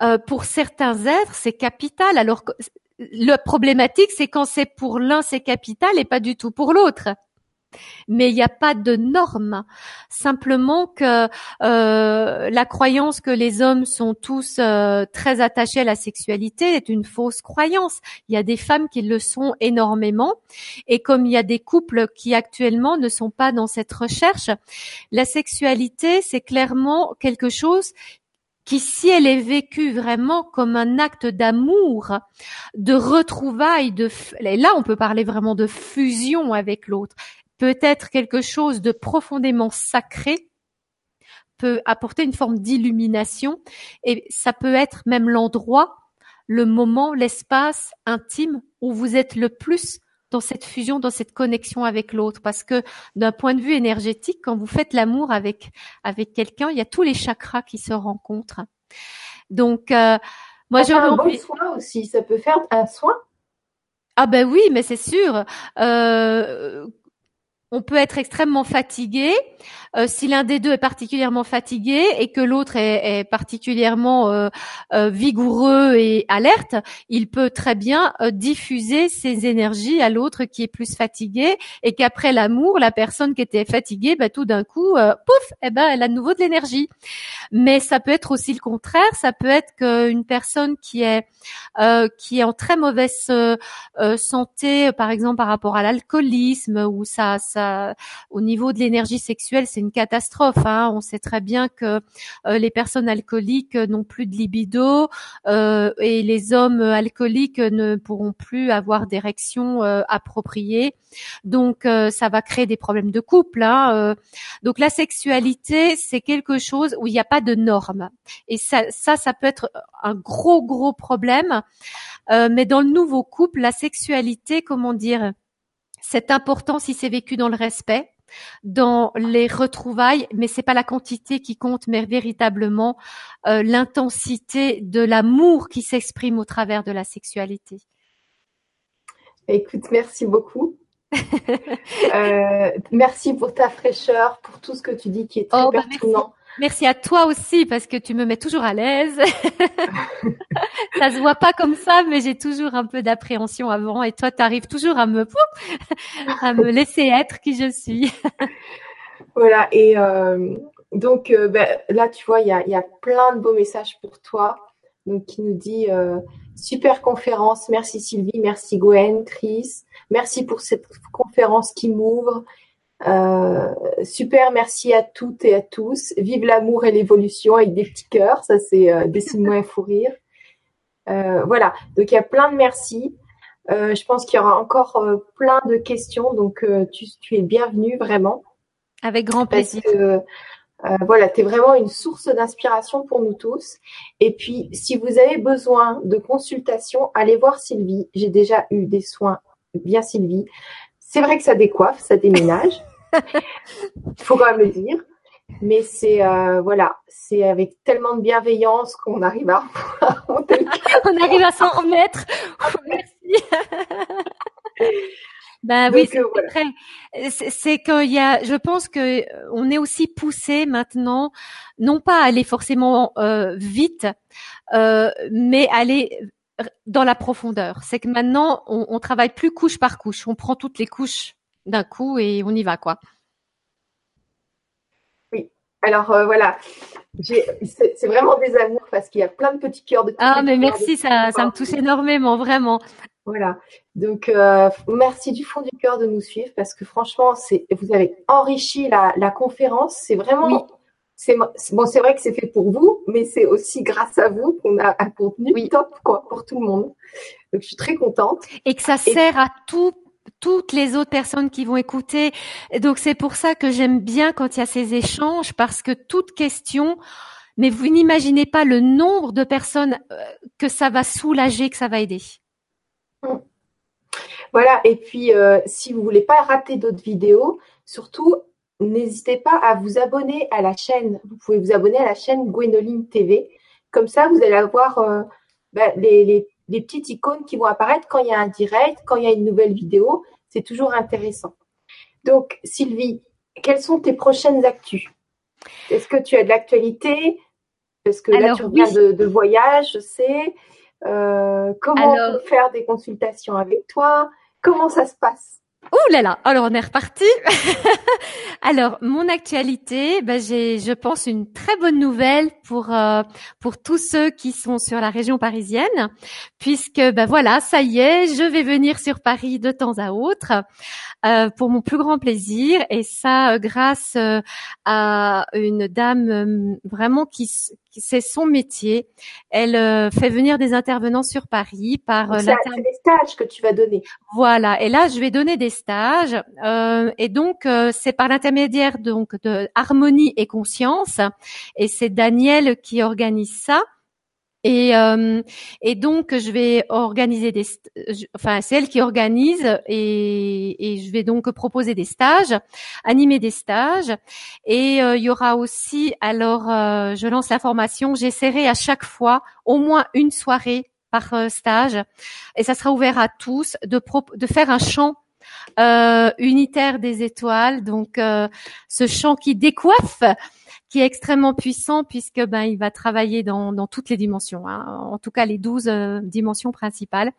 A: Euh, pour certains êtres, c'est capital. Alors que le problématique, c'est quand c'est pour l'un, c'est capital et pas du tout pour l'autre. Mais il n'y a pas de normes. Simplement que euh, la croyance que les hommes sont tous euh, très attachés à la sexualité est une fausse croyance. Il y a des femmes qui le sont énormément, et comme il y a des couples qui actuellement ne sont pas dans cette recherche, la sexualité c'est clairement quelque chose qui, si elle est vécue vraiment comme un acte d'amour, de retrouvailles, de, et là on peut parler vraiment de fusion avec l'autre, peut être quelque chose de profondément sacré, peut apporter une forme d'illumination et ça peut être même l'endroit, le moment, l'espace intime où vous êtes le plus dans cette fusion, dans cette connexion avec l'autre. Parce que d'un point de vue énergétique, quand vous faites l'amour avec avec quelqu'un, il y a tous les chakras qui se rencontrent. Donc, euh,
B: moi, je un bon soin aussi. Ça peut faire un soin.
A: Ah ben oui, mais c'est sûr. Euh, on peut être extrêmement fatigué. Euh, si l'un des deux est particulièrement fatigué et que l'autre est, particulièrement euh, euh, vigoureux et alerte, il peut très bien diffuser ses énergies à l'autre qui est plus fatigué et qu'après l'amour, la personne qui était fatiguée, bah, tout d'un coup, pouf, eh ben, elle a de nouveau de l'énergie. Mais ça peut être aussi le contraire. Ça peut être qu'une personne qui est qui est en très mauvaise santé, par exemple par rapport à l'alcoolisme ou ça, ça au niveau de l'énergie sexuelle, c'est une catastrophe. Hein. On sait très bien que euh, les personnes alcooliques n'ont plus de libido euh, et les hommes alcooliques ne pourront plus avoir d'érection euh, appropriée. Donc, ça va créer des problèmes de couple. Hein. Donc, la sexualité, c'est quelque chose où il n'y a pas de normes. Et ça, ça, ça peut être un gros, gros problème. mais dans le nouveau couple, la sexualité, comment dire, c'est important si c'est vécu dans le respect, dans les retrouvailles, mais c'est pas la quantité qui compte, mais véritablement euh, l'intensité de l'amour qui s'exprime au travers de la sexualité.
B: Écoute, merci beaucoup. Euh, merci pour ta fraîcheur, pour tout ce que tu dis qui est très oh, bah, pertinent.
A: Merci à toi aussi parce que tu me mets toujours à l'aise. [LAUGHS] ça se voit pas comme ça, mais j'ai toujours un peu d'appréhension avant et toi, tu arrives toujours à me [LAUGHS] à me laisser être qui je suis. [LAUGHS]
B: voilà et euh, donc euh, ben, là, tu vois, il y a, y a, plein de beaux messages pour toi. Donc qui nous dit euh, super conférence, merci Sylvie, merci Gwen, Chris, merci pour cette conférence qui m'ouvre euh, super, merci à toutes et à tous. Vive l'amour et l'évolution avec des petits cœurs. Ça, c'est euh, dessine-moi un fou rire. Euh, voilà. Donc, il y a plein de merci. je pense qu'il y aura encore plein de questions. Donc, tu, tu, es bienvenue vraiment.
A: Avec grand plaisir.
B: voilà, tu es vraiment une source d'inspiration pour nous tous. Et puis, si vous avez besoin de consultation, allez voir Sylvie. J'ai déjà eu des soins bien Sylvie. C'est vrai que ça décoiffe, ça déménage. Il faut quand même le dire. Mais c'est euh, voilà, c'est avec tellement de bienveillance qu'on arrive à [LAUGHS] [LAUGHS]
A: on arrive à s'en remettre. Merci. Ben oui, euh, c'est qu'il y a, je pense que euh, on est aussi poussé maintenant, non pas à aller forcément vite, mais aller dans la profondeur. C'est que maintenant, on, on travaille plus couche par couche. On prend toutes les couches d'un coup et on y va quoi.
B: Oui. Alors euh, voilà, c'est vraiment des amours parce qu'il y a plein de petits cœurs de.
A: Ah mais merci, ça, ça me touche énormément, vraiment.
B: Voilà. Donc euh, merci du fond du cœur de nous suivre parce que franchement, c'est vous avez enrichi la, la conférence. C'est vraiment. C'est bon, c'est vrai que c'est fait pour vous, mais c'est aussi grâce à vous qu'on a un contenu top quoi pour tout le monde. Donc je suis très contente.
A: Et que ça sert à tout toutes les autres personnes qui vont écouter. Donc c'est pour ça que j'aime bien quand il y a ces échanges parce que toute question, mais vous n'imaginez pas le nombre de personnes euh, que ça va soulager, que ça va aider.
B: Voilà, et puis euh, si vous voulez pas rater d'autres vidéos, surtout n'hésitez pas à vous abonner à la chaîne. Vous pouvez vous abonner à la chaîne Gwenoline TV. Comme ça, vous allez avoir euh, les, les les petites icônes qui vont apparaître quand il y a un direct, quand il y a une nouvelle vidéo. C'est toujours intéressant. Donc, Sylvie, quelles sont tes prochaines actus? Est-ce que tu as de l'actualité? Parce que là, tu reviens de, voyage, je sais. Euh, comment faire des consultations avec toi? Comment ça se passe?
A: Ouh là là, alors on est reparti. [LAUGHS] alors mon actualité, ben, j'ai, je pense, une très bonne nouvelle pour euh, pour tous ceux qui sont sur la région parisienne, puisque ben voilà, ça y est, je vais venir sur Paris de temps à autre euh, pour mon plus grand plaisir, et ça euh, grâce euh, à une dame vraiment qui c'est son métier. Elle fait venir des intervenants sur Paris par
B: c'est des stages que tu vas donner.
A: Voilà, et là je vais donner des stages euh, et donc euh, c'est par l'intermédiaire donc de Harmonie et Conscience et c'est Daniel qui organise ça. Et, euh, et donc je vais organiser des, enfin c'est elle qui organise et, et, je vais donc proposer des stages, animer des stages. Et il y aura aussi alors je lance la formation, j'essaierai à chaque fois au moins une soirée par stage. Et ça sera ouvert à tous de, de faire un chant euh, unitaire des étoiles, donc euh, ce chant qui décoiffe, qui est extrêmement puissant puisque ben il va travailler dans, dans toutes les dimensions, hein, en tout cas les douze euh, dimensions principales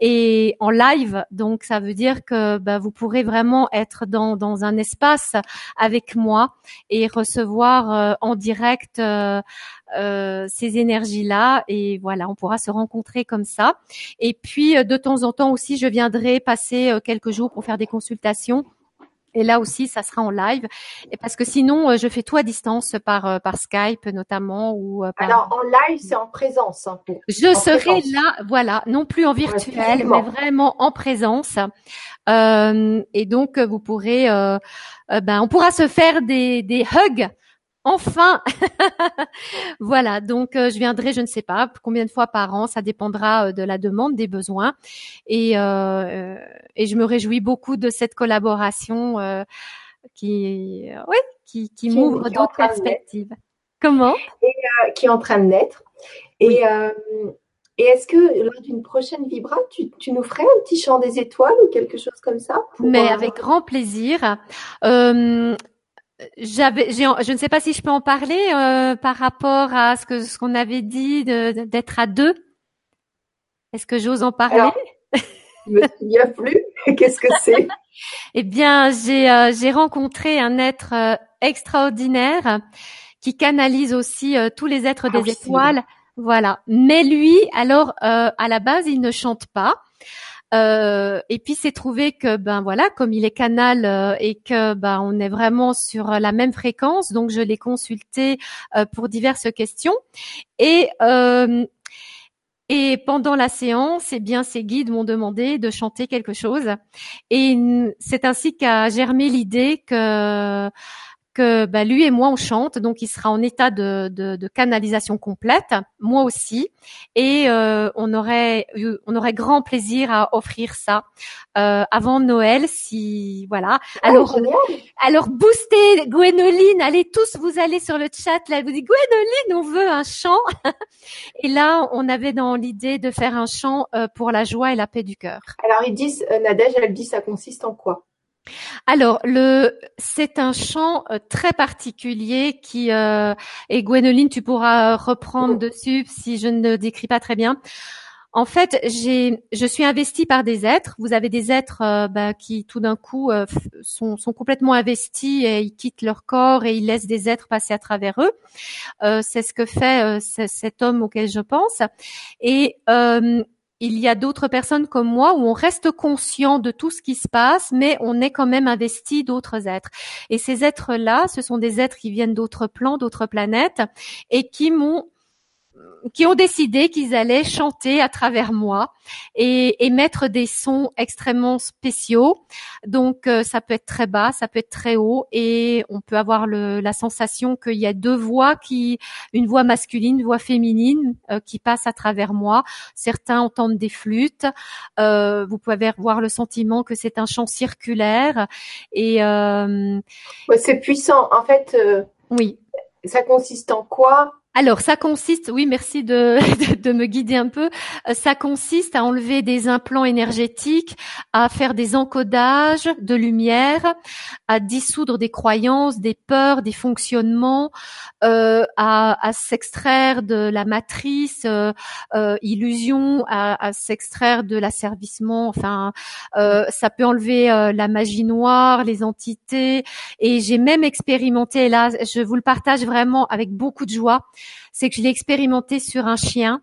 A: et en live. Donc ça veut dire que ben, vous pourrez vraiment être dans, dans un espace avec moi et recevoir en direct euh, ces énergies-là et voilà, on pourra se rencontrer comme ça. Et puis euh, de temps en temps aussi, je viendrai passer euh, quelques jours pour faire des consultations. Et là aussi, ça sera en live. Et parce que sinon, je fais tout à distance par par Skype notamment ou.
B: Alors en live, c'est en présence. Hein,
A: je serai là, voilà, non plus en virtuel, mais vraiment en présence. Euh, et donc, vous pourrez, euh, ben, on pourra se faire des des hugs Enfin, [LAUGHS] voilà. Donc, euh, je viendrai, je ne sais pas combien de fois par an. Ça dépendra euh, de la demande, des besoins, et euh, et je me réjouis beaucoup de cette collaboration qui, oui, qui, qui, m'ouvre d'autres perspectives. Comment?
B: Et qui est en train de naître. Et Et est-ce que lors d'une prochaine Vibra, tu, tu, nous ferais un petit chant des étoiles ou quelque chose comme ça
A: Mais avec grand plaisir. Euh, j'avais, je ne sais pas si je peux en parler euh, par rapport à ce que ce qu'on avait dit d'être à deux. Est-ce que j'ose en parler? Alors,
B: Je me souviens plus. [LAUGHS] Qu'est-ce que c'est?
A: Eh bien, j'ai euh, j'ai rencontré un être euh, extraordinaire qui canalise aussi tous les êtres des étoiles. Voilà. Mais lui, alors à la base, il ne chante pas. Euh, et puis c'est trouvé que ben voilà, comme il est canal euh, et que ben on est vraiment sur la même fréquence, donc je l'ai consulté euh, pour diverses questions et et pendant la séance, eh bien, ces guides m'ont demandé de chanter quelque chose. Et c'est ainsi qu'a germé l'idée que que bah, lui et moi on chante, donc il sera en état de, de, de canalisation complète, moi aussi, et euh, on aurait on aurait grand plaisir à offrir ça euh, avant Noël, si voilà.
B: Oh, alors
A: alors boostez Gwénoline, allez tous, vous allez sur le chat là, vous dites Gwénoline, on veut un chant, [LAUGHS] et là on avait dans l'idée de faire un chant euh, pour la joie et la paix du cœur.
B: Alors ils disent, Nadège, elle dit ça consiste en quoi?
A: Alors, le, c'est un chant euh, très particulier qui euh, et Gwénoline, tu pourras reprendre dessus si je ne décris pas très bien. En fait, j'ai, je suis investie par des êtres. Vous avez des êtres euh, bah, qui, tout d'un coup, sont, sont, complètement investis et ils quittent leur corps et ils laissent des êtres passer à travers eux. c'est ce que fait cet homme auquel je pense. Et il y a d'autres personnes comme moi où on reste conscient de tout ce qui se passe, mais on est quand même investi d'autres êtres. Et ces êtres-là, ce sont des êtres qui viennent d'autres plans, d'autres planètes, et qui m'ont qui ont décidé qu'ils allaient chanter à travers moi et émettre des sons extrêmement spéciaux. Donc euh, ça peut être très bas, ça peut être très haut et on peut avoir le, la sensation qu'il y a deux voix qui, une voix masculine, une voix féminine euh, qui passe à travers moi. Certains entendent des flûtes. Euh, vous pouvez avoir le sentiment que c'est un chant circulaire et
B: ouais, c'est puissant. En fait,
A: oui.
B: Ça consiste en quoi
A: Alors, ça consiste, oui, merci [LAUGHS] de, de, me guider un peu. Euh, ça consiste à enlever des implants énergétiques, à faire des encodages de lumière, à dissoudre des croyances, des peurs, des fonctionnements, euh, à, s'extraire de la matrice euh, illusion, à, s'extraire de l'asservissement. Enfin, ça peut enlever la magie noire, les entités. Et j'ai même expérimenté, là, je vous le partage vraiment avec beaucoup de joie c'est que je l'ai expérimenté sur un chien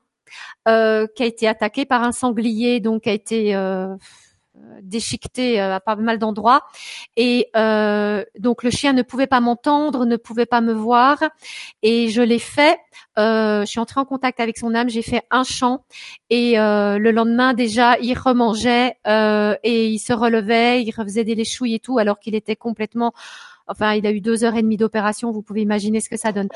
A: euh, qui a été attaqué par un sanglier, donc a été euh, déchiqueté euh, à pas mal d'endroits. Et donc le chien ne pouvait pas m'entendre, ne pouvait pas me voir. Et je l'ai fait. je suis entrée en contact avec son âme. J'ai fait un chant. Et le lendemain déjà, il remangeait et il se relevait, il refaisait des léchouilles et tout, alors qu'il était complètement. Enfin, il a eu deux heures et demie d'opération. Vous pouvez imaginer ce que ça donne.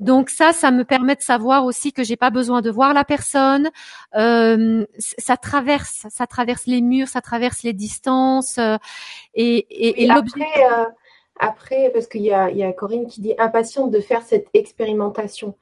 A: Donc ça, ça me permet de savoir aussi que j'ai pas besoin de voir la personne. Euh, ça traverse, ça traverse les murs, ça traverse les distances. Euh, et,
B: et, l'objet. Euh, après, parce qu'il y a, y a Corinne qui dit impatiente de faire cette expérimentation.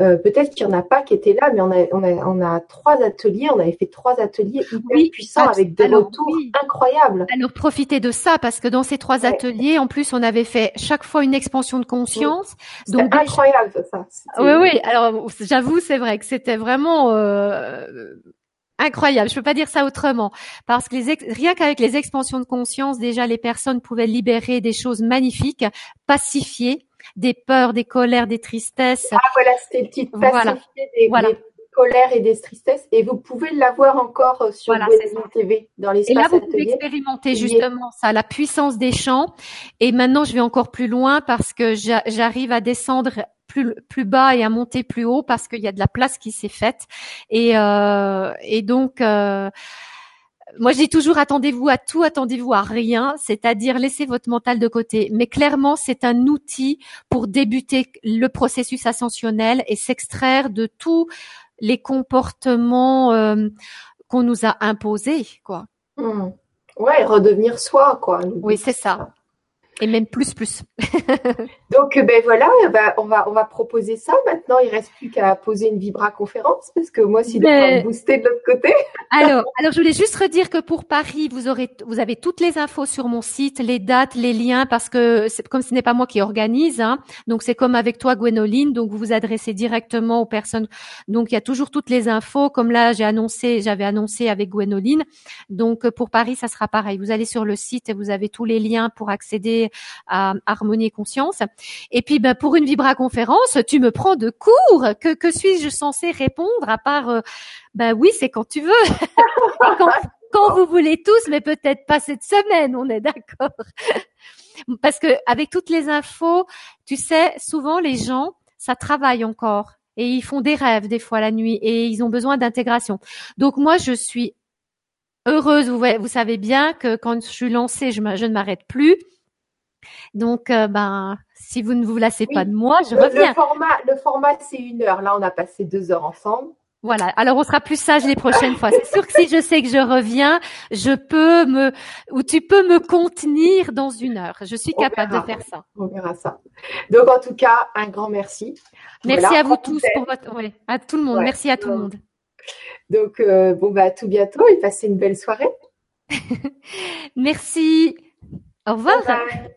B: Euh, peut-être qu'il n'y en a pas qui étaient là, mais on a, on, a, on a trois ateliers, on avait fait trois ateliers hyper puissants avec des retours incroyables.
A: Alors profitez de ça parce que dans ces trois ateliers, en plus, on avait fait chaque fois une expansion de conscience.
B: Donc incroyable ça.
A: Oui, oui. Alors j'avoue, c'est vrai que c'était vraiment euh, incroyable. Je peux pas dire ça autrement parce que les rien qu'avec les expansions de conscience, déjà les personnes pouvaient libérer des choses magnifiques, pacifier des peurs, des colères, des tristesses.
B: Ah voilà, c'était le titre, voilà. des, colères et des tristesses. Et vous pouvez l'avoir encore euh, sur voilà, TV dans l'espace
A: Et là, vous pouvez expérimenter justement ça, la puissance des champs. Et maintenant, je vais encore plus loin parce que j'arrive à descendre plus, plus bas et à monter plus haut parce qu'il y a de la place qui s'est faite. Et, euh, et donc, euh, moi, je dis toujours attendez-vous à tout, attendez-vous à rien, c'est-à-dire laissez votre mental de côté. Mais clairement, c'est un outil pour débuter le processus ascensionnel et s'extraire de tous les comportements euh, qu'on nous a imposés, quoi.
B: Mmh. Ouais, redevenir soi, quoi.
A: Oui, c'est ça. Et même plus, plus. [LAUGHS]
B: Donc, ben voilà, on va, on va proposer ça. Maintenant, il reste plus qu'à poser une vibra conférence parce que moi, si ben... booster de l'autre côté. [LAUGHS]
A: alors, alors, je voulais juste redire que pour Paris, vous aurez, vous avez toutes les infos sur mon site, les dates, les liens, parce que comme ce n'est pas moi qui organise, hein, donc c'est comme avec toi, Gwénoline, donc vous vous adressez directement aux personnes. Donc, il y a toujours toutes les infos. Comme là, j'ai annoncé, j'avais annoncé avec Gwénoline. Donc, pour Paris, ça sera pareil. Vous allez sur le site et vous avez tous les liens pour accéder à Harmonie et Conscience. Et puis, ben, pour une Vibra conférence, tu me prends de cours. Que, que suis-je censée répondre à part, euh, ben oui, c'est quand tu veux. [LAUGHS] quand, vous voulez tous, mais peut-être pas cette semaine, on est d'accord. Parce que avec toutes les infos, tu sais, souvent les gens, ça travaille encore et ils font des rêves des fois la nuit et ils ont besoin d'intégration. Donc moi, je suis heureuse. Vous, vous savez bien que quand je suis lancée, je, je ne m'arrête plus. Donc, euh, ben, si vous ne vous lassez pas de moi, je reviens.
B: Le format, le format c'est une heure. Là, on a passé deux heures ensemble.
A: Voilà. Alors, on sera plus sage les prochaines fois. C'est sûr que si je sais que je reviens, je peux me, ou tu peux me contenir dans une heure. Je suis capable de faire ça.
B: On verra ça. Donc, en tout cas, un grand merci.
A: Merci à vous tous pour votre, ouais, à tout le monde. merci à tout le monde.
B: Donc, euh, bon, bah, à tout bientôt et passez une belle soirée. [LAUGHS]
A: merci. Au revoir. Bye bye.